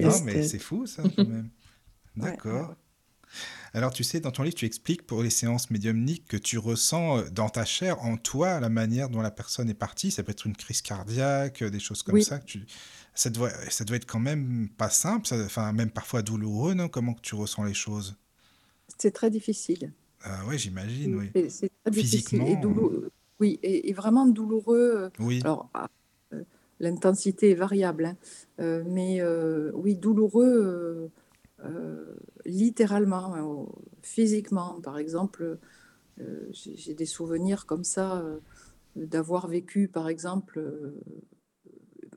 non, mais c'est fou ça, quand même. D'accord. Alors, tu sais, dans ton livre, tu expliques pour les séances médiumniques que tu ressens euh, dans ta chair, en toi, la manière dont la personne est partie. Ça peut être une crise cardiaque, des choses comme ça. Que tu ça doit, ça doit être quand même pas simple, ça, enfin même parfois douloureux, non? Comment que tu ressens les choses? C'est très difficile. Ah oui, j'imagine, oui. C'est très difficile et douloureux. Oui, et, vraiment douloureux. Euh, oui. Alors, ah, euh, l'intensité est variable, hein. euh, mais oui, douloureux littéralement, hein, physiquement. Par exemple, j'ai des souvenirs comme ça d'avoir vécu, par exemple,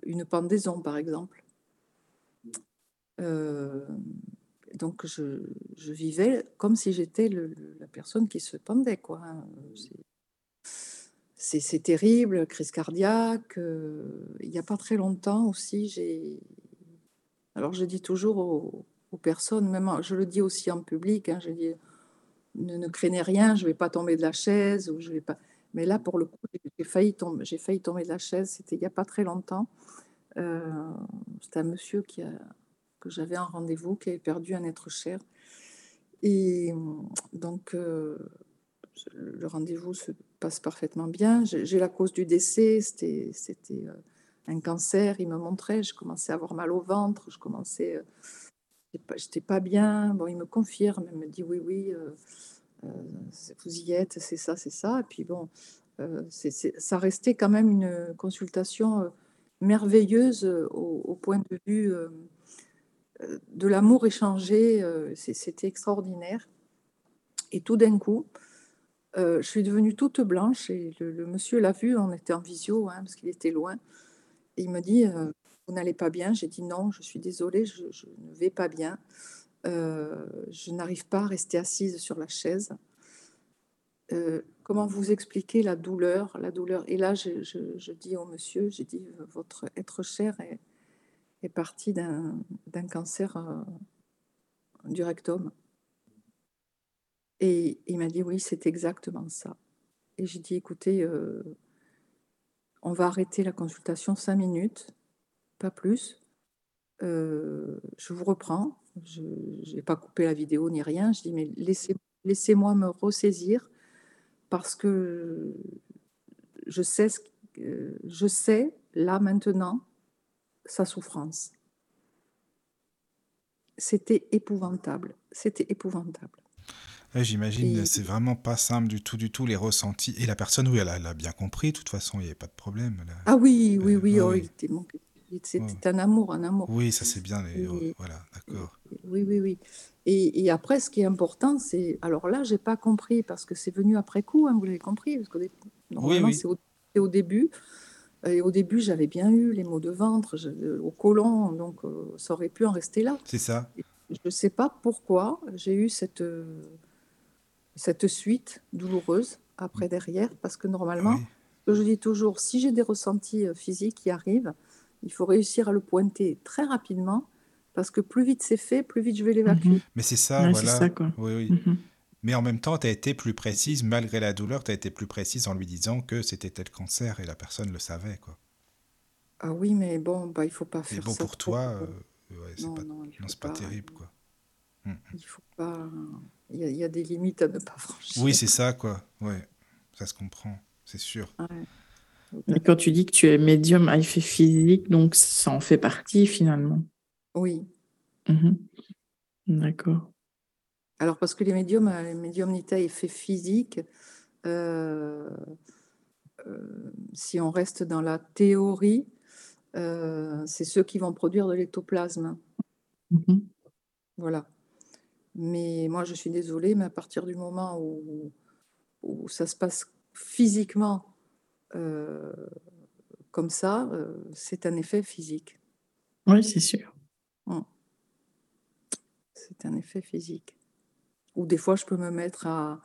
une pendaison, par exemple. Euh, donc, je, vivais comme si j'étais la personne qui se pendait. quoi. Hein. C'est terrible, crise cardiaque. Euh, il n'y a pas très longtemps aussi, j'ai. Alors, je dis toujours aux, personnes, même je le dis aussi en public, hein, je dis ne, ne, craignez rien, je ne vais pas tomber de la chaise, ou je vais pas. Mais là, pour le coup, j'ai failli, tomber, failli tomber de la chaise, c'était il n'y a pas très longtemps. Euh, C'était un monsieur qui a, que j'avais un rendez-vous, qui avait perdu un être cher. Et donc, euh, le rendez-vous se passe parfaitement bien. J'ai la cause du décès, c'était euh, un cancer. Il me montrait, je commençais à avoir mal au ventre, je commençais, euh, j'étais pas bien. Bon, il me confirme, il me dit oui, oui, vous y êtes, c'est ça, c'est ça. Et puis bon, euh, ça restait quand même une consultation euh, merveilleuse au, point de vue de l'amour échangé. C'était extraordinaire. Et tout d'un coup, je suis devenue toute blanche et le, monsieur l'a vu, on était en visio hein, parce qu'il était loin. Et il me dit Vous n'allez pas bien J'ai dit Non, je suis désolée, je, ne vais pas bien. je n'arrive pas à rester assise sur la chaise. Euh, comment vous expliquer la douleur, la douleur? Et là, je, dis au monsieur, j'ai dit, votre être cher est, parti d'un cancer euh, du rectum. Et il m'a dit, oui, c'est exactement ça. Et j'ai dit, écoutez, euh, on va arrêter la consultation cinq minutes, pas plus. je vous reprends. Je n'ai pas coupé la vidéo ni rien. Je dis, mais laissez-moi me ressaisir parce que je sais, je sais là maintenant sa souffrance. C'était épouvantable, c'était épouvantable. J'imagine, c'est vraiment pas simple du tout, du tout, les ressentis. Et la personne, oui, elle a, bien compris, de toute façon, il n'y avait pas de problème. Ah oui, oui, oui, oh, c'était un amour, un amour. Oui, ça c'est bien, voilà, d'accord. Oui, oui, oui. Et, après, ce qui est important, c'est. Alors là, j'ai pas compris parce que c'est venu après coup, hein, vous l'avez compris, parce que normalement, c'est au, début. Et au début, j'avais bien eu les maux de ventre au côlon, donc euh, ça aurait pu en rester là. C'est ça. je ne sais pas pourquoi j'ai eu cette, cette suite douloureuse après mm. derrière, parce que normalement, je dis toujours, si j'ai des ressentis euh, physiques qui arrivent, il faut réussir à le pointer très rapidement parce que plus vite c'est fait, plus vite je vais l'évacuer. Mhm. Mais c'est ça, voilà. Oui, oui. Mhm. Mais en même temps, tu as été plus précise, malgré la douleur, tu as été plus précise en lui disant que c'était tel cancer et la personne le savait. quoi. Ah oui, mais bon, bah, il faut pas faire bon, ça. pour toi, euh, c'est pas, non, pas, terrible. quoi. Mm. Il faut pas. Il y, a des limites à ne pas franchir. Oui, c'est ça, quoi. Ouais, ça se comprend, c'est sûr. Quand tu dis que tu es médium à effet physique, donc ça en fait partie finalement. Oui. Mhm. D'accord. Alors, parce que les médiums, euh, les médiumnités à effet physique, euh, euh, si on reste dans la théorie, c'est ceux qui vont produire de l'ectoplasme. Mhm. Voilà. Mais moi, je suis désolée, mais à partir du moment où, où ça se passe physiquement comme ça, c'est un effet physique. Oui, c'est sûr. Mmh. C'est un effet physique. Ou des fois, je peux me mettre à.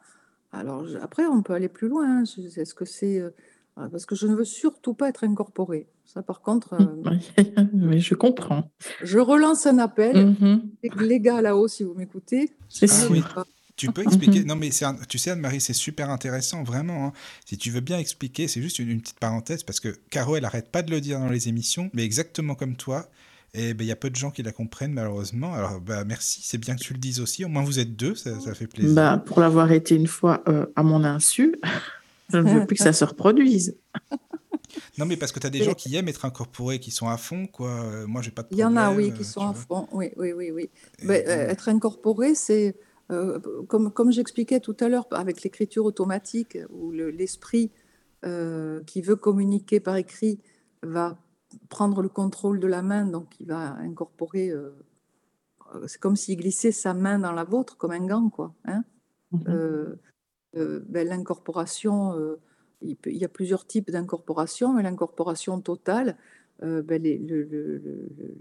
Alors, après, on peut aller plus loin. Hein. Est-ce que c'est. Euh, parce que je ne veux surtout pas être incorporée. Ça, par contre. Mais euh, je comprends. Je relance un appel. Mmh les gars là-haut, si vous m'écoutez. C'est ah Tu peux expliquer Non, mais tu sais, Anne-Marie, c'est super intéressant, vraiment. Hein. Si tu veux bien expliquer, c'est juste une, une, petite parenthèse, parce que Caro, elle arrête pas de le dire dans les émissions, mais exactement comme toi, et ben, il y a peu de gens qui la comprennent, malheureusement. Alors, bah, merci, c'est bien que tu le dises aussi. Au moins, vous êtes deux, ça, fait plaisir. Bah, pour l'avoir été une fois euh, à mon insu, je ne veux plus que ça se reproduise. Non, mais parce que tu as des gens qui aiment être incorporés, qui sont à fond, quoi. Euh, moi, j'ai pas de problème. Il y en a, oui, qui sont à fond. Oui, oui, oui. oui. Euh, être incorporé, c'est, comme, comme j'expliquais tout à l'heure, avec l'écriture automatique, où l'esprit qui veut communiquer par écrit va prendre le contrôle de la main, donc il va incorporer. Euh, c'est comme s'il glissait sa main dans la vôtre, comme un gant, quoi. Hein mhm. euh, euh, ben, l'incorporation, il, y a plusieurs types d'incorporation, mais l'incorporation totale, ben,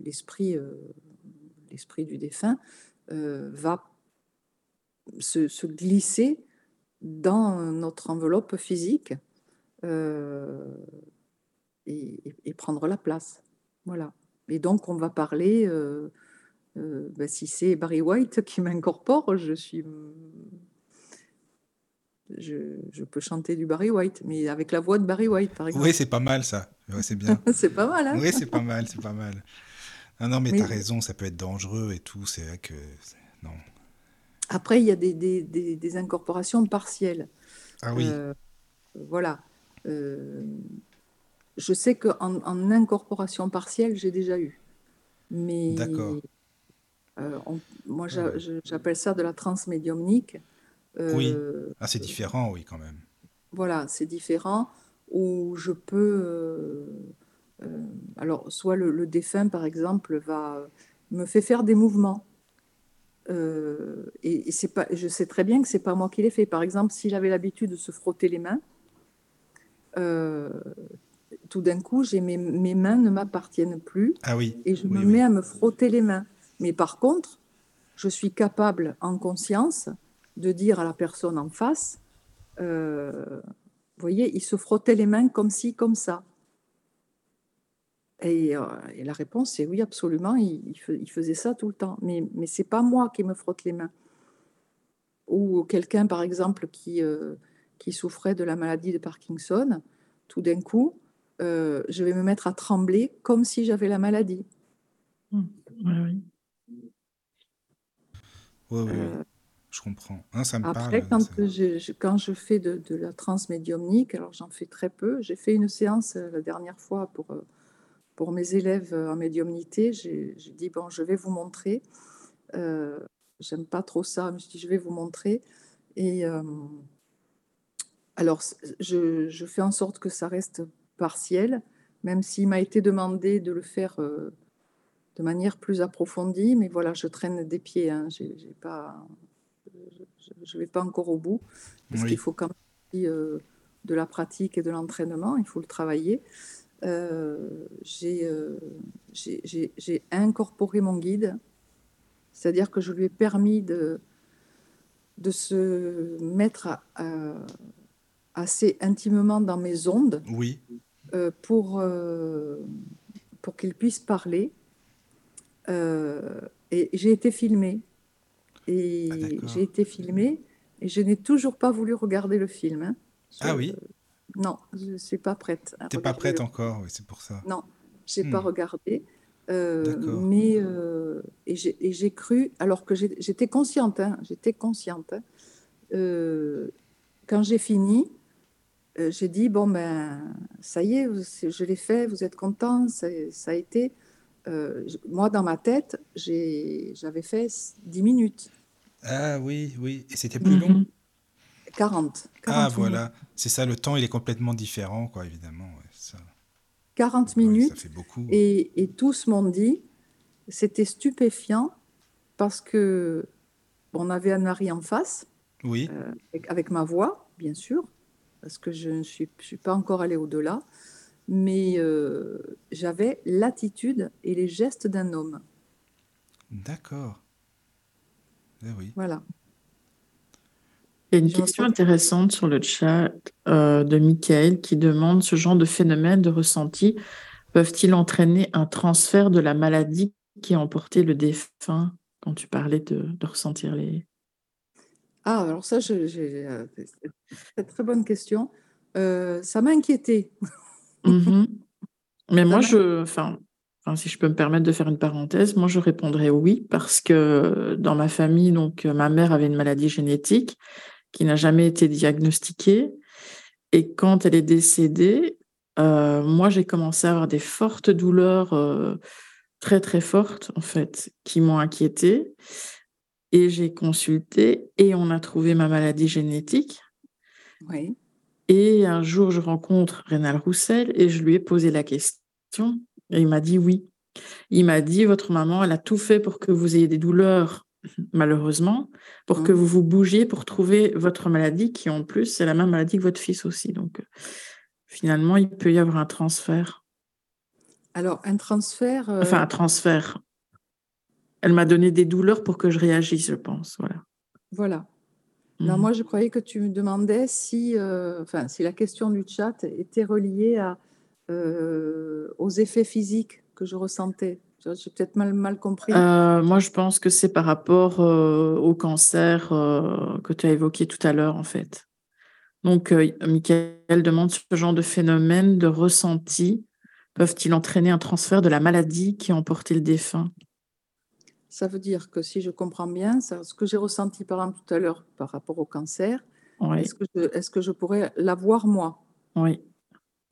l'esprit, l'esprit du défunt va se, se, glisser dans notre enveloppe physique et, prendre la place. Voilà. Et donc, on va parler, euh, euh, ben, si c'est Barry White qui m'incorpore, je suis. Je, peux chanter du Barry White, mais avec la voix de Barry White, par exemple. Oui, c'est pas mal ça. c'est bien. c'est pas mal, hein Oui, c'est pas mal, c'est pas mal. Non, non, mais, tu as raison, ça peut être dangereux et tout. C'est vrai que. Non. Après, il y a des, des, des, incorporations partielles. Ah oui. Euh, voilà je sais qu'en en incorporation partielle, j'ai déjà eu. Mais D'accord. Euh, moi, j'appelle ça de la transmédiumnique. Euh, oui, ah, c'est différent, oui, quand même. voilà, c'est différent. Ou je peux, euh, euh, alors soit le, le défunt par exemple va me fait faire des mouvements. Euh, et, et c'est pas, je sais très bien que c'est pas moi qui l'ai fait. Par exemple, s'il avait l'habitude de se frotter les mains, euh, tout d'un coup, j'ai mes, mes mains ne m'appartiennent plus Ah oui. et je oui, me oui. mets à me frotter les mains. Mais par contre, je suis capable, en conscience, de dire à la personne en face, euh, vous voyez, il se frottait les mains comme ci, comme ça. Et, euh, et la réponse, c'est oui, absolument, il, il fe- il faisait ça tout le temps. Mais, mais ce n'est pas moi qui me frotte les mains. Ou quelqu'un, par exemple, qui, euh, qui souffrait de la maladie de Parkinson, tout d'un coup, euh, je vais me mettre à trembler comme si j'avais la maladie. Ouais, oui. Oui, oui, oui. Euh, Je comprends. Hein, ça me Après, parle. quand ça- je, je- quand je fais de, de la transmédiumnique, alors j'en fais très peu, j'ai fait une séance la dernière fois pour, euh, pour mes élèves euh, en médiumnité. J'ai dit, bon, je vais vous montrer. Euh, J'aime pas trop ça, mais je dis, je vais vous montrer. Et euh, alors, je, je fais en sorte que ça reste partiel, même s'il m'a été demandé de le faire euh, de manière plus approfondie. Mais voilà, je traîne des pieds. Hein, pas, je ne vais pas encore au bout, parce Oui. qu'il faut quand même de la pratique et de l'entraînement, il faut le travailler. Euh, j'ai euh, j'ai- incorporé mon guide, c'est-à-dire que je lui ai permis de, de se mettre à- à- assez intimement dans mes ondes Oui. euh, pour, euh, pour qu'il puisse parler. Euh, et j'ai été filmée. Et Ah, j'ai été filmée et je n'ai toujours pas voulu regarder le film. hein. Ah oui. Non, je ne suis pas prête. à T'es pas prête le- encore, oui, c'est pour ça. Non, j'ai Hmm. pas regardé. Euh, D'accord. mais euh, et j'ai et j'ai cru, alors que j'étais consciente, hein, j'étais consciente. hein. Euh, quand j'ai fini, euh, j'ai dit bon ben ça y est, je l'ai fait, vous êtes content, ça, ça a été. Euh, je- moi dans ma tête, j'ai- j'avais fait 10 minutes, Ah oui, oui. Et c'était plus long? Mhm. 40, 40 Ah minutes. voilà. C'est ça, le temps, il est complètement différent, quoi, évidemment. ouais, ça. 40 Ouais, ça minutes. fait beaucoup. Et, et tous m'ont dit, c'était stupéfiant parce que on avait Anne-Marie en face, Oui. euh, avec, avec ma voix, bien sûr, parce que je ne suis, je suis pas encore allée au-delà, mais euh, j'avais l'attitude et les gestes d'un homme. D'accord. Eh oui. Voilà. Il y a une question intéressante sur le chat euh, de Michael qui demande ce genre de phénomènes de ressenti peuvent-ils entraîner un transfert de la maladie qui a emporté le défunt quand tu parlais de, de ressentir les. Ah, alors ça, j'ai euh, c'est une très bonne question. Euh, ça m'a inquiétée. Mhm. Mais moi, je, enfin, enfin, si je peux me permettre de faire une parenthèse, moi, je répondrais oui parce que dans ma famille, donc, euh, ma mère avait une maladie génétique qui n'a jamais été diagnostiquée. Et quand elle est décédée, euh, moi, j'ai commencé à avoir des fortes douleurs, euh, très, très fortes, en fait, qui m'ont inquiétée. Et j'ai consulté et on a trouvé ma maladie génétique. Oui. Et un jour, je rencontre Rénal Roussel et je lui ai posé la question. Et il m'a dit oui. Il m'a dit, votre maman, elle a tout fait pour que vous ayez des douleurs, malheureusement, pour que Mhm. vous vous bougiez pour trouver votre maladie, qui en plus, c'est la même maladie que votre fils aussi. Donc, euh, finalement, il peut y avoir un transfert. Alors, un transfert. euh, Enfin, un transfert. Elle m'a donné des douleurs pour que je réagisse, je pense. Voilà. Voilà. Non, Mhm. moi, je croyais que tu me demandais si, euh, enfin, si la question du chat était reliée à, euh, aux effets physiques que je ressentais. J'ai peut-être mal, mal compris. Euh, moi, je pense que c'est par rapport euh, au cancer euh, que tu as évoqué tout à l'heure, en fait. Donc, Michael demande ce genre de phénomène de ressenti peuvent-ils entraîner un transfert de la maladie qui a emporté le défunt? Ça veut dire que si je comprends bien, ça, ce que j'ai ressenti par exemple tout à l'heure par rapport au cancer, Oui, est-ce que, que je pourrais l'avoir moi? Oui.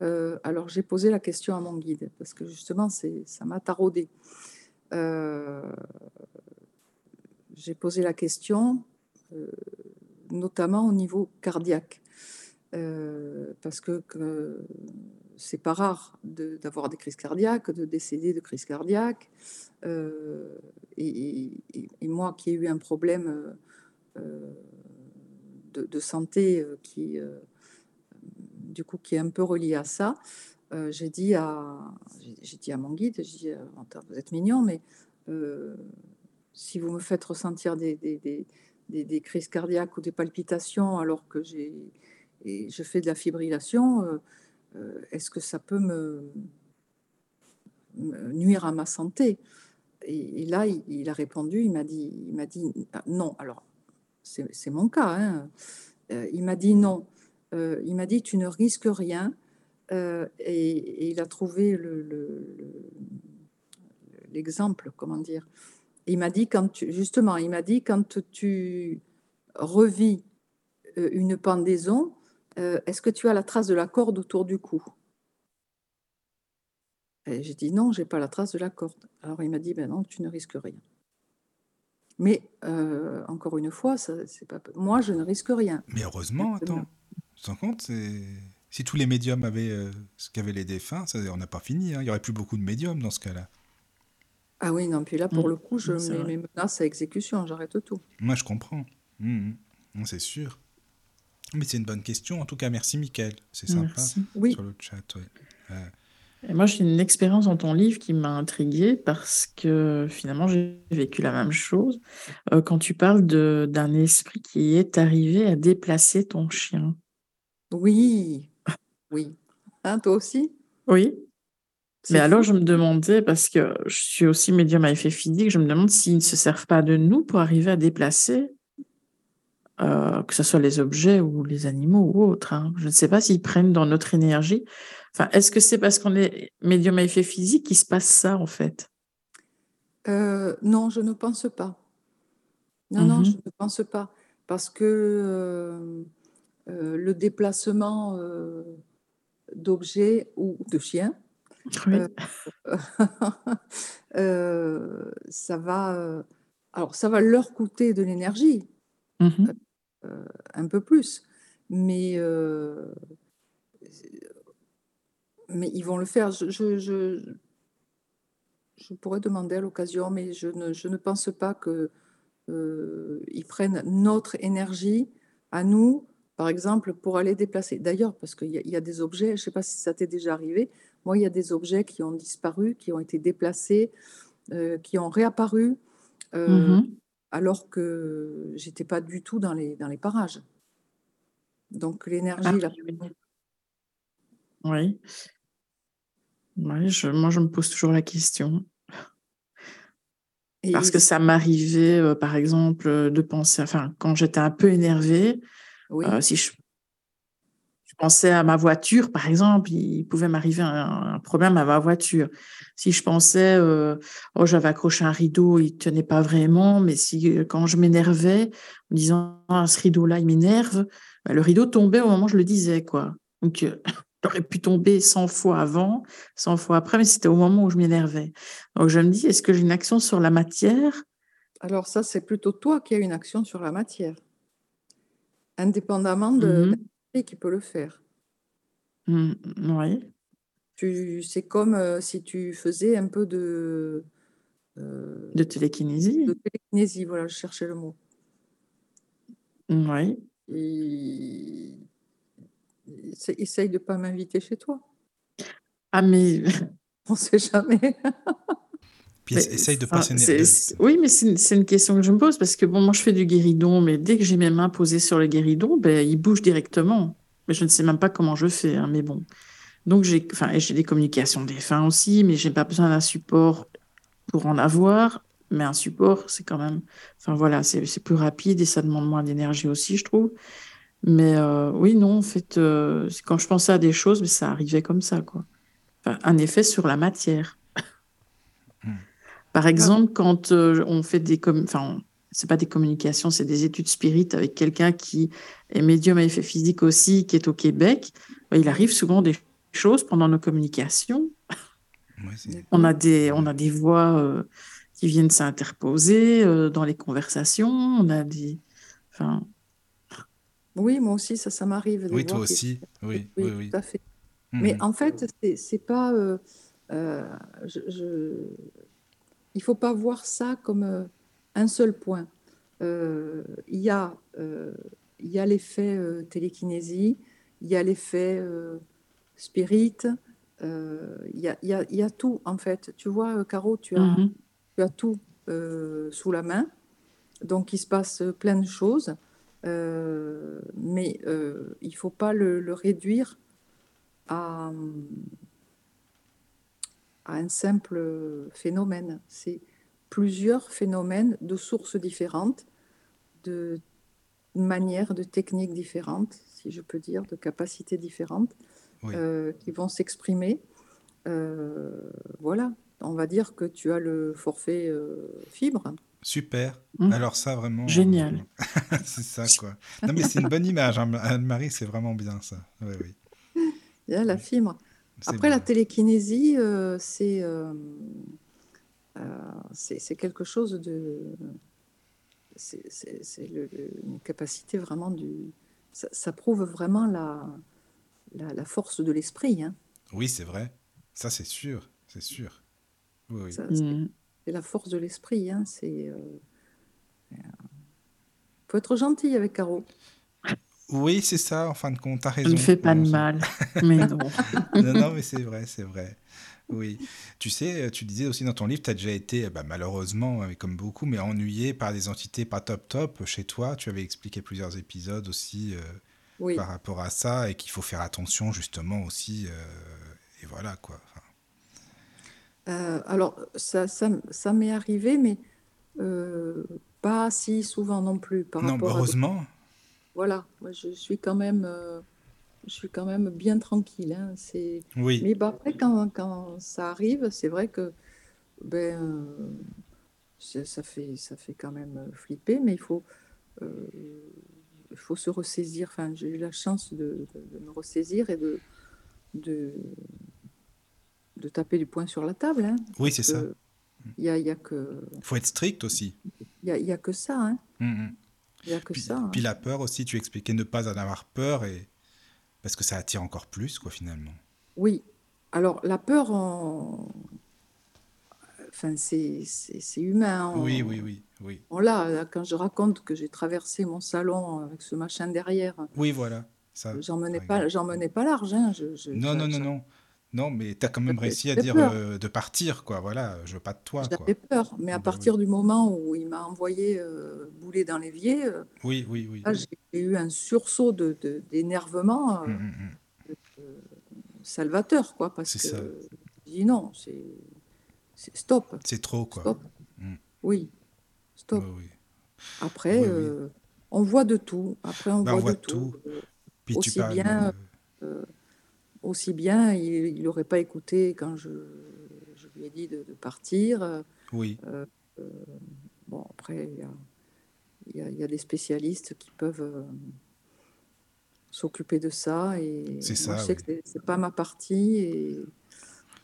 Euh, Alors j'ai posé la question à mon guide parce que justement c'est, ça m'a taraudé. Euh, j'ai posé la question euh, notamment au niveau cardiaque. parce que, c'est pas rare d'avoir des crises cardiaques, de décéder de crises cardiaques. Et, moi qui ai eu un problème de, santé qui, du coup, qui est un peu relié à ça, j'ai dit à, j'ai dit à mon guide, j'ai dit, vous êtes mignon, mais si vous me faites ressentir des, des, des, crises cardiaques ou des palpitations alors que j'ai, et je fais de la fibrillation, euh, euh, est-ce que ça peut me, nuire à ma santé? Et, là, il, a répondu, il m'a dit, il m'a dit ah, non. Alors, c'est mon cas. Hein. Euh, il m'a dit non. Il m'a dit tu ne risques rien. Et, il a trouvé l'exemple, le, comment dire, il m'a dit quand tu, justement, il m'a dit quand tu revis euh, une pendaison, euh, est-ce que tu as la trace de la corde autour du cou? J'ai dit non, j'ai pas la trace de la corde. Alors il m'a dit ben non, tu ne risques rien. Mais euh, encore une fois, c'est pas moi, je ne risque rien. Mais heureusement, attends, tu te rends compte, si tous les médiums avaient ce qu'avaient les défunts, ça, on n'a pas fini. Hein. Il y aurait plus beaucoup de médiums dans ce cas-là. Ah oui, non, puis là, pour mmh. le coup, je mets mes menaces à exécution, j'arrête tout. Moi, je comprends. Mmh, mmh. C'est sûr. Mais c'est une bonne question. En tout cas, merci, Mickaël. C'est sympa oui. sur le chat. Et moi, j'ai une expérience dans ton livre qui m'a intriguée parce que finalement, j'ai vécu la même chose. Euh, quand tu parles d'un esprit qui est arrivé à déplacer ton chien. Oui, oui. Hein, toi aussi? Oui. Mais alors, je me demandais, parce que je suis aussi médium à effet physique, je me demande s'ils ne se servent pas de nous pour arriver à déplacer, euh, que ce soit les objets ou les animaux ou autres. Hein. Je ne sais pas s'ils prennent dans notre énergie. Enfin, est-ce que c'est parce qu'on est médium à effet physique qu'il se passe ça, en fait? Euh, Non, je ne pense pas. Non, non, je mmh ne pense pas. Parce que euh, le déplacement d'objets ou de chiens, euh, euh, ça va, euh, alors ça va leur coûter de l'énergie, mmh un peu plus, mais mais ils vont le faire. Je, je, je, pourrais demander à l'occasion, mais je ne, je ne pense pas que ils prennent notre énergie à nous, par exemple, pour aller déplacer. D'ailleurs, parce qu'il y, y, a des objets, je ne sais pas si ça t'est déjà arrivé, moi, il y a des objets qui ont disparu, qui ont été déplacés, euh, qui ont réapparu, euh, mmh alors que j'étais pas du tout dans les, dans les parages. Donc l'énergie, ah, Oui. oui je, moi, je me pose toujours la question. Parce que ça m'arrivait, euh, par exemple, de penser, enfin, quand j'étais un peu énervée, oui. si je pensais à ma voiture, par exemple, il pouvait m'arriver un, problème à ma voiture. Si je pensais, euh, oh, j'avais accroché un rideau, il tenait pas vraiment, mais si euh, quand je m'énervais, en disant, ah, ce rideau-là, il m'énerve, bah, le rideau tombait au moment où je le disais, quoi. Donc, euh, aurait pu tomber 100 fois avant, 100 fois après, mais c'était au moment où je m'énervais. Donc, je me dis, est-ce que j'ai une action sur la matière? Alors, ça, c'est plutôt toi qui as une action sur la matière. Indépendamment de, mmh qui peut le faire. Mmh, oui. Tu, c'est comme euh, si tu faisais un peu de. Euh, de télékinésie. De télékinésie, voilà, je cherchais le mot. Oui. Et... Essaye de ne pas m'inviter chez toi. Ah, mais. On ne sait jamais. Puis essaye de passer. Oui, mais c'est une question que je me pose parce que bon, moi je fais du guéridon, mais dès que j'ai mes mains posées sur le guéridon, ben, il bouge directement. Mais je ne sais même pas comment je fais, hein, mais bon. Donc j'ai des communications des fins aussi, mais j'ai pas besoin d'un support pour en avoir. Mais un support, c'est quand même. Enfin voilà, c'est plus rapide et ça demande moins d'énergie aussi, je trouve. Mais euh, oui, non, en fait, euh, quand je pensais à des choses, mais ça arrivait comme ça, quoi. Enfin, un effet sur la matière. Par exemple, quand euh, on fait des... Enfin, c'est pas des communications, c'est des études spirites avec quelqu'un qui est médium à effet physique aussi, qui est au Québec. Bah, il arrive souvent des choses pendant nos communications. on, a des, on a des voix euh, qui viennent s'interposer euh, dans les conversations. On a des. Enfin, Oui, moi aussi, ça, ça m'arrive Oui, toi aussi. Oui, oui, oui, tout à fait. Mais Mhm. en fait, c'est c'est pas, euh, euh, je, je- il faut pas voir ça comme euh, un seul point. Euh, il y a, euh, il y a l'effet télékinésie, il y a l'effet spirit, il y a, il y a- il y a tout en fait. Tu vois, Caro, tu as, Mhm. tu as tout sous la main, donc il se passe plein de choses, euh, mais euh, il faut pas le, le réduire à, à un simple phénomène. C'est plusieurs phénomènes de sources différentes, de manières, de techniques différentes, si je peux dire, de capacités différentes, Oui. euh, qui vont s'exprimer. Euh, voilà, on va dire que tu as le forfait euh, fibre. Super. Mhm. Alors ça, vraiment... Génial. euh, c'est ça, quoi. Non, mais c'est une bonne image, hein. Anne-Marie, c'est vraiment bien, ça. Oui, oui. Il y a la fibre. Après, la télékinésie, euh, c'est euh, euh, c'est quelque chose de... C'est une capacité vraiment du... Ça, ça prouve vraiment la, la, la force de l'esprit. Hein. Oui, c'est vrai. Ça, c'est sûr. C'est sûr. Oui, oui. Ça, C'est c'est la force de l'esprit. Hein. C'est... euh, euh, faut être gentil avec Caro. Oui, c'est ça, en fin de compte, t'as Ça raison. ne fait pas de je- mal. Mais non. Non, non, mais c'est vrai, c'est vrai. Oui. Tu sais, tu disais aussi dans ton livre, tu as déjà été, bah, malheureusement, euh, comme beaucoup, mais ennuyé par des entités pas top top chez toi. Tu avais expliqué plusieurs épisodes aussi euh, Oui. par rapport à ça et qu'il faut faire attention justement aussi. euh, et voilà quoi. Enfin, Euh, alors, ça, ça, ça m'est arrivé, mais euh, pas si souvent non plus par non, rapport à heureusement. Voilà, moi je suis quand même, euh, je suis quand même bien tranquille. hein, c'est... Oui, Mais bah, après, quand, quand ça arrive, c'est vrai que ben, euh, ça, ça fait, ça fait quand même flipper, mais il faut, euh, il faut se ressaisir. Enfin, j'ai eu la chance de, de- de me ressaisir et de, de, de taper du poing sur la table. Hein, oui, c'est ça. il y a, y a que, Il faut être strict aussi. il y a, y a que ça. Hein, Mhm. Il y a que Puis, ça. hein. puis la peur aussi, tu expliquais ne pas en avoir peur et parce que ça attire encore plus quoi finalement. Oui. Alors, la peur, on- enfin, c'est humain. on- Oui, oui, oui, oui. on l'a. Quand je raconte que j'ai traversé mon salon avec ce machin derrière, Oui, voilà. Ça, j'en menais pas, j'en menais pas large. hein. Je, je- Non, non, non, non. Non, mais t'as quand même réussi à dire euh, de partir, quoi. Voilà, je veux pas de toi. J'avais peur. Mais à Bah partir oui. du moment où il m'a envoyé euh, bouler dans l'évier, euh, Oui, oui, oui. j'ai eu un sursaut de, de- d'énervement Hum, hum, hum. salvateur, quoi, parce que ça. je dis non, c'est stop, C'est trop, quoi. stop. Oui, stop. Oui. Après, on voit de tout. Après, on Bah, on voit de tout. tu aussi parles. bien, aussi bien, il n'aurait pas écouté quand je, je lui ai dit de, de partir. Euh, Oui, euh, bon, après, il y a, y y des spécialistes qui peuvent euh, s'occuper de ça. Et moi, ça, je sais oui. que c'est- c'est pas ma partie. Et,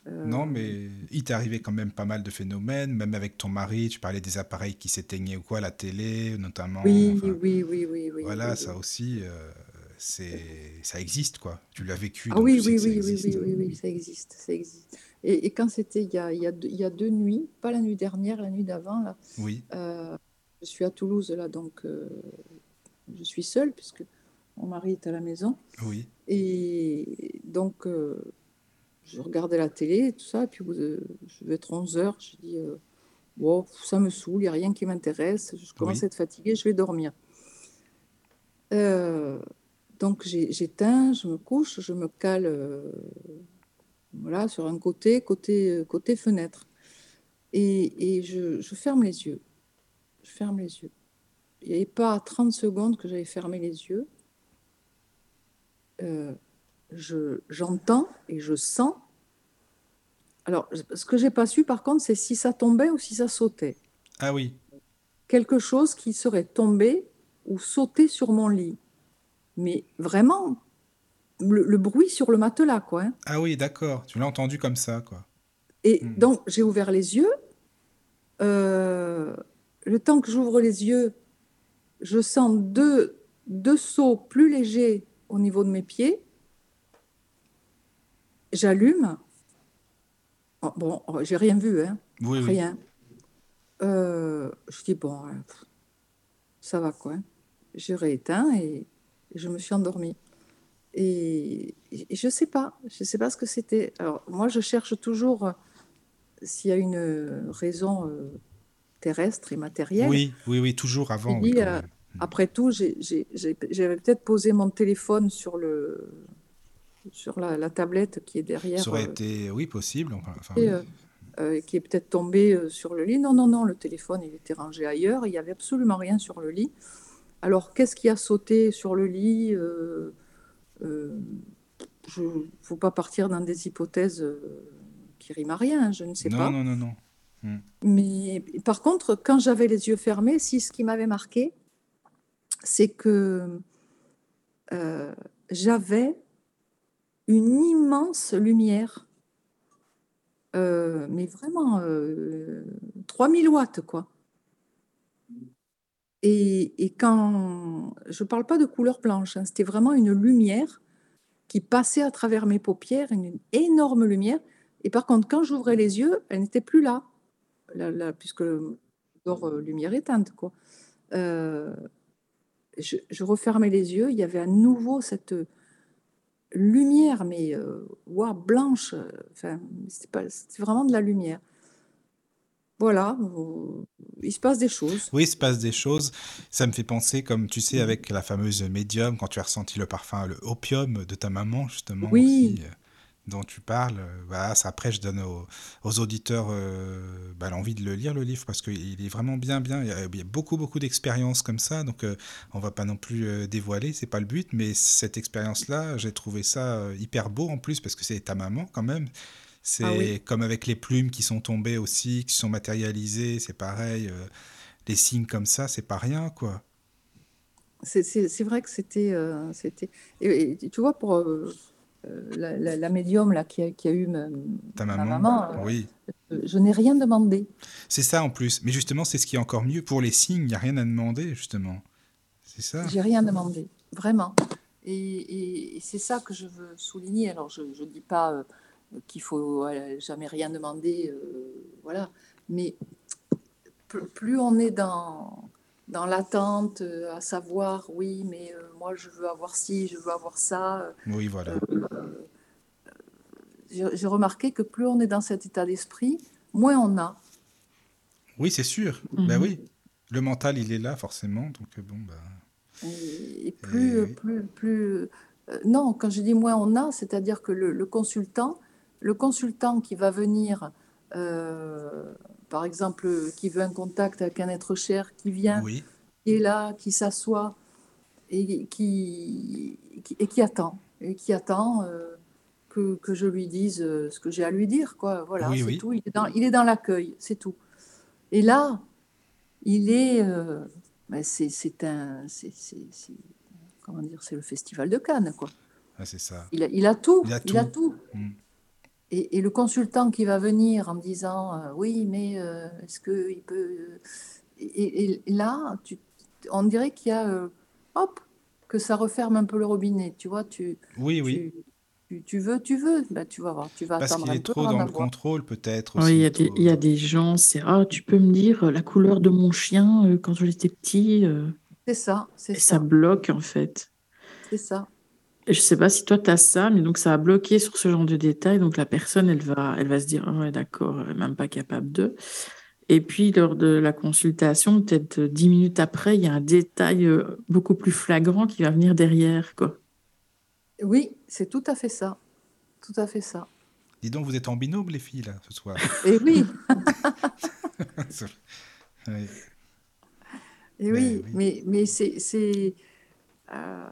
euh, Non, mais il t'est arrivé quand même pas mal de phénomènes, même avec ton mari, tu parlais des appareils qui s'éteignaient ou quoi, la télé notamment. oui, enfin, oui, oui, oui, oui, voilà, oui, ça aussi, euh, ça existe, quoi. Tu l'as vécu, Ah oui, oui, oui, oui, oui, oui, oui, ça existe, ça existe. Et, et quand c'était il y a, il y a y a deux nuits, pas la nuit dernière, la nuit d'avant, là, Oui, euh, je suis à Toulouse, là, donc euh, je suis seule puisque mon mari est à la maison. oui, Et donc, euh, je regardais la télé et tout ça, et puis je devais être 11 heures, je dis, bon, ça me saoule, il n'y a rien qui m'intéresse, je commence Oui. à être fatiguée, je vais dormir. Euh, donc j'éteins, je me couche, je me cale euh, voilà, sur un côté, côté, euh, côté fenêtre. Et, et je, je ferme les yeux. Je ferme les yeux. Il n'y avait pas 30 secondes que j'avais fermé les yeux. Euh, je, j'entends et je sens. Alors, ce que j'ai pas su, par contre, c'est si ça tombait ou si ça sautait. ah oui, Quelque chose qui serait tombé ou sauté sur mon lit. Mais vraiment, le, le bruit sur le matelas, quoi. hein. ah oui, d'accord, tu l'as entendu comme ça, quoi. Et Mhm. donc, j'ai ouvert les yeux. Euh, le temps que j'ouvre les yeux, je sens deux, deux sauts plus légers au niveau de mes pieds. J'allume. Oh, bon, oh, j'ai rien vu, hein. Oui, oui. Rien. Euh, je dis, bon, pff, ça va quoi. J'ai rééteint et je me suis endormie. Et, et je sais pas, je sais pas ce que c'était. Alors, moi, je cherche toujours euh, s'il y a une raison euh, terrestre et matérielle. Oui, oui, oui, toujours avant. Oui, euh, même. après tout, j'avais peut-être posé mon téléphone sur le sur la, la tablette qui est derrière, Ça aurait euh, été, oui, possible. Enfin, et, oui. qui est peut-être tombé sur le lit. Non, non, non, le téléphone, il était rangé ailleurs. Il n'y avait absolument rien sur le lit. Alors, qu'est-ce qui a sauté sur le lit euh, euh, Je ne faut pas partir dans des hypothèses euh, qui riment à rien, hein, je ne sais Non, pas. non, non, non. Hmm. Mais par contre, quand j'avais les yeux fermés, si ce qui m'avait marqué, c'est que euh, j'avais une immense lumière, mais vraiment euh, 3000 watts, quoi. Et, quand je parle pas de couleur blanche, hein, c'était vraiment une lumière qui passait à travers mes paupières, une énorme lumière. Et par contre, quand j'ouvrais les yeux, elle n'était plus là, puisque le dors euh, lumière éteinte, quoi. Euh, je, refermais les yeux, il y avait à nouveau cette lumière, mais euh, blanche. euh, Enfin, c'était vraiment de la lumière. Voilà, il se passe des choses. Oui, il se passe des choses. Ça me fait penser, comme tu sais, avec la fameuse médium, quand tu as ressenti le parfum, le opium de ta maman, justement, Oui. aussi, euh, dont tu parles. Voilà, ça, après, je donne aux, aux auditeurs euh, bah, l'envie de le lire, le livre, parce qu'il est vraiment bien, bien. Il y a, il y a beaucoup, beaucoup d'expériences comme ça, donc euh, on va pas non plus euh, dévoiler, c'est pas le but, mais cette expérience-là, j'ai trouvé ça euh, hyper beau en plus, parce que c'est ta maman quand même. C'est Ah oui. comme avec les plumes qui sont tombées aussi, qui sont matérialisées, c'est pareil. euh, les signes comme ça, c'est pas rien, quoi. C'est c'est- c'est vrai que c'était. euh, c'était et, et tu vois, pour euh, la, la- la médium là, qui, a, qui a eu ma, Ta ma maman, euh, oui. je n'ai rien demandé. C'est ça en plus. Mais justement, c'est ce qui est encore mieux. Pour les signes, il n'y a rien à demander, justement. C'est ça. J'ai rien demandé, vraiment. Et, et- et c'est ça que je veux souligner. Alors, je ne dis pas qu'il faut jamais rien demander, euh, voilà. Mais plus, on est dans, dans l'attente, euh, à savoir, oui, mais euh, moi, je veux avoir ci, je veux avoir ça. Oui, voilà. J'ai j'ai remarqué que plus on est dans cet état d'esprit, moins on a. Oui, c'est sûr. Mhm. Ben oui. Le mental, il est là, forcément. Donc, bon, bah. Et, et plus, Et plus, plus, euh, non, quand je dis moins on a, c'est-à-dire que le, le consultant, le consultant qui va venir, euh, par exemple, qui veut un contact avec un être cher, qui vient, Oui. qui est là, qui s'assoit et qui, qui- et qui attend, et qui attend euh, que, que je lui dise euh, ce que j'ai à lui dire, quoi. Voilà, Oui, c'est oui. tout. Il est dans, l'accueil, c'est tout. Et là, il est, euh, ben, c'est, c'est un, c'est, c'est- c'est- comment dire, c'est le festival de Cannes, quoi. Ah, c'est ça. Il a, il a tout, Il a il a tout. tout. Et, et le consultant qui va venir en me disant euh, oui, mais euh, est-ce qu'il peut. euh, Et, là, tu, on dirait qu'il y a. euh, hop, que ça referme un peu le robinet. Tu vois, tu, Oui, oui. tu, veux, tu veux. Ben, tu vas voir, tu vas Parce attendre qu'il un est peu trop dans le contrôle, peut-être Oui, il y a des, il y a des gens, c'est Ah, tu peux me dire la couleur de mon chien euh, quand j'étais petit euh, C'est ça, c'est Et ça ça, bloque en fait. c'est ça. Je sais pas si toi tu as ça, mais donc ça a bloqué sur ce genre de détails. Donc la personne, elle va, elle va se dire Ah ouais, d'accord, elle est même pas capable de. Et puis lors de la consultation, peut-être euh, dix minutes après, il y a un détail euh, beaucoup plus flagrant qui va venir derrière, quoi. Oui, c'est tout à fait ça. Tout à fait ça. Dis donc, vous êtes en binôme, les filles, là, ce soir. Et oui, Oui. et Mais oui, oui. mais, mais c'est, c'est, euh,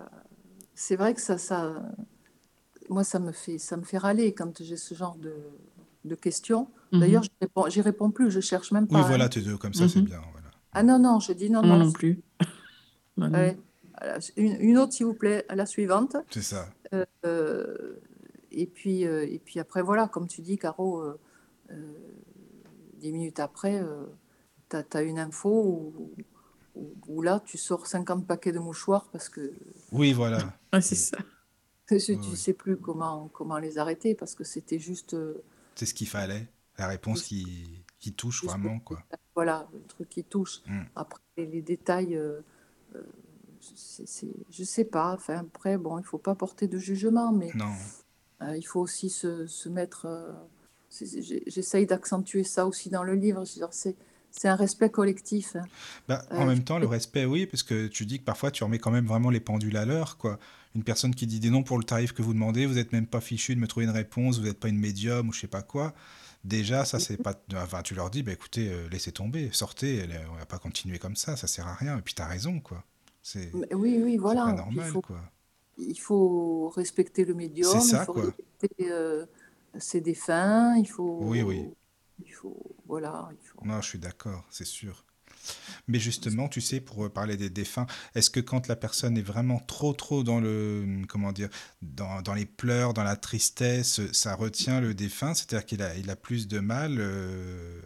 c'est vrai que ça, ça, moi, ça me fait, ça me fait râler quand j'ai ce genre de, de questions. Mhm. D'ailleurs, je réponds, j'y réponds plus, je cherche même pas. Oui, hein. voilà, tu deux, comme ça, c'est Mhm. bien. Voilà. Ah non, non, je dis non, Moi non. non plus. Une, une autre, s'il vous plaît, à la suivante. C'est ça. Euh, et puis, euh, et puis après, voilà, comme tu dis, Caro, euh, euh, dix minutes après, tu as, une info ou, où, là, tu sors 50 paquets de mouchoirs parce que Oui, voilà. Ouais, c'est ça. tu ne ouais. sais plus comment, comment les arrêter parce que c'était juste, euh, C'est ce qu'il fallait. La réponse qui, qui touche juste vraiment, quoi. voilà, le truc qui touche. Mm. Après, les détails, euh, euh, je sais pas. Enfin, après, bon, il faut pas porter de jugement, mais Non. euh, il faut aussi se, se mettre. euh, j'essaye d'accentuer ça aussi dans le livre. Je c'est, c'est un respect collectif. Bah, en Euh, même temps, le respect, oui, parce que tu dis que parfois tu remets quand même vraiment les pendules à l'heure, quoi. Une personne qui dit des noms pour le tarif que vous demandez, vous n'êtes même pas fichu de me trouver une réponse, vous n'êtes pas une médium ou je sais pas quoi. Déjà, ça, c'est pas. Enfin, tu leur dis, bah écoutez, euh, laissez tomber, sortez, elle- on va pas continuer comme ça, ça sert à rien. Et puis t'as raison, quoi. C'est oui, oui, c'est voilà. pas il faut, quoi. il faut respecter le C'est médium, il ça, faut quoi. respecter euh, ses défunts, il Oui, oui. Il faut, voilà, il faut. Non, je suis d'accord, c'est sûr. Mais justement, tu sais, pour parler des défunts, est-ce que quand la personne est vraiment trop, trop dans le, comment dire, dans, dans les pleurs, dans la tristesse, ça retient le défunt, c'est-à-dire qu'il a, il a plus de mal euh,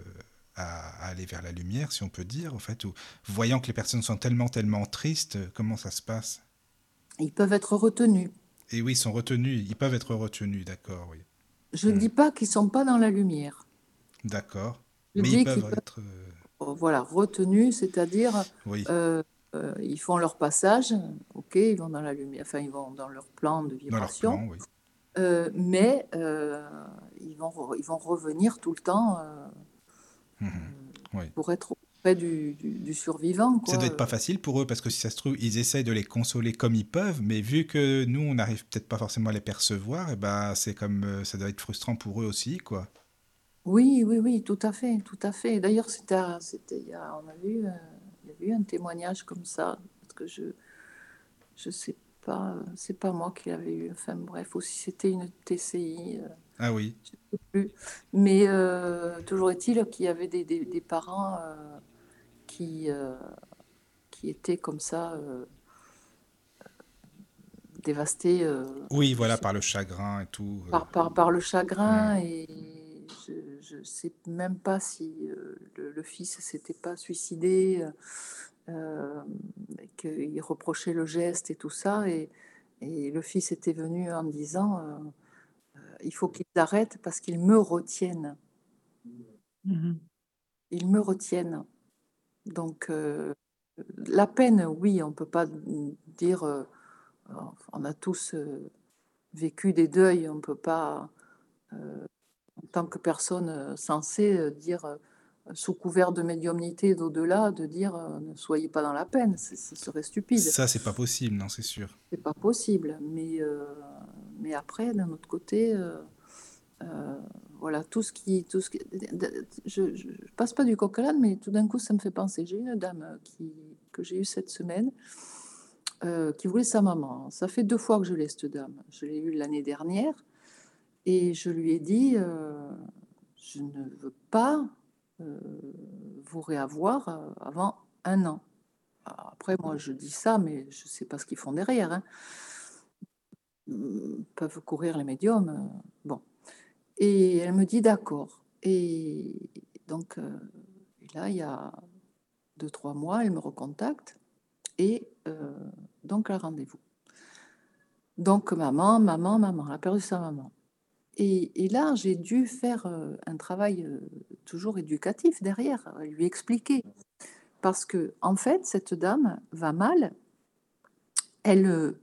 à, à aller vers la lumière, si on peut dire, en fait, ou voyant que les personnes sont tellement, tellement tristes, comment ça se passe? Ils peuvent être retenus. Et oui, ils sont retenus, ils peuvent être retenus, d'accord, oui. Je ne Hmm, dis pas qu'ils sont pas dans la lumière. D'accord. Mais ils peuvent être, euh, être, voilà, retenus, c'est-à-dire oui, euh, euh, ils font leur passage, ok, ils vont dans la lumière, enfin ils vont dans leur plan de dans leur vibration, plan, oui. euh, mais euh, ils vont, re- ils vont revenir tout le temps oui. pour être auprès du, du- du survivant, Ça quoi. doit être pas facile pour eux parce que si ça se trouve, ils essayent de les consoler comme ils peuvent, mais vu que nous, on n'arrive peut-être pas forcément à les percevoir, et ben c'est comme ça doit être frustrant pour eux aussi, quoi. Oui, oui, oui, tout à fait, tout à fait. D'ailleurs, c'était, on a vu, euh, il y a eu un témoignage comme ça, parce que je, je sais pas, euh, c'est pas moi qui l'avais eu. Enfin bref, aussi c'était une TCI, euh, Ah oui, je sais plus. Mais euh, toujours est-il qu'il y avait des, des- des parents qui, qui étaient comme ça dévastés oui, voilà, par le chagrin et tout. par, par, par le chagrin et je ne sais même pas si euh, le, le fils s'était pas suicidé, euh, et qu'il reprochait le geste et tout ça. Et, et le fils était venu en disant euh, euh, il faut qu'ils arrêtent parce qu'ils me retiennent. Mhm. Ils me retiennent. Donc, euh, la peine, oui, on peut pas dire. euh, on a tous euh, vécu des deuils, on peut pas. Euh, en tant que personne euh, censée euh, dire euh, sous couvert de médiumnité d'au-delà, de dire euh, ne soyez pas dans la peine, ce serait stupide. Ça, c'est pas possible, non, c'est sûr. C'est pas possible. Mais, euh, mais après, d'un autre côté, euh, euh, voilà, tout ce qui. Tout ce qui je, je, je passe pas du coq à l'âne, mais tout d'un coup, ça me fait penser. J'ai une dame qui, que j'ai eue cette semaine euh, qui voulait sa maman. Ça fait deux fois que je l'ai, cette dame. Je l'ai eue l'année dernière. Et je lui ai dit, euh, je ne veux pas euh, vous réavoir euh, avant un an. Après, moi, je dis ça, mais je ne sais pas ce qu'ils font derrière. Hein. Ils peuvent courir les médiums. bon. Et elle me dit d'accord. Et donc, là, il y a deux, trois mois, elle me recontacte. Et donc, un rendez-vous. Donc, maman, maman, maman, elle a perdu sa maman. Et, et, là, j'ai dû faire euh, un travail euh, toujours éducatif derrière, lui expliquer. Parce que, en fait, cette dame va mal, elle euh,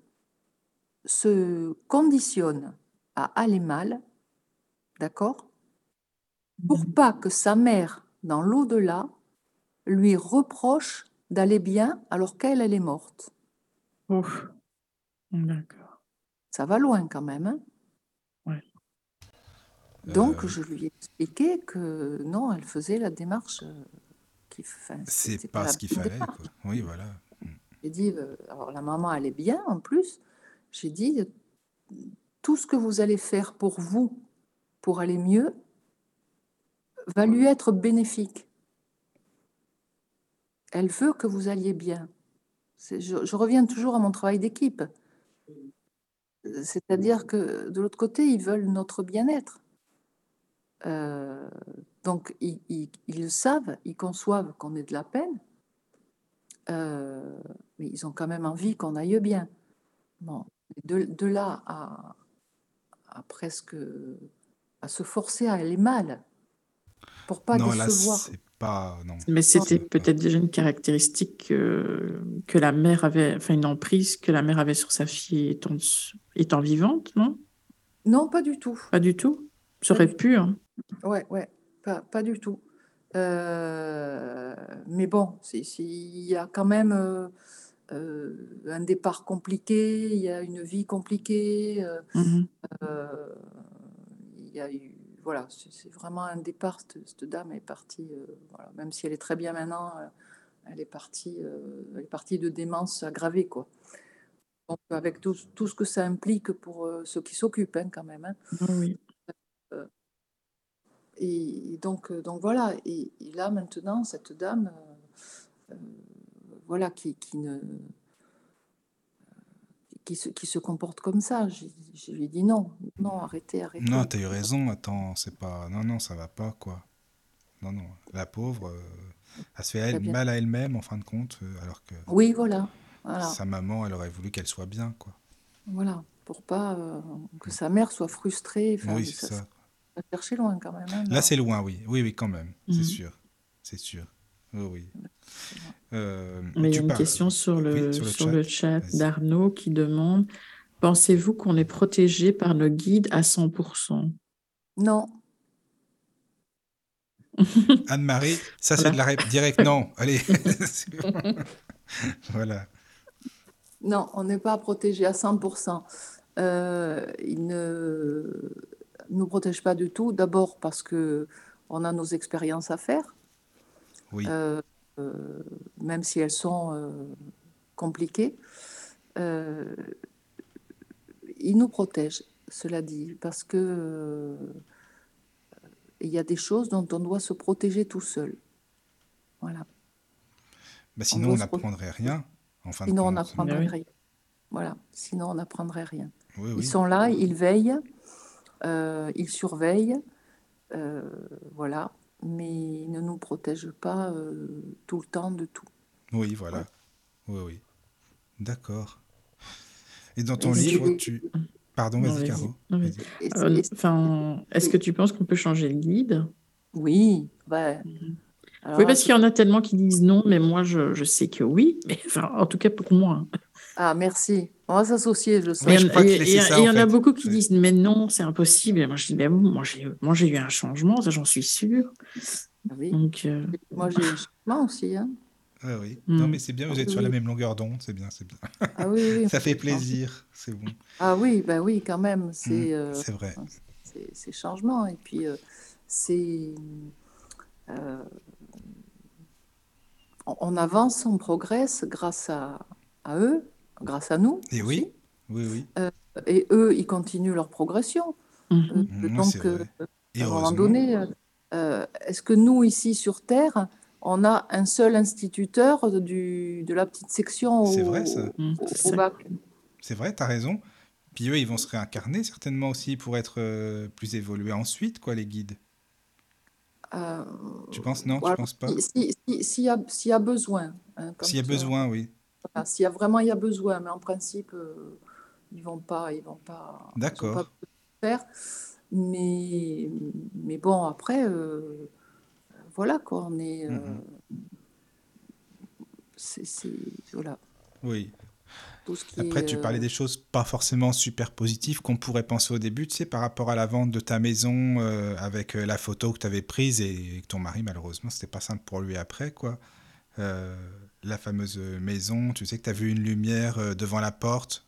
se conditionne à aller mal, d'accord? Pour pas que sa mère, dans l'au-delà, lui reproche d'aller bien alors qu'elle, elle est morte. Ouf. D'accord. Ça va loin quand même. Hein. Donc, euh... je lui ai expliqué que non, elle faisait la démarche. euh, Qui, enfin, c'est pas, pas ce qu'il fallait. Quoi. Oui, voilà. J'ai dit, euh, alors la maman, est bien en plus. J'ai dit, tout ce que vous allez faire pour vous, pour aller mieux, va lui être bénéfique. Elle veut que vous alliez bien. Je, je, reviens toujours à mon travail d'équipe. C'est-à-dire que de l'autre côté, ils veulent notre bien-être. Euh, donc, ils, ils, ils, le savent, ils conçoivent qu'on ait de la peine. euh, mais ils ont quand même envie qu'on aille bien. Bon, de, de là à, à presque à se forcer à aller mal pour pas Non, décevoir. pas. Non. Mais c'était peut-être déjà une caractéristique euh, que la mère avait, enfin une emprise que la mère avait sur sa fille étant, étant vivante, non? Non, pas du tout. Pas du tout? Ça aurait pu, hein. Ouais, ouais, pas, pas du tout. Euh, mais bon, il y a quand même euh, euh, un départ compliqué, il y a une vie compliquée, euh, il y a eu, voilà, c'est vraiment un départ. Cette, dame est partie, euh, voilà, même si elle est très bien maintenant, elle est partie, euh, elle est partie de démence aggravée, quoi. Donc, avec tout, tout ce que ça implique pour euh, ceux qui s'occupent, hein, quand même. hein. Ah oui. Et donc, euh, donc voilà, et, et là maintenant, cette dame, euh, euh, voilà, qui, qui ne, qui se, qui se comporte comme ça, je lui ai dit non, non, arrêtez, arrêtez. Non, t'as eu raison. Attends, c'est pas. Non, non, ça va pas, quoi. Non, non. La pauvre, euh, elle se fait elle, mal à elle-même, en fin de compte, alors que Oui, voilà, voilà, sa maman, elle aurait voulu qu'elle soit bien, quoi. voilà, pour pas euh, que sa mère soit frustrée. Oui, c'est ça. Va chercher loin quand même. hein, Là, c'est loin, oui. Oui, oui, quand même. C'est Mhm. sûr. C'est sûr. Oui, oui. Euh, Mais il y a une parles- question sur le, Oui, sur le sur chat. le chat Vas-y. d'Arnaud qui demande, pensez-vous qu'on est protégé par nos guides à 100%? Non, Anne-Marie, ça, c'est de la réponse directe. Non, allez. Voilà. non, on n'est pas protégé à 100%. Euh, il ne nous protège pas du tout. D'abord parce que on a nos expériences à faire. Oui. euh, euh, même si elles sont euh, compliquées. Euh, il nous protège, cela dit, parce que euh, il y a des choses dont on doit se protéger tout seul. Voilà. Bah, sinon, on n'apprendrait rien, en fin de Sinon, on n'apprendrait rien. Voilà. Sinon, on n'apprendrait rien. Oui, oui. Ils sont là, ils veillent, euh, ils surveillent, euh, voilà, mais ils ne nous protègent pas euh, tout le temps de tout. Oui, voilà. Oui, oui. D'accord. Et dans ton livre, tu... Pardon, vas-y. Caro. Euh, Enfin, est-ce que tu penses qu'on peut changer de guide? oui, ouais. Alors Oui, parce qu'il y en a tellement qui disent non, mais moi, je, je sais que oui. Mais enfin, en tout cas, pour moi. Ah, merci. On va s'associer, je Et sais. Il y je en- a beaucoup qui Ouais. disent, mais non, c'est impossible. Et moi, je dis, mais bon, moi, j'ai, eu un changement, ça, j'en suis sûre. Ah Oui. Donc, euh, Moi, j'ai eu un changement aussi. Hein. Ouais, oui. Mm. Non, mais c'est bien, vous êtes sur la Oui. même longueur d'onde, c'est bien, c'est bien. Ah oui, oui. Ça fait plaisir, c'est bon. Ah oui, ben oui, quand même. C'est Mm, euh, C'est vrai. c'est- c'est changement. Et puis, euh, c'est. euh, on, on avance, on progresse grâce à, à eux, grâce à nous. Et aussi. oui, oui, oui. Et eux, ils continuent leur progression. mhm. Euh, Mm, donc, euh, à un moment donné, euh, euh, est-ce que nous, ici sur Terre, on a un seul instituteur du, de la petite section au, C'est vrai, ça. Au- c'est au ça. bac? C'est vrai, t'as raison. Puis eux, ils vont se réincarner certainement aussi pour être euh, plus évolués ensuite, quoi, les guides. Euh, Tu penses non? Voilà. Tu penses pas? Si- si- si- S'il y, a- s'il y a besoin. hein, S'il y a besoin, oui. Voilà, S'il y a vraiment il y a besoin, mais en principe, euh, ils vont pas, ils vont pas, D'accord. faire. Mais, mais bon, après, euh, voilà quoi, on est, euh, Mhm. c'est, voilà, Oui. Après, est, tu euh, parlais des choses pas forcément super positives qu'on pourrait penser au début, tu sais, par rapport à la vente de ta maison euh, avec la photo que tu avais prise et que ton mari, malheureusement, c'était pas simple pour lui après, quoi. Euh, la fameuse maison, tu sais que tu as vu une lumière euh, devant la porte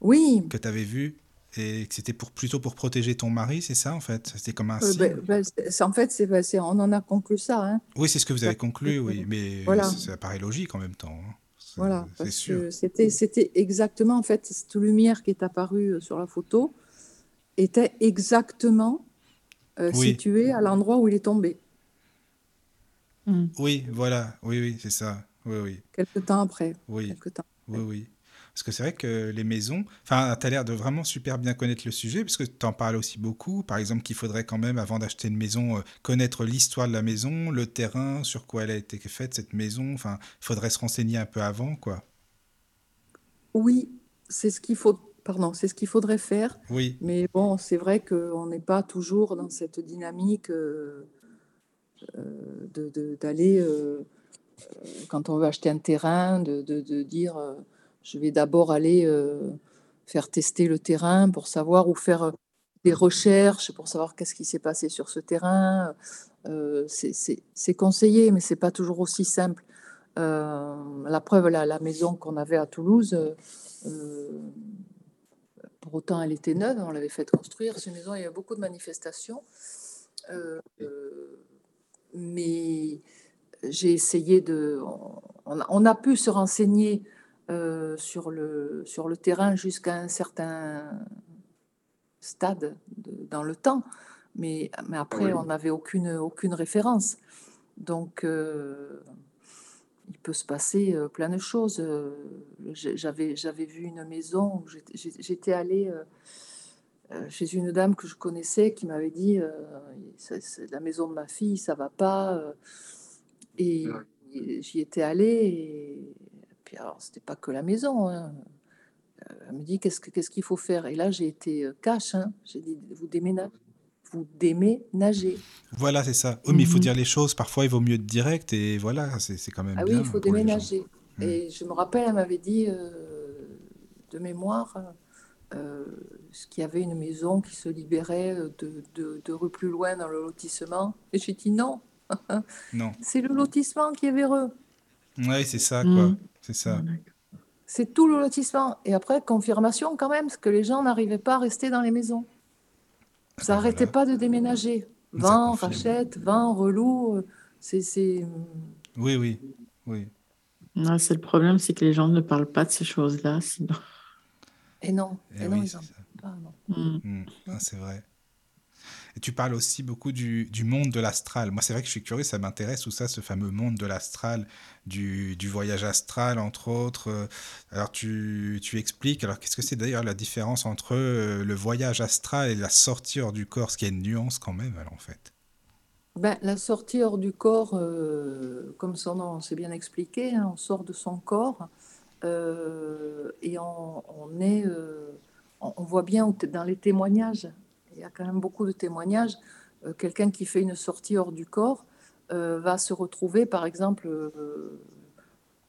Oui, que tu avais vue et que c'était pour, plutôt pour protéger ton mari, c'est ça en fait? C'était comme un euh, signe? ben- ben, c'est- c'est- en fait, c'est, ben, c'est- on en a conclu ça, hein. Oui, c'est ce que vous avez conclu, oui, mais Voilà. ça, ça paraît logique en même temps. hein. C'est- Voilà, C'est parce sûr. que c'était, c'était exactement, en fait, cette lumière qui est apparue euh, sur la photo était exactement euh, Oui. située à l'endroit où il est tombé, Mm. Oui, voilà, oui, oui, c'est ça. Oui, oui, quelques temps après. oui. Quelques temps. Oui, oui. Parce que c'est vrai que les maisons, enfin, tu as l'air de vraiment super bien connaître le sujet, parce que tu en parles aussi beaucoup. Par exemple, qu'il faudrait quand même, avant d'acheter une maison, euh, connaître l'histoire de la maison, le terrain, sur quoi elle a été faite, cette maison. Enfin, il faudrait se renseigner un peu avant, quoi. Oui, c'est ce qu'il faut, pardon, c'est ce qu'il faudrait faire. Oui. Mais bon, c'est vrai qu'on n'est pas toujours dans cette dynamique euh, euh, d'aller, quand on veut acheter un terrain, de, de dire je vais d'abord aller faire tester le terrain pour savoir où faire des recherches, pour savoir qu'est-ce qui s'est passé sur ce terrain. c'est conseillé, mais c'est pas toujours aussi simple. la preuve, la, maison qu'on avait à Toulouse, pour autant, elle était neuve, on l'avait fait construire. Cette maison, il y a beaucoup de manifestations. Euh, mais j'ai essayé de. On a, pu se renseigner euh, sur, le, sur le terrain jusqu'à un certain stade dans le temps, mais, mais après, on n'avait aucune, aucune référence. Donc, euh, il peut se passer euh, plein de choses. J'avais, j'avais vu une maison où j'étais allée chez une dame que je connaissais qui m'avait dit c'est la maison de ma fille, ça va pas. Et j'y étais allée. Et puis alors, c'était pas que la maison. Hein. Elle me dit qu'est-ce, qu'est-ce qu'il faut faire? Et là, j'ai été cash. Hein. J'ai dit vous déménagez vous déménagez. Voilà, c'est ça. Mais il faut mhm. dire les choses. Parfois, il vaut mieux être direct et voilà, c'est quand même. Ah oui, il faut déménager. Et je me rappelle, elle m'avait dit euh, de mémoire euh, qu'il y avait une maison qui se libérait de, de, de rue plus loin dans le lotissement. Et j'ai dit non. Non. C'est le lotissement qui est véreux. Oui, c'est ça, quoi. Mhm. C'est ça. C'est tout le lotissement. Et après, confirmation quand même, parce que les gens n'arrivaient pas à rester dans les maisons. Ça n'arrêtait pas de déménager. Vent, rachète, vent, relou. Euh, c'est. Oui, oui, oui. c'est le problème, c'est que les gens ne parlent pas de ces choses-là, sinon. Et non, et, non, ils pas, non. Mm. Ah, c'est vrai. Et tu parles aussi beaucoup du, monde de l'astral. Moi, c'est vrai que je suis curieux, ça m'intéresse tout ça, ce fameux monde de l'astral, du, voyage astral, entre autres. Alors, tu, expliques, alors qu'est-ce que c'est d'ailleurs la différence entre euh, le voyage astral et la sortie hors du corps, ce qui a une nuance quand même, alors, en fait ben, la sortie hors du corps, euh, comme son nom c'est bien expliqué, hein, on sort de son corps euh, et on est, on voit bien dans les témoignages il y a quand même beaucoup de témoignages. Euh, quelqu'un qui fait une sortie hors du corps euh, va se retrouver, par exemple, euh,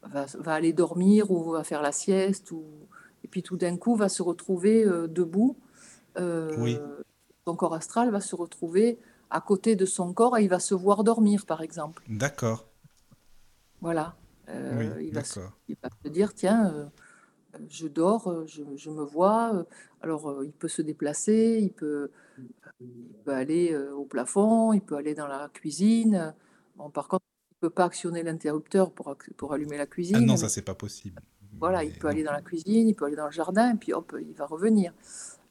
va, aller dormir ou va faire la sieste, ou, et puis tout d'un coup va se retrouver debout. Son corps astral va se retrouver à côté de son corps et il va se voir dormir, par exemple. D'accord. Voilà. il, va se, il, va se, dire, tiens, je dors, euh, je, me vois. Euh, alors, euh, il peut se déplacer, il peut, aller au plafond, il peut aller dans la cuisine. Bon, par contre, il ne peut pas actionner l'interrupteur pour, pour allumer la cuisine. Ah non, ça, c'est pas possible. Voilà, il peut aller dans la cuisine, il peut aller dans le jardin, et puis hop, il va revenir.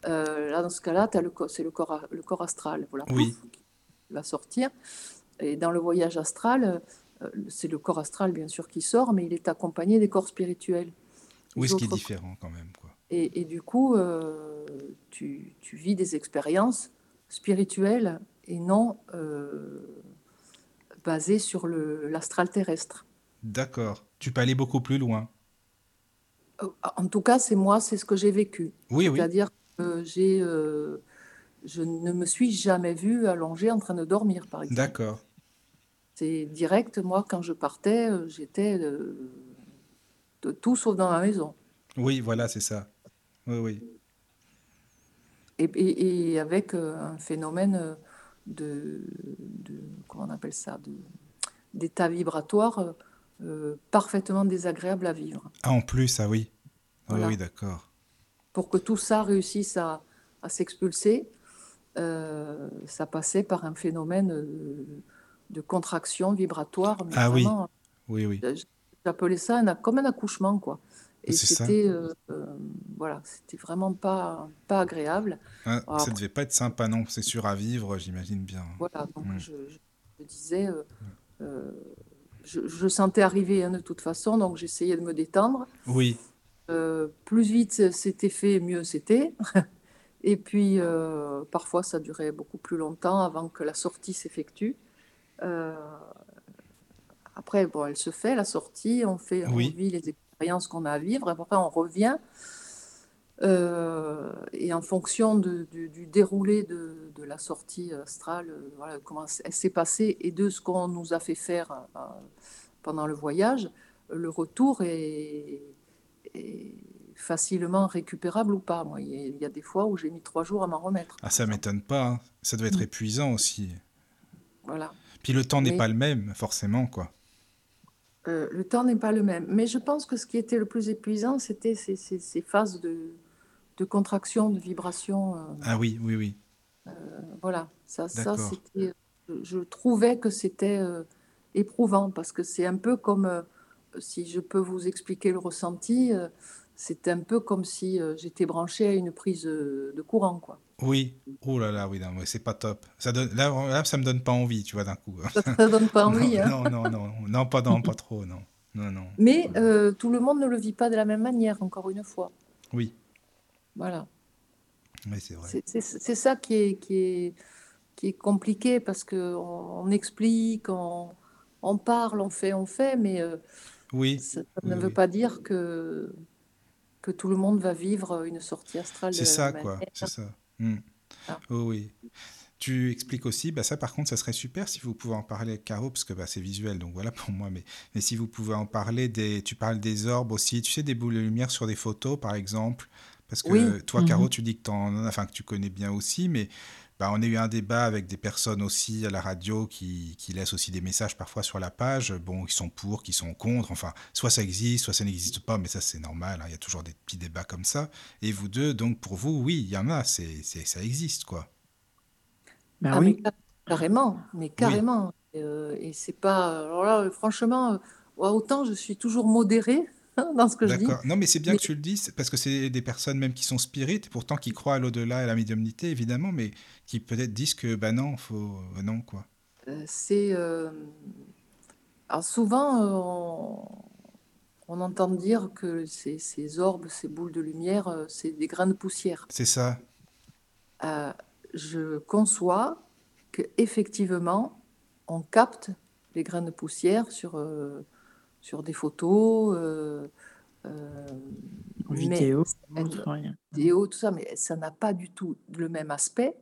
là, dans ce cas-là, c'est le corps, le corps astral. Voilà, oui. il va sortir. Et dans le voyage astral, c'est le corps astral, bien sûr, qui sort, mais il est accompagné des corps spirituels. Oui, ce qui est différent quand même. Quoi? Et, et du coup, euh, tu, tu, vis des expériences spirituelles et non euh, basées sur l'astral terrestre. D'accord. Tu peux aller beaucoup plus loin. Euh, en tout cas, c'est moi, c'est ce que j'ai vécu. Oui, oui. C'est-à-dire que j'ai, je ne me suis jamais vue allongée en train de dormir, par exemple. D'accord. C'est direct, moi, quand je partais, j'étais tout sauf dans la maison. Oui, voilà, c'est ça. Oui, oui. Et, et, avec euh, un phénomène euh, de, de, comment on appelle ça, d'état vibratoire euh, parfaitement désagréable à vivre. Ah, en plus, ah oui. Ah oui, d'accord. Pour que tout ça réussisse à, à s'expulser, ça passait par un phénomène de, contraction vibratoire. ah oui, oui, oui. J'appelais ça un, comme un accouchement, quoi. Et c'était euh, euh, voilà, c'était vraiment pas, pas agréable. Ça ne ça devait pas être sympa, non, c'est sûr à vivre, j'imagine bien. Voilà, donc je, je, disais, euh, je, je, sentais arriver hein, de toute façon, donc j'essayais de me détendre. Oui. Plus vite c'était fait, mieux c'était. Et puis, parfois, ça durait beaucoup plus longtemps avant que la sortie s'effectue. Après, bon, elle se fait, la sortie, on, fait, on Oui, vit les expériences qu'on a à vivre, après, on revient. Euh, et en fonction de- du, du déroulé de, de la sortie astrale, euh, voilà, comment elle s'est passée et de ce qu'on nous a fait faire euh, pendant le voyage, le retour est, est facilement récupérable ou pas. Moi, il y a, des fois où j'ai mis trois jours à m'en remettre, ah, ça m'étonne pas. hein. Ça doit être Mm. épuisant aussi. Voilà. Puis le temps n'est Mais pas le même, forcément, quoi. Euh, le temps n'est pas le même. Mais je pense que ce qui était le plus épuisant, c'était ces, ces- ces phases de, de contraction, de vibration. euh, Ah oui, oui, oui. voilà, ça, ça c'était. Je, trouvais que c'était euh, éprouvant parce que c'est un peu comme, euh, si je peux vous expliquer le ressenti, c'est un peu comme si euh, j'étais branchée à une prise euh, de courant, quoi. Oui. Oh là là, oui, non, c'est pas top. Ça donne, là, là, ça me donne pas envie, tu vois, d'un coup. Ça ne donne pas Non, envie, hein. non, non, non, non, pas, non, pas trop, non. Non, non. Mais euh, tout le monde ne le vit pas de la même manière, encore une fois. Oui, Voilà. oui, c'est vrai. C'est ça qui est, qui est, qui est compliqué parce qu'on on explique, on, on parle, on fait, on fait, mais euh, Oui, ça, ça oui, ne veut pas dire que, que tout le monde va vivre une sortie astrale C'est ça, quoi, c'est ça. Ah. Oh oui. Tu expliques aussi, bah ça par contre, ça serait super si vous pouvez en parler, Caro, parce que bah, c'est visuel, donc voilà pour moi, mais, mais si vous pouvez en parler, des, tu parles des orbes aussi, tu sais, des boules de lumière sur des photos, par exemple, parce que Oui, toi. Caro, tu dis que, t'en, enfin, que tu connais bien aussi, mais bah, on a eu un débat avec des personnes aussi à la radio qui, qui laissent aussi des messages parfois sur la page, bon, qui sont pour, qui sont contre, enfin, soit ça existe, soit ça n'existe pas, mais ça c'est normal, hein, il y a toujours des petits débats comme ça. Et vous deux, donc pour vous, oui, il y en a, c'est, c'est, ça existe, quoi. Ben ah, mais oui, carrément, mais Oui, carrément. Euh, et c'est pas. Alors là, franchement, euh, autant je suis toujours modérée dans ce que je dis, d'accord. Non, mais c'est bien mais que tu le dises, parce que c'est des personnes même qui sont spirites, pourtant qui croient à l'au-delà et à la médiumnité, évidemment, mais qui peut-être disent que, bah non, faut, euh, non, quoi. euh, c'est. euh, alors souvent, euh, on, on entend dire que ces, ces orbes, ces boules de lumière, c'est des grains de poussière. C'est ça. Euh, je conçois que effectivement, on capte les grains de poussière sur, sur des photos, euh, euh, en vidéo, tout ça, mais ça n'a pas du tout le même aspect.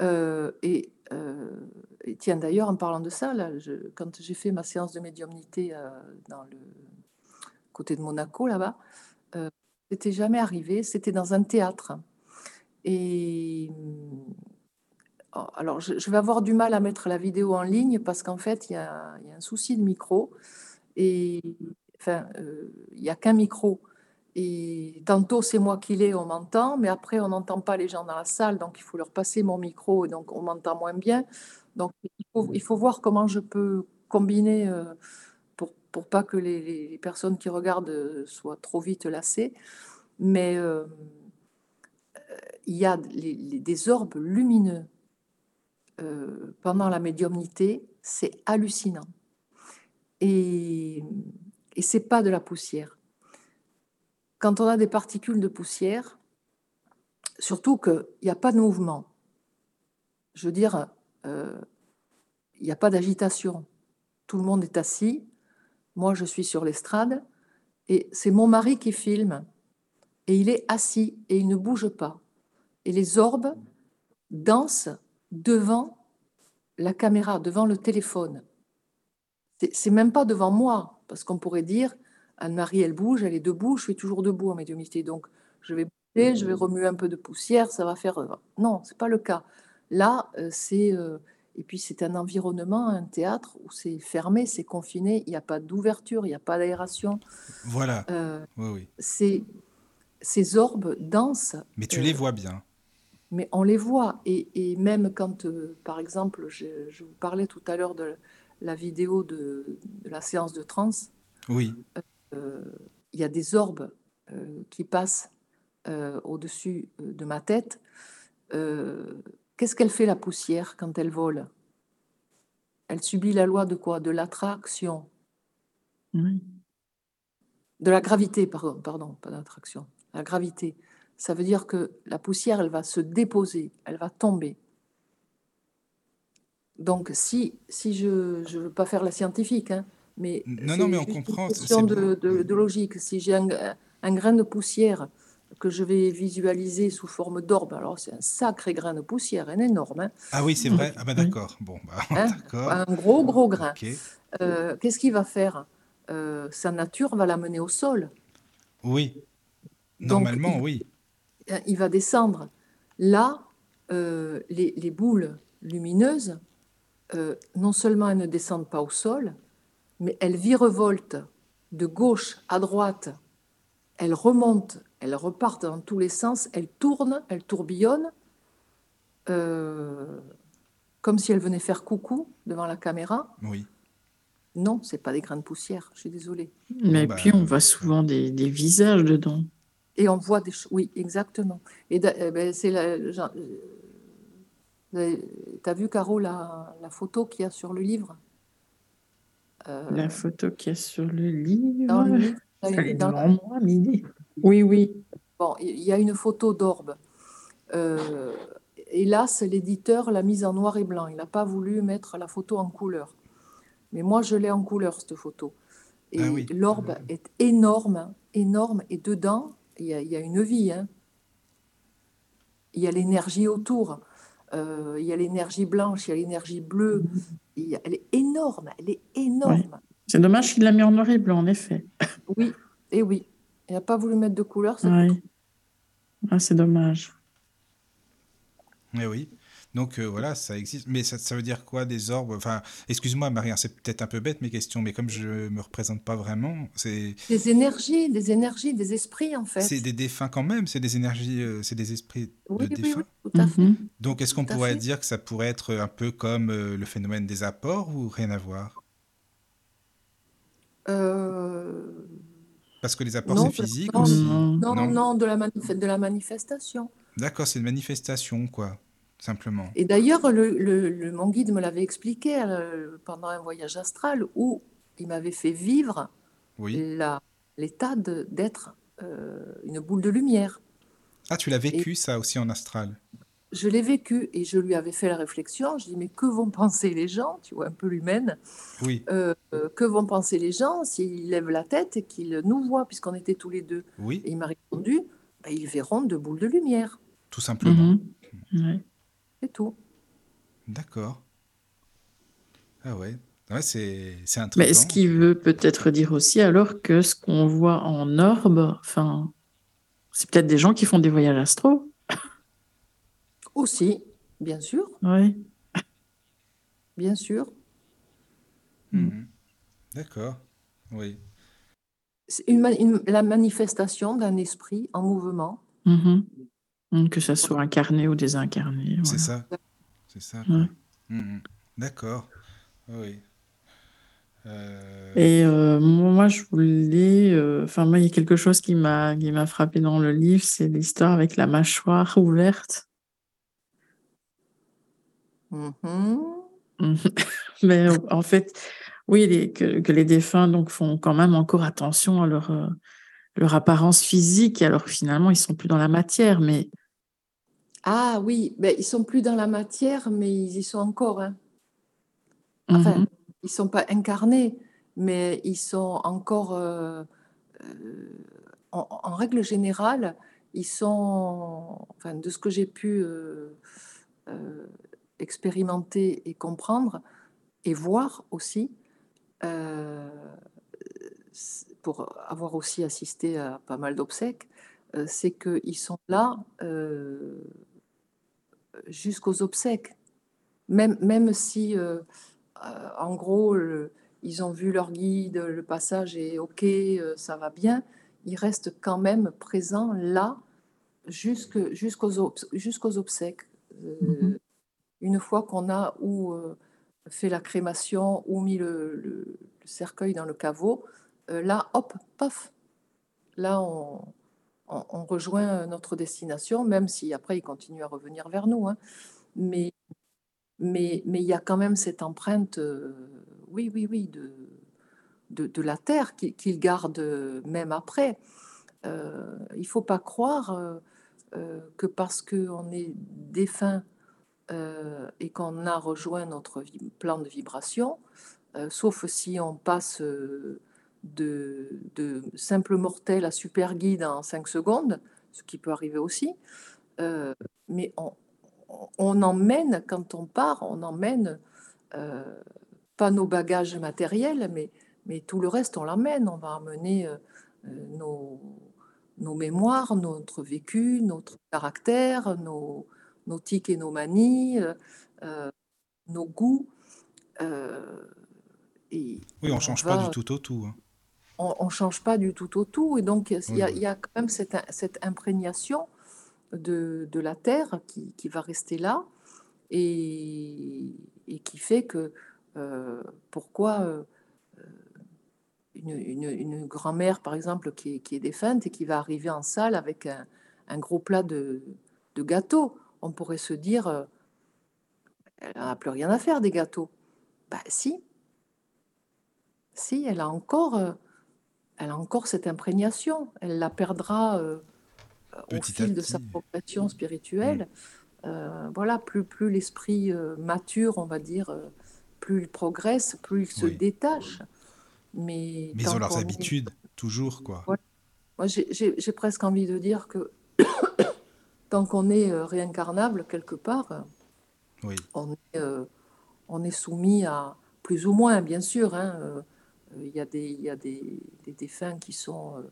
Euh, et, euh, et tiens, d'ailleurs, en parlant de ça, là, je- quand j'ai fait ma séance de médiumnité dans le côté de Monaco, là-bas, c'était jamais arrivé. C'était dans un théâtre. Et oh, alors, je, je vais avoir du mal à mettre la vidéo en ligne parce qu'en fait, il y a, il y a un souci de micro. Et enfin, euh, il n'y a qu'un micro. Et tantôt, c'est moi qui l'ai, on m'entend, mais après, on n'entend pas les gens dans la salle, donc il faut leur passer mon micro, et donc on m'entend moins bien. Donc, il faut, il faut voir comment je peux combiner euh, pour, pour pas que les, personnes qui regardent euh, soient trop vite lassées. Mais euh, il y a les- les- des orbes lumineux euh, pendant la médiumnité, c'est hallucinant. Et, c'est pas de la poussière. Quand on a des particules de poussière, surtout qu'il n'y a pas de mouvement, je veux dire, euh, il n'y a pas d'agitation. Tout le monde est assis. Moi, je suis sur l'estrade et c'est mon mari qui filme. Et il est assis et il ne bouge pas. Et les orbes dansent devant la caméra, devant le téléphone. C'est même pas devant moi, parce qu'on pourrait dire Anne-Marie, elle bouge, elle est debout, je suis toujours debout en médiumnité. Donc, je vais bouger, je vais remuer un peu de poussière, ça va faire. Non, c'est pas le cas. Là, euh, c'est. euh, et puis, c'est un environnement, un théâtre où c'est fermé, c'est confiné, il n'y a pas d'ouverture, il n'y a pas d'aération. Voilà. Euh, Oui, oui. c'est- ces orbes dansent, Mais tu euh, les vois bien. mais on les voit. Et, et même quand, euh, par exemple, je, je vous parlais tout à l'heure de la vidéo de, de la séance de trance, Oui. euh, il y a des orbes euh, qui passent euh, au-dessus de ma tête. Euh, Qu'est-ce qu'elle fait la poussière quand elle vole? Elle subit la loi de quoi? De l'attraction. Oui. De la gravité, pardon, pardon, pas d'attraction. La gravité, ça veut dire que la poussière, elle va se déposer, elle va tomber. Donc, si, si je ne veux pas faire la scientifique, hein, mais Non, non, mais on une comprend, c'est question c'est de, de- de logique. Si j'ai un, un grain de poussière que je vais visualiser sous forme d'orbe, alors c'est un sacré grain de poussière, un énorme, hein, Ah oui, c'est vrai. Ah bah d'accord. Bon, bah hein, d'accord. un gros, gros grain. Euh, Qu'est-ce qu'il va faire? Euh, Sa nature va l'amener au sol. Oui. Donc, Normalement, il, oui. il va descendre. Là, euh, les, les boules lumineuses, euh, non seulement elles ne descendent pas au sol, mais elles virevoltent de gauche à droite, elles remontent, elles repartent dans tous les sens, elles tournent, elles tourbillonnent, euh, comme si elles venaient faire coucou devant la caméra. Oui. Non, c'est pas des grains de poussière, je suis désolée. Mais bah, puis, on voit souvent des, des visages dedans. Et on voit des choses. Oui, exactement. Et eh ben, c'est la. Euh, T'as vu, Caro, la, la photo qu'il y a sur le livre? Euh, La photo qu'il y a sur le livre, Dans le livre, t'as une- elle est dans- devant moi, Midi. Oui, oui. Bon, il y a une photo d'orbe. Euh, hélas, l'éditeur l'a mise en noir et blanc. Il n'a pas voulu mettre la photo en couleur. Mais moi, je l'ai en couleur, cette photo. Et Ah oui. l'orbe est énorme, énorme. Et dedans, il y a, il y a une vie. hein. Il y a l'énergie autour. Euh, il y a l'énergie blanche, il y a l'énergie bleue. Il y a- elle est énorme, elle est énorme. C'est dommage qu'il l'a mis en noir et blanc, en effet. Oui, et oui. Il n'a pas voulu mettre de couleur. c'est Oui. Ah, c'est dommage. Eh oui. Donc euh, voilà, ça existe. Mais ça, ça veut dire quoi des orbes? Enfin, excuse-moi, Marie, hein, c'est peut-être un peu bête mes questions, mais comme je me représente pas vraiment, c'est Des énergies, des énergies, des esprits, en fait. c'est des défunts quand même, c'est des énergies, euh, c'est des esprits Oui, de oui, défunts. oui, tout à fait. Mhm. Donc est-ce qu'on pourrait dire que ça pourrait être un peu comme euh, le phénomène des apports ou rien à voir? Euh, Parce que les apports c'est physique non, aussi. non, non, Non. non, de la, manif- de la manifestation. D'accord, c'est une manifestation quoi, simplement. Et d'ailleurs, le, le- le- mon guide me l'avait expliqué euh, pendant un voyage astral où il m'avait fait vivre Oui. l'état d'être euh, une boule de lumière. Ah, tu l'as vécu ça aussi en astral? Je l'ai vécu et je lui avais fait la réflexion. Je dis, mais que vont penser les gens? Tu vois, un peu l'humaine. Oui, Euh, euh, que vont penser les gens s'ils lèvent la tête et qu'ils nous voient, puisqu'on était tous les deux? Oui, Et il m'a répondu, Ben, ils verront deux boules de lumière. tout simplement. Mhm. C'est tout. D'accord. Ah ouais. Ouais, c'est c'est Mais intriguant. ce qui veut peut-être dire aussi alors que ce qu'on voit en orbe, enfin, c'est peut-être des gens qui font des voyages astro. Aussi, bien sûr, Oui. bien sûr. Mhm. D'accord. Oui. C'est une une- la manifestation d'un esprit en mouvement. Mhm. Que ça soit incarné ou désincarné. C'est ça. C'est ça. Ouais. quoi. Mhm. D'accord. Oui. Euh, Et euh, moi, je voulais. euh, Enfin, moi, il y a quelque chose qui m'a qui m'a frappé dans le livre, c'est l'histoire avec la mâchoire ouverte. Mhm. Mais en fait, oui, les- que, que les défunts donc font quand même encore attention à leur euh, leur apparence physique, alors que finalement, ils sont plus dans la matière. Mais Ah oui, ben, ils sont plus dans la matière, mais ils y sont encore. hein. Enfin, Mhm. ils sont pas incarnés, mais ils sont encore. euh, euh, en, en règle générale, ils sont. Enfin, de ce que j'ai pu euh, expérimenter et comprendre et voir aussi, pour avoir aussi assisté à pas mal d'obsèques, c'est qu'ils sont là jusqu'aux obsèques. Même, même si, euh, euh, en gros, le- ils ont vu leur guide, le passage est OK, euh, ça va bien, ils restent quand même présents là jusqu'aux obs- jusqu'aux obsèques. Mhm. Une fois qu'on a ou fait la crémation ou mis le, le- le cercueil dans le caveau, là, hop, paf, là, on, on- rejoint notre destination, même si après, il continue à revenir vers nous. hein. Mais mais mais il y a quand même cette empreinte, euh, oui, oui, oui, de, de, la terre qu'il garde même après. il faut pas croire que parce qu'on est défunt et qu'on a rejoint notre plan de vibration, sauf si on passe de, de, simple mortel à super guide en 5 secondes, ce qui peut arriver aussi, mais on, on emmène, quand on part, on emmène euh, pas nos bagages matériels, mais, mais tout le reste, on l'emmène. On va emmener euh, euh, nos, nos mémoires, notre vécu, notre caractère, nos, nos tics et nos manies, nos goûts. et oui, on ne change pas du tout au tout. Hein. On ne change pas du tout au tout. Et donc, il y, a quand même cette, cette imprégnation de, de la Terre qui, qui, va rester là et, et qui fait que euh, pourquoi euh, une, une, une grand-mère, par exemple, qui est, qui est, défunte et qui va arriver en salle avec un, un gros plat de, de, gâteaux, on pourrait se dire, euh, elle n'a plus rien à faire des gâteaux. Ben si, si, elle a encore, elle a encore cette imprégnation. Elle la perdra au fil de sa progression spirituelle, mm. euh, voilà, plus, plus l'esprit euh, mature, on va dire, euh, plus il progresse, plus il se détache. Mais, Mais ils ont leurs habitudes, toujours, quoi. Moi, j'ai presque envie de dire que tant qu'on est réincarnable quelque part, oui. on, est, on est soumis à plus ou moins, bien sûr. Hein, il y a des, il y a des, des défunts qui sont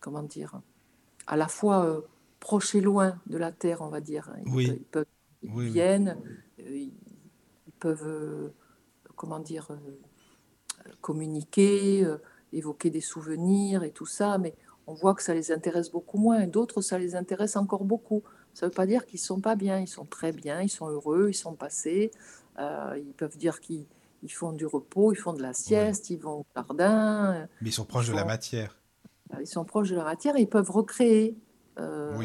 comment dire, à la fois euh, proche et loin de la Terre, on va dire. Ils, peuvent, ils viennent, euh, ils, peuvent, euh, comment dire, communiquer, évoquer des souvenirs et tout ça, mais on voit que ça les intéresse beaucoup moins. D'autres, ça les intéresse encore beaucoup. Ça ne veut pas dire qu'ils ne sont pas bien, ils sont très bien, ils sont heureux, ils sont passés. ils peuvent dire qu'ils font du repos, ils font de la sieste, ils vont au jardin. Mais ils sont proches de la matière ils sont proches de la matière et ils peuvent recréer. Euh,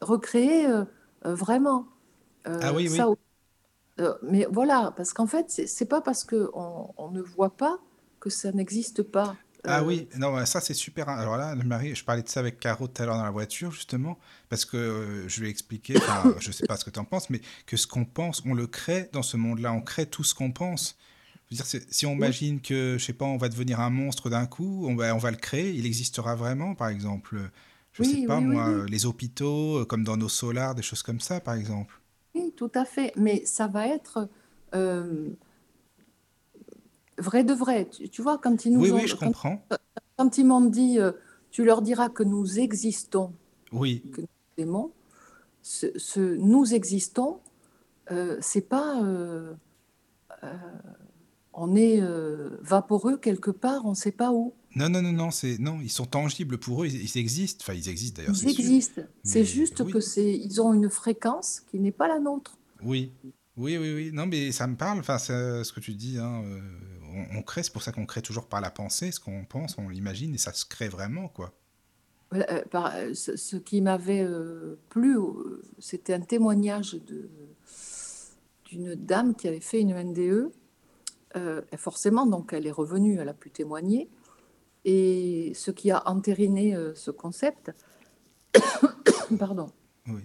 recréer euh, euh, vraiment. ah oui, oui. mais voilà, parce qu'en fait, c'est pas parce qu'on on ne voit pas que ça n'existe pas. Ah oui, non, ça c'est super. Alors là, Marie, je parlais de ça avec Caro tout à l'heure dans la voiture, justement, parce que je lui ai expliqué, je sais pas ce que tu en penses, mais que ce qu'on pense, on le crée dans ce monde-là, on crée tout ce qu'on pense dire, si on imagine que, je sais pas, on va devenir un monstre d'un coup, on va, on va le créer, il existera vraiment, par exemple. Je ne sais pas, moi, les hôpitaux, euh, comme dans nos solars, des choses comme ça, par exemple. Oui, tout à fait. Mais ça va être euh, vrai de vrai. Tu, vois, quand ils nous oui, oui, je comprends. Quand ils m'ont dit, euh, tu leur diras que nous existons, oui. que nous aimons, ce, nous existons, c'est pas on est euh, vaporeux quelque part, on ne sait pas où. Non, non, non, non, c'est non, ils sont tangibles pour eux, ils, existent. Enfin, ils existent d'ailleurs. Ils existent. C'est juste que c'est, ils ont une fréquence qui n'est pas la nôtre. Oui, oui, oui, oui. Non, mais ça me parle. Enfin, ce que tu dis. Hein, euh, on, crée, c'est pour ça qu'on crée toujours par la pensée. Ce qu'on pense, on l'imagine et ça se crée vraiment, quoi. Euh, ce, qui m'avait plu, c'était un témoignage de d'une dame qui avait fait une NDE euh, forcément, donc, elle est revenue, elle a pu témoigner. Et ce qui a entériné euh, ce concept, pardon, oui.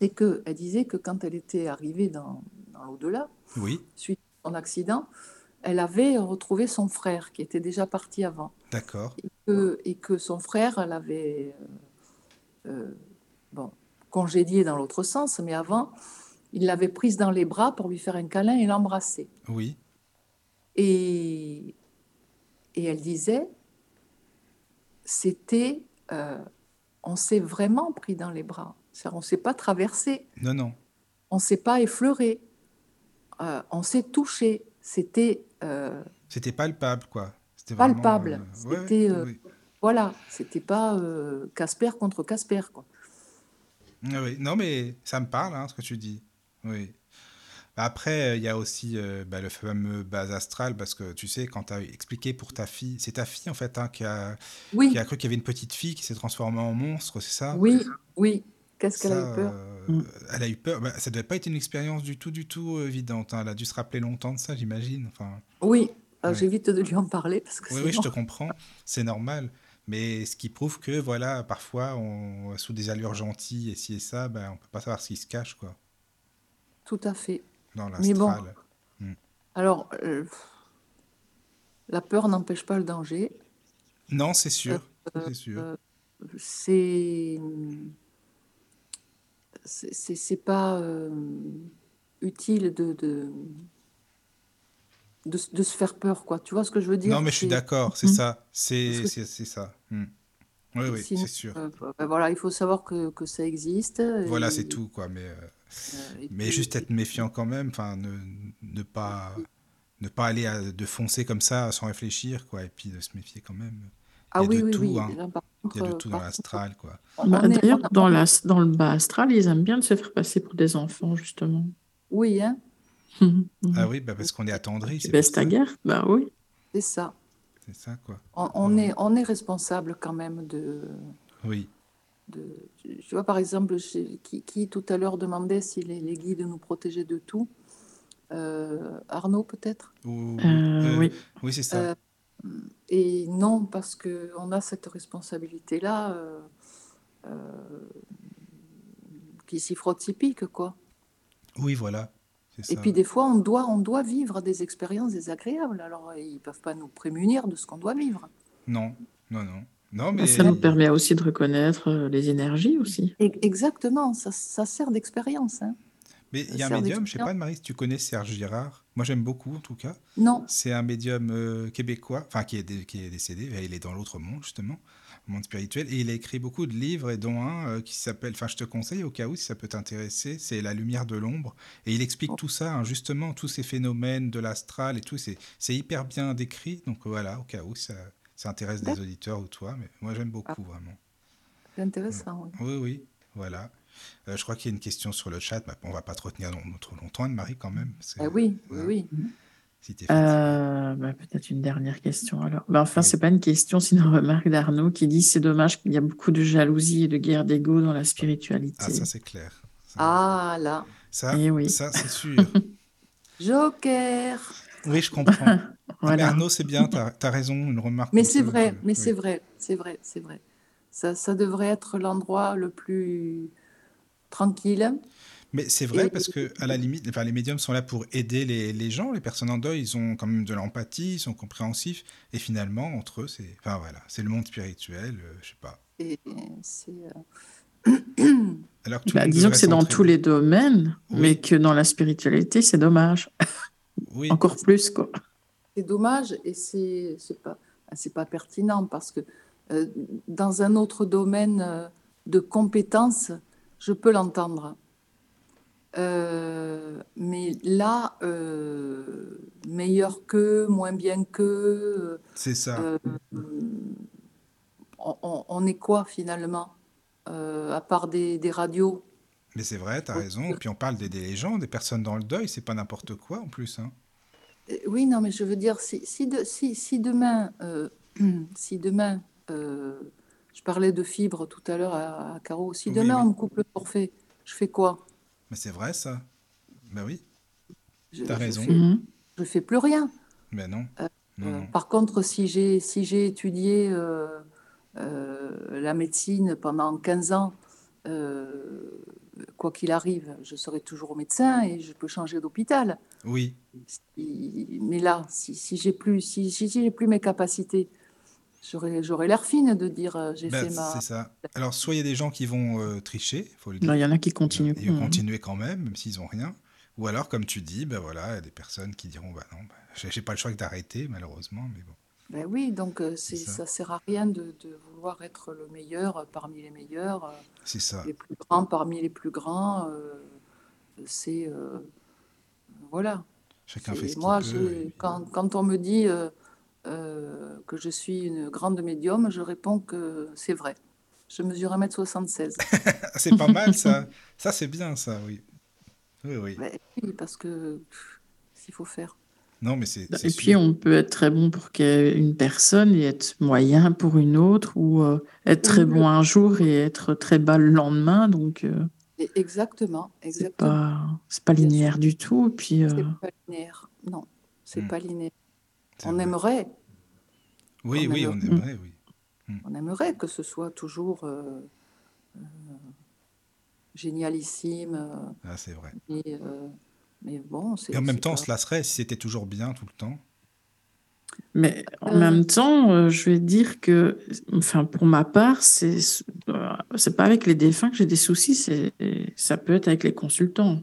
c'est qu'elle disait que quand elle était arrivée dans, l'au-delà, oui. suite à son accident, elle avait retrouvé son frère qui était déjà parti avant. D'accord. Et que, son frère l'avait euh, bon, congédié dans l'autre sens, mais avant, il l'avait prise dans les bras pour lui faire un câlin et l'embrasser. Oui. Et, et elle disait, c'était, euh, on s'est vraiment pris dans les bras. On ne s'est pas traversé. Non, non. On ne s'est pas effleuré. Euh, on s'est touché. C'était. Euh, c'était palpable, quoi. C'était palpable. c'était. Voilà. C'était pas Casper contre Casper, quoi. Ah oui. Non, mais ça me parle, hein, ce que tu dis. Oui. Après, il y a aussi euh, bah, le fameux base astral, parce que tu sais, quand tu as expliqué pour ta fille, c'est ta fille en fait hein, qui, a, qui a cru qu'il y avait une petite fille qui s'est transformée en monstre, c'est ça? Oui, oui. Qu'est-ce qu'elle a eu peur? euh, elle a eu peur. Bah, ça devait pas être une expérience du tout, du tout euh, évidente. hein. Elle a dû se rappeler longtemps de ça, j'imagine. Enfin, Oui, euh, Ouais. j'évite de lui en parler parce que oui, oui, je te comprends. C'est normal. Mais ce qui prouve que, voilà, parfois, on, sous des allures gentilles et ci et ça, ben, on peut pas savoir ce qui se cache, quoi, Tout à fait. Dans Mais bon. l'astral. Alors, euh, la peur n'empêche pas le danger. Non, c'est sûr. Euh, c'est sûr. euh, c'est c'est- c'est pas euh, utile de, de, de, se faire peur, quoi. Tu vois ce que je veux dire? non, mais je suis d'accord, c'est Mm. ça. C'est ça. Mm. Oui, oui, c'est sûr. euh, ben voilà, il faut savoir que, que ça existe. Voilà, et- c'est tout, quoi. Mais, euh, mais puis- juste être méfiant quand même, enfin, ne, ne pas, ne pas aller à- de foncer comme ça sans réfléchir, quoi, et puis de se méfier quand même. Ah il y a oui, de oui, tout, oui. hein. Là, Il y a de tout dans l'astral, quoi. on- Bah, D'ailleurs, dans, la, dans le bas astral, ils aiment bien de se faire passer pour des enfants, justement. Oui, hein. Ah oui, bah parce qu'on est attendri, Tu c'est baisses pour ta Bah oui. c'est ça. C'est ça, quoi. On, on est, on est responsable quand même de, Oui. De, tu vois, par exemple, qui, qui tout à l'heure demandait si les, les guides nous protégeaient de tout. Euh, Arnaud, peut-être? Euh, euh, oui. oui, c'est ça. Euh, Et non, parce qu'on a cette responsabilité-là euh, euh, qui s'y frotte typique, quoi. Oui, voilà. Et puis des fois, on doit, on doit vivre des expériences désagréables. Alors, ils ne peuvent pas nous prémunir de ce qu'on doit vivre. Non, non, non. Non, mais. Ça nous permet aussi de reconnaître euh, les énergies aussi. Et- exactement, ça, ça sert d'expérience. hein. Mais il y a un médium, je sais d'expérience. pas, Marie, si tu connais Serge Girard. Moi, j'aime beaucoup, en tout cas. Non, C'est un médium euh, québécois, enfin, qui est, qui est décédé. Il est dans l'autre monde, justement, le monde spirituel. Et il a écrit beaucoup de livres, et dont un euh, qui s'appelle, enfin, je te conseille au cas où, si ça peut t'intéresser, c'est La lumière de l'ombre. Et il explique Oh. tout ça, hein, justement, tous ces phénomènes de l'astral et tout. C'est c'est hyper bien décrit. Donc voilà, au cas où ça, ça intéresse des auditeurs ou toi. Mais moi, j'aime beaucoup, vraiment. c'est intéressant. oui. Oui, oui, voilà. Euh, je crois qu'il y a une question sur le chat. mais on va pas te retenir long- trop longtemps, Anne-Marie, quand même. Ah oui, oui, voilà, oui. Si. Euh, bah, Peut-être une dernière question alors. Bah, enfin, Oui. c'est pas une question, c'est une remarque d'Arnaud qui dit c'est dommage qu'il y a beaucoup de jalousie et de guerre d'ego dans la spiritualité. Ah, ça, c'est clair. Ça, Ah là, ça, Eh oui. ça, c'est sûr. Joker. Oui, je comprends. Mais Voilà. Arnaud, c'est bien, tu as, raison, une remarque. Mais c'est vrai, mais oui. c'est vrai, c'est vrai, c'est vrai. Ça, ça devrait être l'endroit le plus tranquille. Mais c'est vrai parce que, à la limite, enfin, les médiums sont là pour aider les, les gens, les personnes en deuil, ils ont quand même de l'empathie, ils sont compréhensifs, et finalement, entre eux, c'est, enfin voilà, c'est le monde spirituel, euh, je sais pas. Et c'est euh, Alors que Bah, disons que c'est dans tous les domaines, Oui. mais que dans la spiritualité, c'est dommage. Oui, Encore plus, quoi. c'est dommage et c'est c'est pas c'est pas pertinent parce que euh, dans un autre domaine euh, de compétences, je peux l'entendre. Euh, mais là, euh, meilleur que, moins bien que, c'est ça. euh, on, on- on est quoi finalement Euh, À part des, des radios? Mais c'est vrai, tu as raison. Et puis on parle d'aider les gens, des personnes dans le deuil, c'est pas n'importe quoi en plus. Hein. Euh, Oui, non, mais je veux dire, si, si, de- si, si demain, euh, si demain euh, je parlais de fibres tout à l'heure à, à Caro, si demain oui. on me coupe le forfait, je fais quoi? Mais c'est vrai ça. Ben oui, je, T'as raison. fais, Mhm. je fais plus rien. mais non. Euh, non, Euh, non. par contre, si j'ai si j'ai étudié euh, euh, la médecine pendant 15 ans, euh, quoi qu'il arrive, je serai toujours médecin et je peux changer d'hôpital. Oui, Si- mais là, si, si j'ai plus, si, si j'ai plus mes capacités, j'aurais, j'aurais l'air fine de dire euh, j'ai ben, fait ma. c'est ça. Alors, soit il y a des gens qui vont euh, tricher, faut le Non, dire. Il y en a qui continuent. Ils vont Mhm. continuer quand même, même s'ils ont rien. Ou alors, comme tu dis, ben voilà, il y a des personnes qui diront, bah non, j'ai j'ai pas le choix que d'arrêter, malheureusement, mais bon. Ben oui, donc euh, c'est, ça. ça. sert à rien de, de vouloir être le meilleur parmi les meilleurs, euh, C'est ça. les plus grands parmi les plus grands. euh, c'est euh, voilà. Chacun C'est- fait ce qu'il moi, peut. quand, quand on me dit euh, euh, que je suis une grande médium, je réponds que c'est vrai. Je mesure 1m76. Ah, c'est pas mal ça. Ça, c'est bien ça, oui. Oui, oui. Ben oui, parce que pff, s'il faut faire. Non, mais c'est c'est Et sûr. puis, on peut être très bon pour une personne et être moyen pour une autre, ou euh, être très bon un jour et être très bas le lendemain. Donc, euh, exactement, C'est exactement. pas, c'est pas linéaire du tout. Et puis, C'est euh, pas linéaire. Non, c'est Mm. pas linéaire. C'est On vrai. aimerait, Oui, on oui, aimerait, on aimerait, oui. on aimerait que ce soit toujours euh, euh, génialissime, euh, Ah, c'est vrai. euh, mais bon, Et en même temps, on pas. se lasserait si c'était toujours bien tout le temps. mais en Euh, même temps, euh, je vais dire que, enfin, pour ma part, c'est, euh, c'est pas avec les défunts que j'ai des soucis, c'est, ça peut être avec les consultants.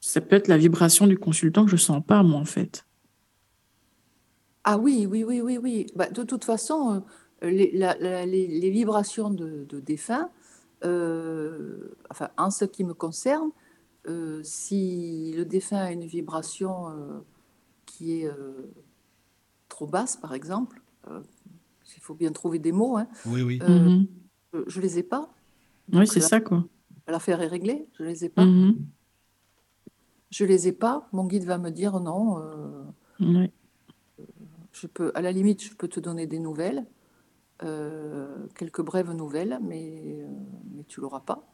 Ça peut être la vibration du consultant que je sens pas, moi, en fait. Ah oui, oui, oui, oui, oui. Bah, de toute façon, les, la- la- les, les vibrations de, de défunts, euh, enfin, en ce qui me concerne, euh, si le défunt a une vibration euh, qui est euh, trop basse, par exemple, euh, il faut bien trouver des mots, hein, Oui, oui. euh, Mhm. je, les ai pas. Oui, c'est ça, quoi. l'affaire est réglée, je les ai pas. Mhm. Je les ai pas. Mon guide va me dire non. euh, Ouais. Je peux, à la limite, je peux te donner des nouvelles, euh, quelques brèves nouvelles, mais, euh, mais tu l'auras pas.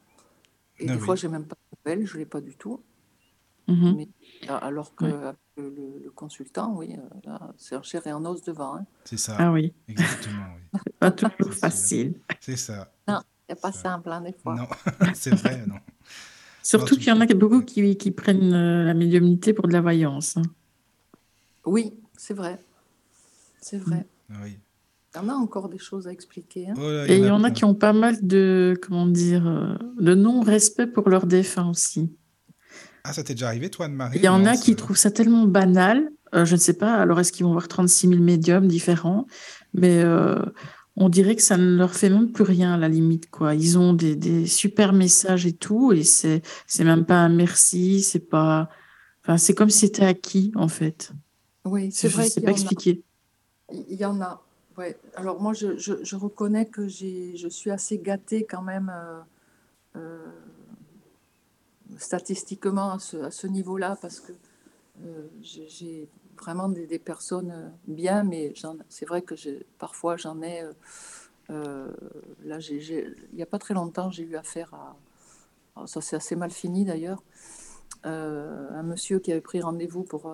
Et Ah des fois, oui. j'ai même pas de nouvelles, je l'ai pas du tout. Mhm. Mais alors que le, consultant, oui, euh, c'est en chair et en os devant. hein. C'est ça. Ah oui, Exactement, oui. pas toujours facile. C'est ça. Non, c'est pas Ça. simple, hein, des fois. Non, c'est vrai, non. Surtout qu'il y en a beaucoup qui, qui prennent euh, la médiumnité pour de la voyance. hein. Oui, c'est vrai. C'est vrai. Oui. Il y en a encore des choses à expliquer. hein. Et il y en a qui ont pas mal de, comment dire, euh, de non-respect pour leurs défunts aussi. Ah, ça t'est déjà arrivé, toi, Anne-Marie Il y en a qui trouvent ça tellement banal. euh, je ne sais pas, alors est-ce qu'ils vont voir 36 000 médiums différents? Mais euh, on dirait que ça ne leur fait même plus rien à la limite, quoi. Ils ont des, des super messages et tout, et c'est, c'est même pas un merci, c'est pas. Enfin, c'est comme si c'était acquis, en fait. Oui, Je c'est vrai ne sais pas expliquer. Il y en a. Ouais. Alors moi, je, reconnais que je suis assez gâtée quand même euh, euh, statistiquement à ce, niveau-là parce que euh, j'ai vraiment des, personnes bien, mais c'est vrai que parfois j'en ai. là, il n'y a pas très longtemps, j'ai eu affaire à. alors ça s'est assez mal fini d'ailleurs. un monsieur qui avait pris rendez-vous pour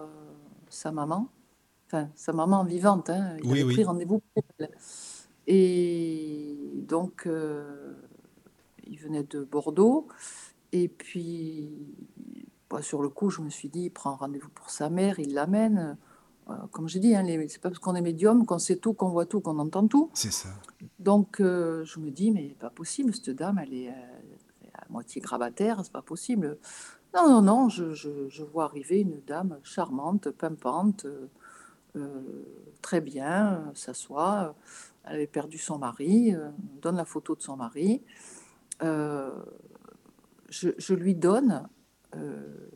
sa maman enfin sa maman vivante, hein, il Oui, avait oui. pris rendez-vous pour elle. Et donc, euh, il venait de Bordeaux. Et puis, bah, sur le coup, je me suis dit, il prend rendez-vous pour sa mère, il l'amène. Euh, comme j'ai dit, hein, c'est pas parce qu'on est médium qu'on sait tout, qu'on voit tout, qu'on entend tout. C'est ça. Donc, euh, je me dis, mais pas possible, cette dame, elle est, à moitié grabataire, c'est pas possible. Non, non, non, je, je- je vois arriver une dame charmante, pimpante, euh, très bien, euh, s'assoit. Elle avait perdu son mari, euh, on donne la photo de son mari. Euh, je, lui donne euh,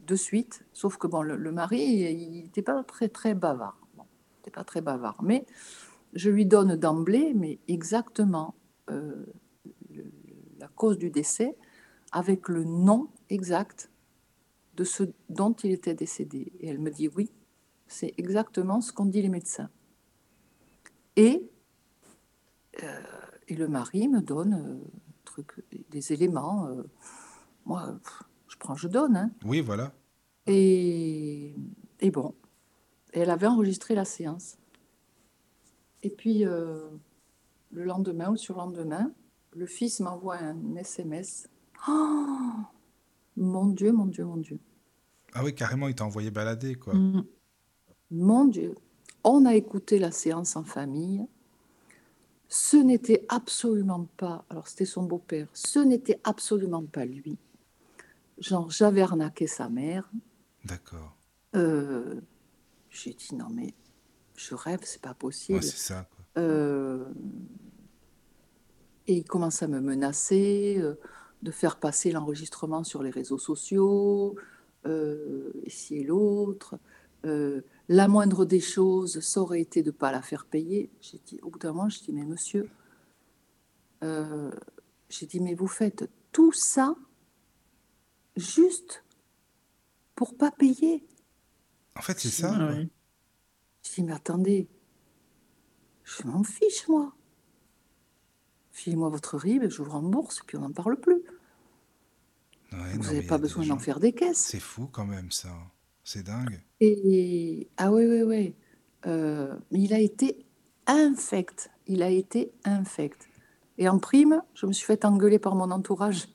de suite, sauf que bon, le, mari, il n'était pas très, très bavard. Pas très bavard, mais je lui donne d'emblée, mais exactement euh, la cause du décès avec le nom exact de ce dont il était décédé. Et elle me dit oui, c'est exactement ce qu'ont dit les médecins. Et, euh, et le mari me donne euh, truc, des éléments. euh, moi, pff, je prends, je donne. hein. Oui, voilà. Et, et bon, et elle avait enregistré la séance. Et puis, euh, le lendemain ou le surlendemain, le fils m'envoie un SMS. Oh mon Dieu, mon Dieu, mon Dieu. Ah oui, carrément, il t'a envoyé balader, quoi. Mm. Mon Dieu, on a écouté la séance en famille. Ce n'était absolument pas, alors c'était son beau-père, ce n'était absolument pas lui. Genre, j'avais arnaqué sa mère. D'accord. Euh, J'ai dit non, mais je rêve, c'est pas possible. Ouais, c'est ça, quoi. Euh, et il commence à me menacer, euh, de faire passer l'enregistrement sur les réseaux sociaux, euh, ici et l'autre. La moindre des choses, ça aurait été de ne pas la faire payer. J'ai dit, au bout d'un moment, je dis, mais monsieur, euh, j'ai dit, mais vous faites tout ça juste pour pas payer. En fait, c'est ça. Ouais. Je dis, mais attendez, je m'en fiche, moi. Filez-moi votre RIB, je vous rembourse, et puis on n'en parle plus. Non, n'avez pas besoin d'en gens. faire des caisses. C'est fou quand même, ça. C'est dingue. Et ah oui, oui, oui. Euh, mais il a été infect. Il a été infect. Et en prime, je me suis fait engueuler par mon entourage.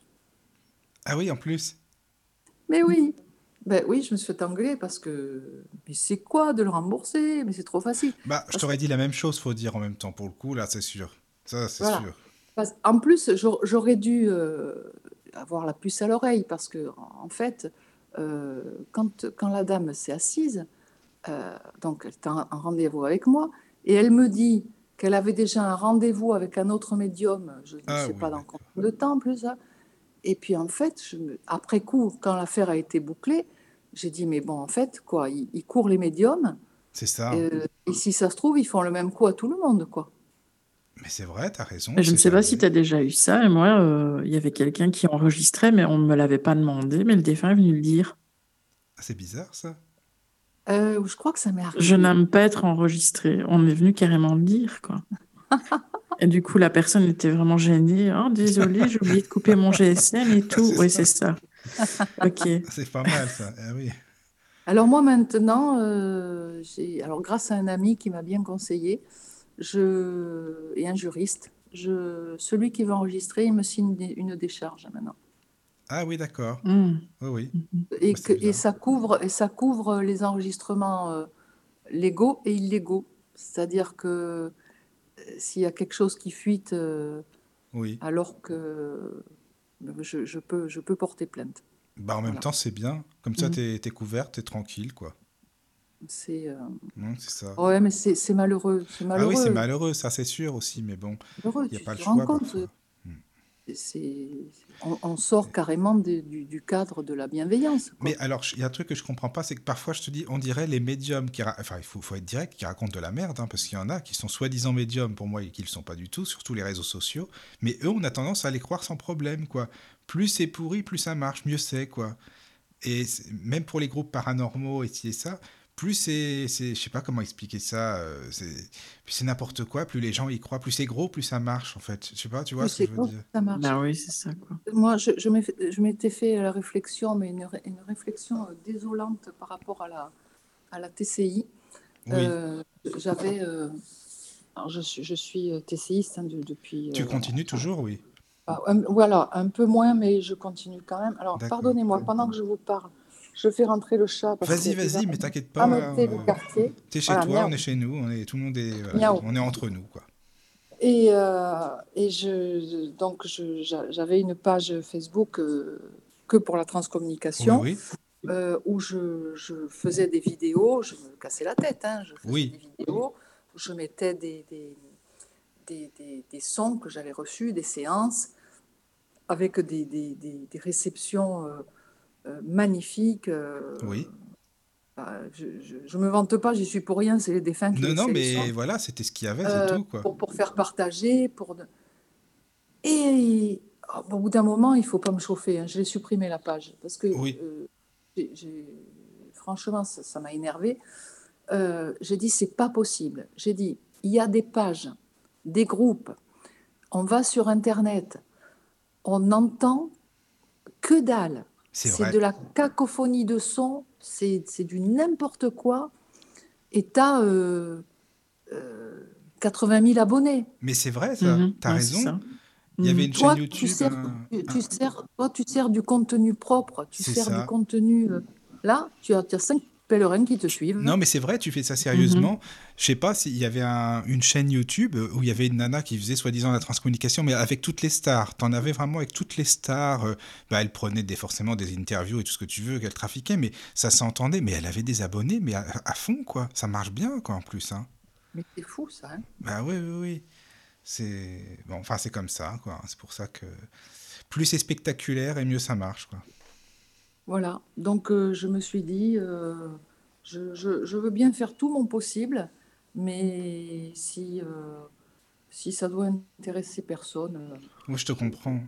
Ah oui, en plus. Mais oui, ben oui, je me suis fait engueuler parce que mais c'est quoi de le rembourser? Mais c'est trop facile. Bah, je t'aurais dit la même chose, faut dire en même temps. Pour le coup, là, c'est sûr. Ça, c'est Voilà. sûr. Parce- en plus, j'aur- j'aurais dû euh, avoir la puce à l'oreille parce que, en fait, quand, quand la dame s'est assise, euh, donc elle était en, en rendez-vous avec moi, et elle me dit qu'elle avait déjà un rendez-vous avec un autre médium, je ne Ah sais oui, pas dans combien de temps plus ça. Et puis en fait, je après coup, quand l'affaire a été bouclée, j'ai dit, mais bon, en fait, quoi, ils, ils courent les médiums, C'est ça. euh, et si ça se trouve, ils font le même coup à tout le monde, quoi. Mais c'est vrai, t'as raison. Je ne sais pas si tu as déjà eu ça. Et moi, euh, il y avait quelqu'un qui enregistrait, mais on ne me l'avait pas demandé, mais le défunt est venu le dire. Ah, c'est bizarre, ça. Euh, je crois que ça m'est arrivé. Je n'aime pas être enregistré. On est venu carrément le dire, quoi. Et du coup, la personne était vraiment gênée. Oh, désolé, j'ai oublié de couper mon GSM et tout. C'est Oui, c'est ça. Ok. C'est pas mal, ça. Ah oui. Alors moi maintenant, euh, j'ai, alors grâce à un ami qui m'a bien conseillé, je, et un juriste, je, celui qui veut enregistrer, il me signe une décharge maintenant. Ah oui, d'accord. Hmm. Oui, oui. Et, Bah, que, bien. et ça couvre, et ça couvre les enregistrements euh, légaux et illégaux. C'est-à-dire que euh, s'il y a quelque chose qui fuite euh, Oui. alors que euh, je, je peux, je peux porter plainte. Bah, en même Voilà. temps, c'est bien. Comme ça, Mhm. t'es t'es couverte, t'es tranquille, quoi. C'est, euh, ça. ouais, mais c'est malheureux. C'est Ah malheureux. oui, c'est malheureux, ça, c'est sûr aussi. Mais bon, malheureux. il n'y a pas le choix compte, parfois. c'est, on, on sort carrément de- du, du cadre de la bienveillance. quoi. Mais alors, il y a un truc que je comprends pas, c'est que parfois, je te dis, on dirait les médiums qui... Enfin, il faut, faut être direct, qui racontent de la merde, hein, parce qu'il y en a qui sont soi-disant médiums, pour moi, et qui ne le sont pas du tout, surtout les réseaux sociaux. Mais eux, on a tendance à les croire sans problème, quoi. Plus c'est pourri, plus ça marche, mieux c'est, quoi. Et même pour les groupes paranormaux et ci et ça, plus c'est... c'est- Je sais pas comment expliquer ça. euh, c'est plus c'est n'importe quoi, plus les gens y croient. Plus c'est gros, plus ça marche, en fait. Je sais pas, tu vois Plus ce que je veux dire? ça marche. Bah oui, c'est ça, quoi. Moi, je, je m'ai fait- je m'étais fait la réflexion, mais une, une réflexion euh, désolante par rapport à la, à la TCI. Oui. Euh, J'avais. euh, alors je, suis- je suis euh, TCiste hein, de- depuis. Tu euh, continues toujours, oui. un- voilà, un peu moins, mais je continue quand même. Alors, D'accord. pardonnez-moi, pendant que je vous parle, je fais rentrer le chat. Vas-y, vas-y, mais t'inquiète pas. euh. T'es chez Voilà, toi, miaou. on est chez nous, on est, tout le monde est, voilà, on est entre nous, quoi. Et, euh, et je, donc j'avais une page Facebook euh, que pour la transcommunication Oui, euh, où je, je faisais des vidéos, je me cassais la tête, hein, je faisais Oui. des vidéos, où je mettais des, des, des, des- des sons que j'avais reçus, des séances, avec des, des, des- des réceptions euh, euh, magnifiques. euh, oui. bah, je, je, me vante pas, j'y suis pour rien, c'est les défunts qui Non, non, mais voilà, c'était ce qu'il y avait, Euh, c'est tout, quoi. pour, pour faire partager. Pour... de- Et oh, au bout d'un moment, il faut pas me chauffer. hein. Je l'ai supprimé la page parce que Oui. euh, franchement, ça ça m'a énervé. Euh, j'ai dit, c'est pas possible. J'ai dit, il y a des pages, des groupes. On va sur Internet, on n'entend que dalle. C'est de la cacophonie de sons, c'est c'est du n'importe quoi. Et tu as 80 000 abonnés. Mais c'est vrai, ça. Mhm. T'as Ouais, c'est raison. Il y avait Mhm. une Toi, chaîne tu YouTube. sers, un- tu, un- tu sers, toi, tu sers du contenu propre, tu sers ça. du contenu. euh, là, tu as, tu as cinq pèlerins qui te suivent. Non, mais c'est vrai, tu fais ça sérieusement. Je sais pas s'il y avait un- une chaîne YouTube où il y avait une nana qui faisait soi-disant la transcommunication, mais avec toutes les stars. T'en avais vraiment avec toutes les stars. euh, bah, elle prenait des, forcément des interviews et tout ce que tu veux qu'elle trafiquait, mais ça s'entendait. Mais elle avait des abonnés, mais à, à fond, quoi. Ça marche bien, quoi, en plus. Hein. Mais c'est fou, ça. hein. Bah oui, oui, oui. C'est bon, enfin c'est comme ça, quoi. C'est pour ça que plus c'est spectaculaire et mieux ça marche, quoi. Voilà. Donc, euh, je me suis dit, euh, je, je- je veux bien faire tout mon possible, mais si, euh, si ça doit intéresser personne, Moi, je te comprends.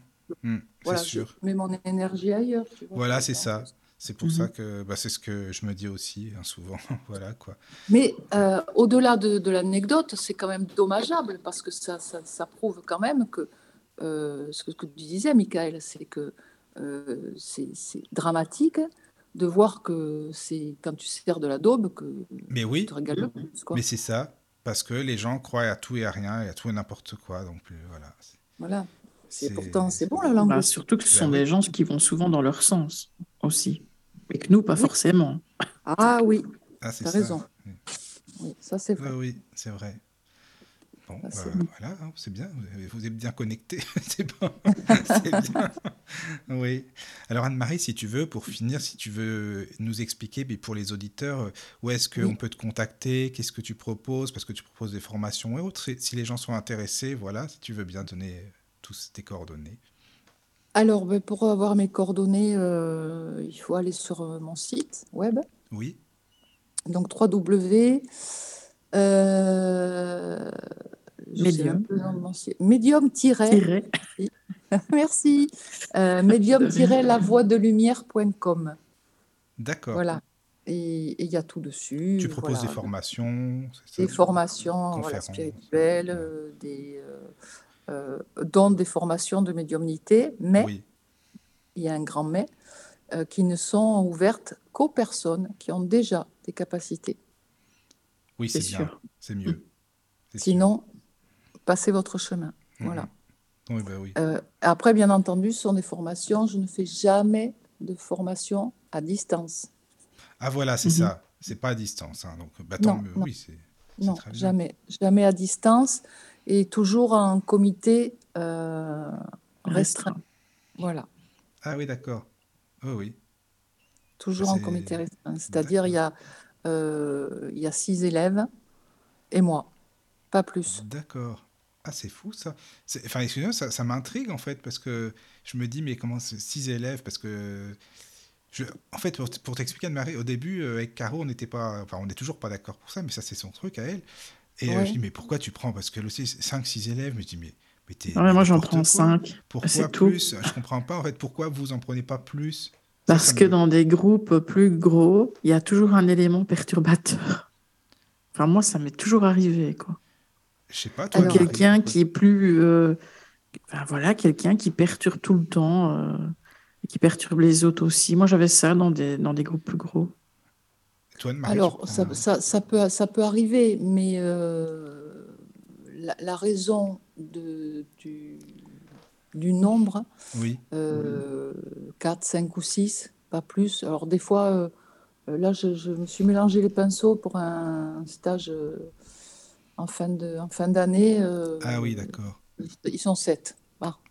Hmm, voilà, c'est je sûr. mets mon énergie ailleurs. tu vois, Voilà, c'est ça. C'est pour Mhm. ça que bah, c'est ce que je me dis aussi hein, souvent. voilà quoi. Mais au-delà de, de l'anecdote, c'est quand même dommageable parce que ça, ça, ça prouve quand même que ce que tu disais, Michael, c'est que euh, c'est dramatique de voir que c'est quand tu sers de la daube que Mais tu oui, te régales le plus, quoi. mais c'est ça, parce que les gens croient à tout et à rien, et à tout et n'importe quoi, donc euh, voilà. Voilà. C'est C'est... pourtant, c'est bon la Bah, langouste. surtout que ce sont oui. des gens qui vont souvent dans leur sens aussi. Et que nous, pas Oui. forcément. Ah oui, Ah, tu as ça. raison. Oui, ça c'est vrai. oui, c'est vrai. Bon, Ça, bah, c'est voilà, hein, c'est bien, vous êtes bien connectés, c'est bon, bien. Oui. Alors Anne-Marie, si tu veux, pour finir, si tu veux nous expliquer, mais pour les auditeurs, euh, où est-ce qu'on Oui. peut te contacter, qu'est-ce que tu proposes, parce que tu proposes des formations et autres, si les gens sont intéressés, voilà, si tu veux bien donner tous tes coordonnées. Alors, ben, pour avoir mes coordonnées, euh, il faut aller sur euh, mon site web. Oui, Donc, www. Euh, Medium. Medium- Tiret. Merci. Euh, Medium-lavoiedelumière.com. d'accord. Voilà. Et il y a tout dessus. Tu proposes voilà. des formations, c'est Des ça formations voilà, spirituelles, euh, des, euh, euh, dont des formations de médiumnité, mais Oui, il y a un grand mais, euh, qui ne sont ouvertes qu'aux personnes qui ont déjà des capacités. oui, c'est bien, c'est mieux. Sinon, passez votre chemin. Mhm. Voilà. Oui, bah oui. Euh, après, bien entendu, ce sont des formations. Je ne fais jamais de formation à distance. Ah voilà, c'est Mhm. ça. C'est pas à distance. hein, Donc, bah, tant Non, mieux. non. Oui, c'est c'est Non, très bien. jamais. Jamais à distance et toujours en comité euh, restreint. Restreint. Voilà. Ah oui, d'accord. Oui, oui. Toujours en comité restreint. C'est-à-dire, il y a, euh, il y a six élèves et moi, pas plus. D'accord. Ah, c'est fou ça. Enfin, excusez-moi, ça, ça m'intrigue en fait parce que je me dis, mais comment c'est six élèves Parce que. Je... En fait, pour, pour t'expliquer, Anne-Marie, au début, euh, avec Caro, on n'était pas. Enfin, on n'est toujours pas d'accord pour ça, mais ça, c'est son truc à elle. Et euh, Ouais. je dis, mais pourquoi tu prends? Parce qu'elle aussi, 5-6 élèves, mais je dis, mais. mais t'es Ouais, moi, j'en prends quoi. cinq. Pourquoi c'est tout. plus? Je comprends pas en fait. Pourquoi vous en prenez pas plus? Ça, Parce ça que me- dans des groupes plus gros, il y a toujours un élément perturbateur. Enfin, moi, ça m'est toujours arrivé, quoi. Je sais pas, toi, Marie, Quelqu'un qui est plus... euh, voilà, quelqu'un qui perturbe tout le temps, euh, et qui perturbe les autres aussi. Moi, j'avais ça dans des, dans des groupes plus gros. Toi, tu Alors, prends- ça, ça, ça peut, ça peut arriver, mais euh, la, la raison de, du, du nombre, Oui, euh, 4, 5 ou 6, pas plus. Alors, des fois, euh, euh, là, je, je me suis mélangé les pinceaux pour un stage euh, en fin de, en fin d'année. euh, ah oui, d'accord. Ils sont 7.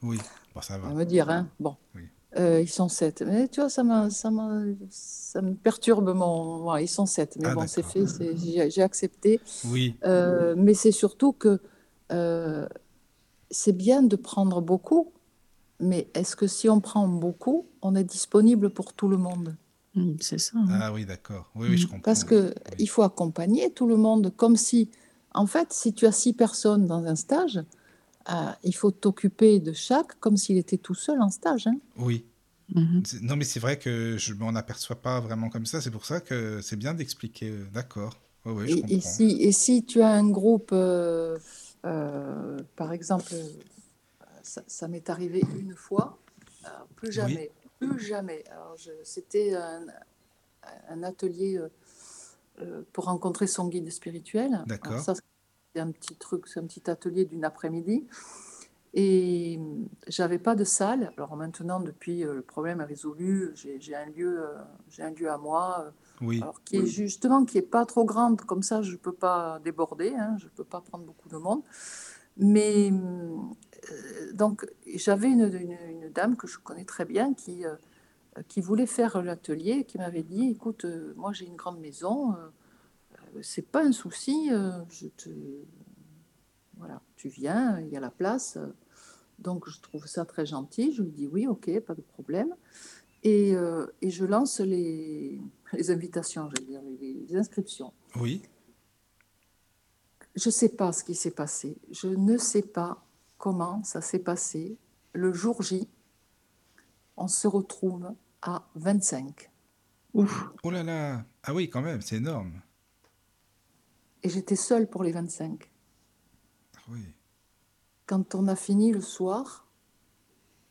Oui, bon, ça va. On va me dire, hein. Bon. Oui. Euh, ils sont sept. Mais tu vois, ça, m'a- ça, m'a- ça me perturbe mon. ouais, ils sont sept. Mais Ah, bon, c'est fait, j'ai accepté. Oui, Euh, mais c'est surtout que euh, c'est bien de prendre beaucoup, mais est-ce que si on prend beaucoup, on est disponible pour tout le monde? Mm, C'est ça. hein. ah oui, d'accord. Oui, oui, je Mm. comprends. Parce que Oui. il faut accompagner tout le monde, comme si, en fait, si tu as six personnes dans un stage, euh, il faut t'occuper de chaque comme s'il était tout seul en stage. hein. Oui. Mhm. C'est- Non, mais c'est vrai que je m'en aperçois pas vraiment comme ça. C'est pour ça que c'est bien d'expliquer. euh, D'accord. Oui, oui, je Et, et comprends. si, et si tu as un groupe, euh, euh, par exemple, ça, ça m'est arrivé une fois, plus jamais, plus jamais. Alors, je- c'était un, un atelier pour rencontrer son guide spirituel. D'accord. ça, c'est un petit truc, c'est un petit atelier d'une après-midi. Et j'avais pas de salle. Alors maintenant, depuis euh, le problème est résolu, j'ai un lieu, euh, j'ai un lieu à moi. euh, Oui, alors, qui est justement, qui est pas trop grande, comme ça, je peux pas déborder, hein, je peux pas prendre beaucoup de monde. Mais euh, donc, j'avais une, une- une dame que je connais très bien qui, euh, qui voulait faire l'atelier, qui m'avait dit, écoute, euh, moi j'ai une grande maison, euh, c'est pas un souci, euh, je te, voilà, tu viens, il y a la place. Donc, je trouve ça très gentil. Je lui dis oui, ok, pas de problème. Et, euh, et je lance les, les invitations, je veux dire, les, les inscriptions. oui. Je ne sais pas ce qui s'est passé. Je ne sais pas comment ça s'est passé. Le jour J, on se retrouve à 25. Ouf. Oh là là. Ah oui, quand même, c'est énorme. Et j'étais seule pour les 25. Ah Oui. Quand on a fini le soir,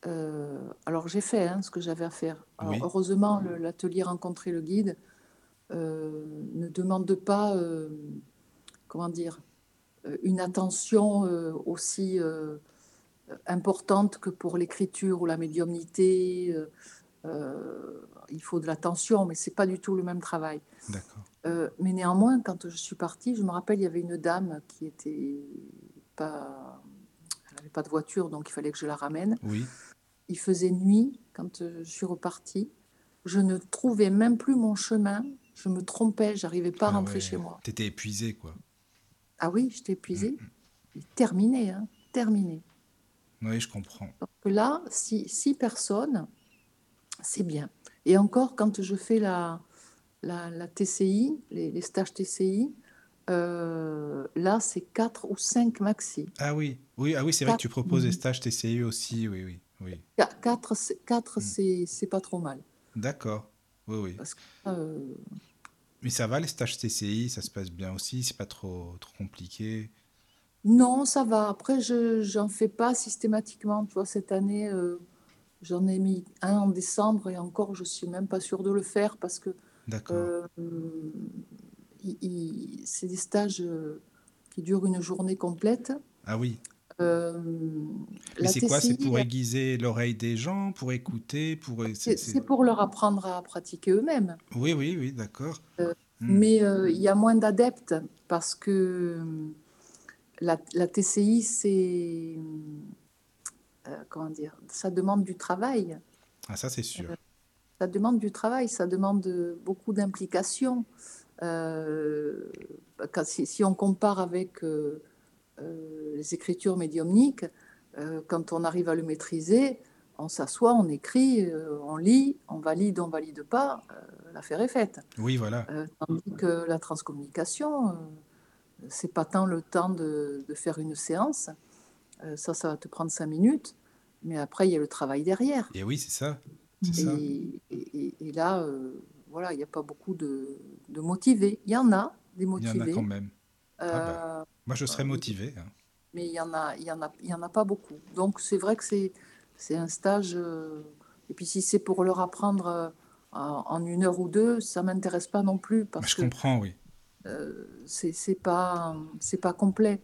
Euh, alors j'ai fait hein, ce que j'avais à faire. Alors, Oui, heureusement, le- l'atelier Rencontrer le guide euh, ne demande pas, euh, comment dire, une attention euh, aussi euh, importante que pour l'écriture ou la médiumnité. Euh, il faut de l'attention, mais c'est pas du tout le même travail. Euh, mais néanmoins, quand je suis partie, je me rappelle, il y avait une dame qui était pas, elle n'avait pas de voiture, donc il fallait que je la ramène. Oui. Il faisait nuit quand euh, je suis repartie. Je ne trouvais même plus mon chemin. Je me trompais, j'arrivais pas à Ah rentrer ouais. chez moi. T'étais épuisé, quoi. Ah oui, j'étais épuisée. Et Terminé, hein, terminé. Oui, je comprends. Donc là, si six personnes, c'est bien. Et encore, quand je fais la, la, la TCI, les, les stages TCI, euh, là, c'est quatre ou cinq maxi. Ah oui, oui, ah oui, c'est vrai que tu proposes des stages TCU aussi, oui, oui, oui. Qua- quatre, c'est- quatre, Mm. c'est pas trop mal. D'accord. Oui, oui. Parce que euh, Mais ça va, les stages TCI, ça se passe bien aussi, c'est pas trop, trop compliqué? non, ça va. Après, je j'en fais pas systématiquement. Tu vois, cette année, euh, j'en ai mis un en décembre et encore, je suis même pas sûre de le faire parce que D'accord. Euh, c'est des stages euh, qui durent une journée complète. Ah oui. Euh, Mais c'est quoi? C'est pour aiguiser l'oreille des gens, pour écouter, pour... c'est- pour leur apprendre à pratiquer eux-mêmes. Oui, oui, oui, d'accord. Euh, Hmm. Mais il y a moins d'adeptes parce que la, la TCI, c'est... euh, comment dire? Ça demande du travail. Ah, ça, c'est sûr. Ça demande du travail, ça demande euh, beaucoup d'implication. Euh, quand- si, si on compare avec euh, euh, les écritures médiumniques, euh, quand on arrive à le maîtriser, on s'assoit, on écrit, euh, on lit, on valide, on valide pas, euh, l'affaire est faite. Oui, voilà. Euh, tandis que la transcommunication, euh, c'est pas tant le temps de, de faire une séance, euh, ça, ça va te prendre cinq minutes, mais après, il y a le travail derrière. Et oui, c'est ça. Et, et- et là, euh, voilà, il n'y a pas beaucoup de, de motivés. Il y en a des Il y en a motivés, quand même. Ah bah. euh, Moi, je serais euh, motivé. hein. mais il y en a, il y en a, il y en a pas beaucoup. Donc c'est vrai que c'est, c'est un stage. euh, et puis si c'est pour leur apprendre euh, en, en une heure ou deux, ça m'intéresse pas non plus Bah, parce je que comprends, oui. euh, c'est, c'est pas, c'est pas complet.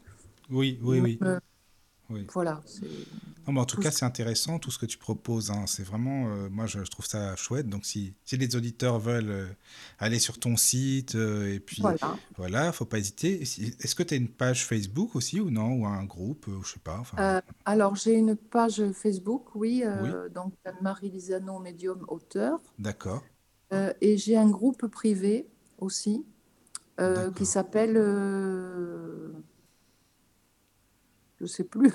Oui, oui, oui. Euh, oui. Voilà. Non, mais en tout tout cas, ce- c'est intéressant tout ce que tu proposes. hein. C'est vraiment, euh, moi, je, je trouve ça chouette. Donc, si, si les auditeurs veulent euh, aller sur ton site, euh, et puis Voilà. voilà, faut pas hésiter. Est-ce que tu as une page Facebook aussi ou non? Ou un groupe, euh, je sais pas. Alors j'ai une page Facebook, oui, donc Anne-Marie Lisano, médium auteur. D'accord. Et j'ai un groupe privé aussi qui s'appelle, je sais plus,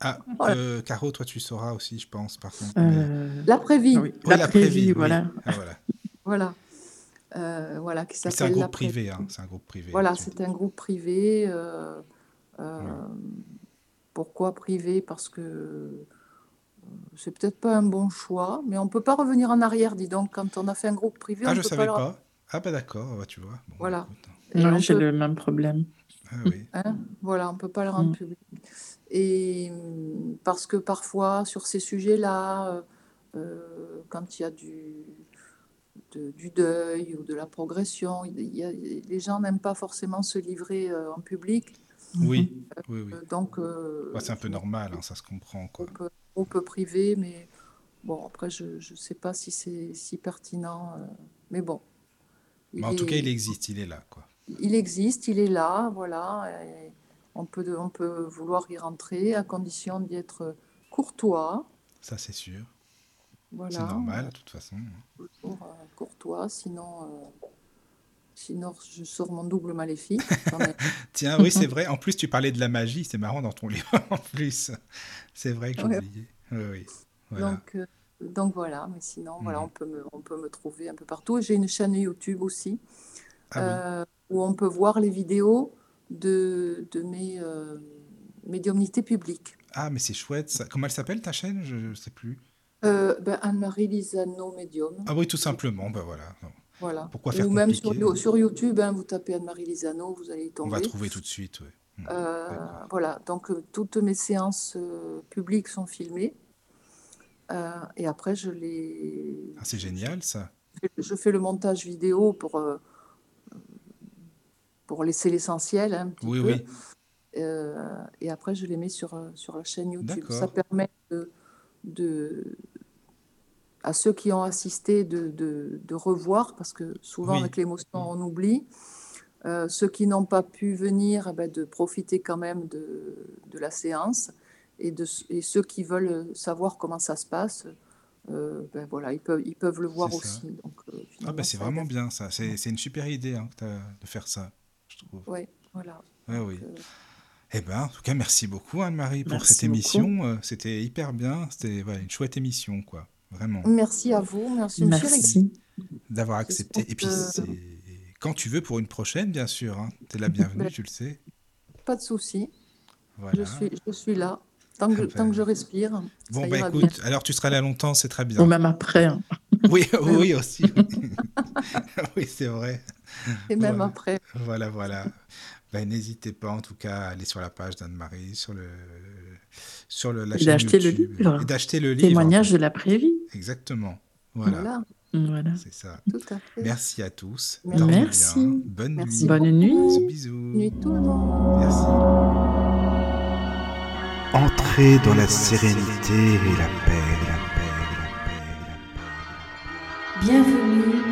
Ah, Voilà. euh, Caro, toi, tu sauras aussi, je pense, par contre. Euh, l'après-vie, ah oui, l'après-vie, oui. voilà. Ah, voilà. voilà, Euh, voilà, qui C'est un s'appelle groupe l'après-vie. privé, hein. C'est un groupe privé. Voilà, c'est un groupe privé. euh, euh, Pourquoi privé? Parce que c'est peut-être pas un bon choix, mais on peut pas revenir en arrière, dis donc, quand on a fait un groupe privé, Ah, on je peut savais leur- pas. Ah, bah d'accord, bah, tu vois. Bon, Voilà. écoute. Et Ouais, on j'ai peut- le même problème. Ah, oui. Hein, voilà, on ne peut pas le rendre Mm. public. Et hum, parce que parfois, sur ces sujets-là, euh, euh, quand il y a du, de- du deuil ou de la progression, il y a- les gens n'aiment pas forcément se livrer euh, en public. Oui, oui, oui. Euh, Donc, euh, Bah, c'est un peu normal, hein, ça se comprend, quoi. groupe privé, mais bon, après, je ne sais pas si c'est si pertinent. euh, mais bon. Mais en tout cas, il existe, il est là, quoi. Il existe, il est là, voilà. et on, peut, on peut vouloir y rentrer à condition d'y être courtois. Ça, c'est sûr. Voilà, C'est normal, de toute façon. toujours, euh, courtois, sinon, euh, sinon je sors mon double maléfique. Tiens, oui, c'est vrai. En plus, tu parlais de la magie, c'est marrant dans ton livre, en plus. C'est vrai que j'ai Ouais. oublié. Oui, oui. Voilà. Donc, euh, donc voilà, mais sinon, voilà, Mhm. on peut, me, on peut me trouver un peu partout. J'ai une chaîne YouTube aussi, Ah oui. Où on peut voir les vidéos de, de mes euh, médiumnités publiques. Ah, mais c'est chouette. Ça. Comment elle s'appelle, ta chaîne? Je ne sais plus. Euh, ben, Anne-Marie Lisano, médium. Ah oui, tout simplement. Ben voilà. Voilà. Pourquoi faire Ou même sur, YouTube, hein, vous tapez Anne-Marie Lisano, vous allez y On tomber. va trouver tout de suite, oui. Hmm. Euh, voilà, donc euh, toutes mes séances publiques sont filmées. Et après, je les. Ah, c'est génial ça. Je fais le montage vidéo pour, pour laisser l'essentiel un petit Oui, peu. oui. Euh, et après, je les mets sur, euh, sur la chaîne YouTube. Ça permet de, de- à ceux qui ont assisté de, de- de revoir, parce que souvent Oui. avec l'émotion, on oublie. Euh, ceux qui n'ont pas pu venir, eh ben, de profiter quand même de, de la séance. Et, de, et ceux qui veulent savoir comment ça se passe, euh, ben voilà, ils peuvent, ils peuvent le voir aussi. Donc, euh, Ah bah c'est vraiment bien ça. C'est une super idée hein, de faire ça, trouve. Ouais, voilà. Ouais, oui. Donc, euh, Eh ben, en tout cas, merci beaucoup Anne-Marie pour cette émission. Euh, C'était hyper bien. C'était voilà, une chouette émission, quoi. Vraiment. merci à vous, merci. Merci. D'avoir accepté. Et puis, que- c'est quand tu veux pour une prochaine, bien sûr. Hein. Tu es la bienvenue, tu le sais. Pas de souci. Voilà. Je suis, je suis là. Tant que, Ah tant ben. que je respire, Bon, ça bah ira écoute, alors tu seras là longtemps, c'est très Ou bien. même après. hein. Oui, oui, aussi. oui, c'est vrai. Et même Ouais. après. Voilà, voilà. Ben, N'hésitez pas en tout cas à aller sur la page d'Anne-Marie, sur, le, sur le, la Et chaîne d'acheter le YouTube. livre. Et d'acheter le livre. Témoignage de l'après-vie. Exactement. Voilà, Voilà, Voilà. c'est ça. tout à fait. Merci à tous. Merci. Dormez Merci. bien. Bonne Merci nuit. Bonne nuit. Bisous, bisous. Nuit tout le monde. Merci. Entrez dans la sérénité et la paix, la paix, la paix, la paix. Bienvenue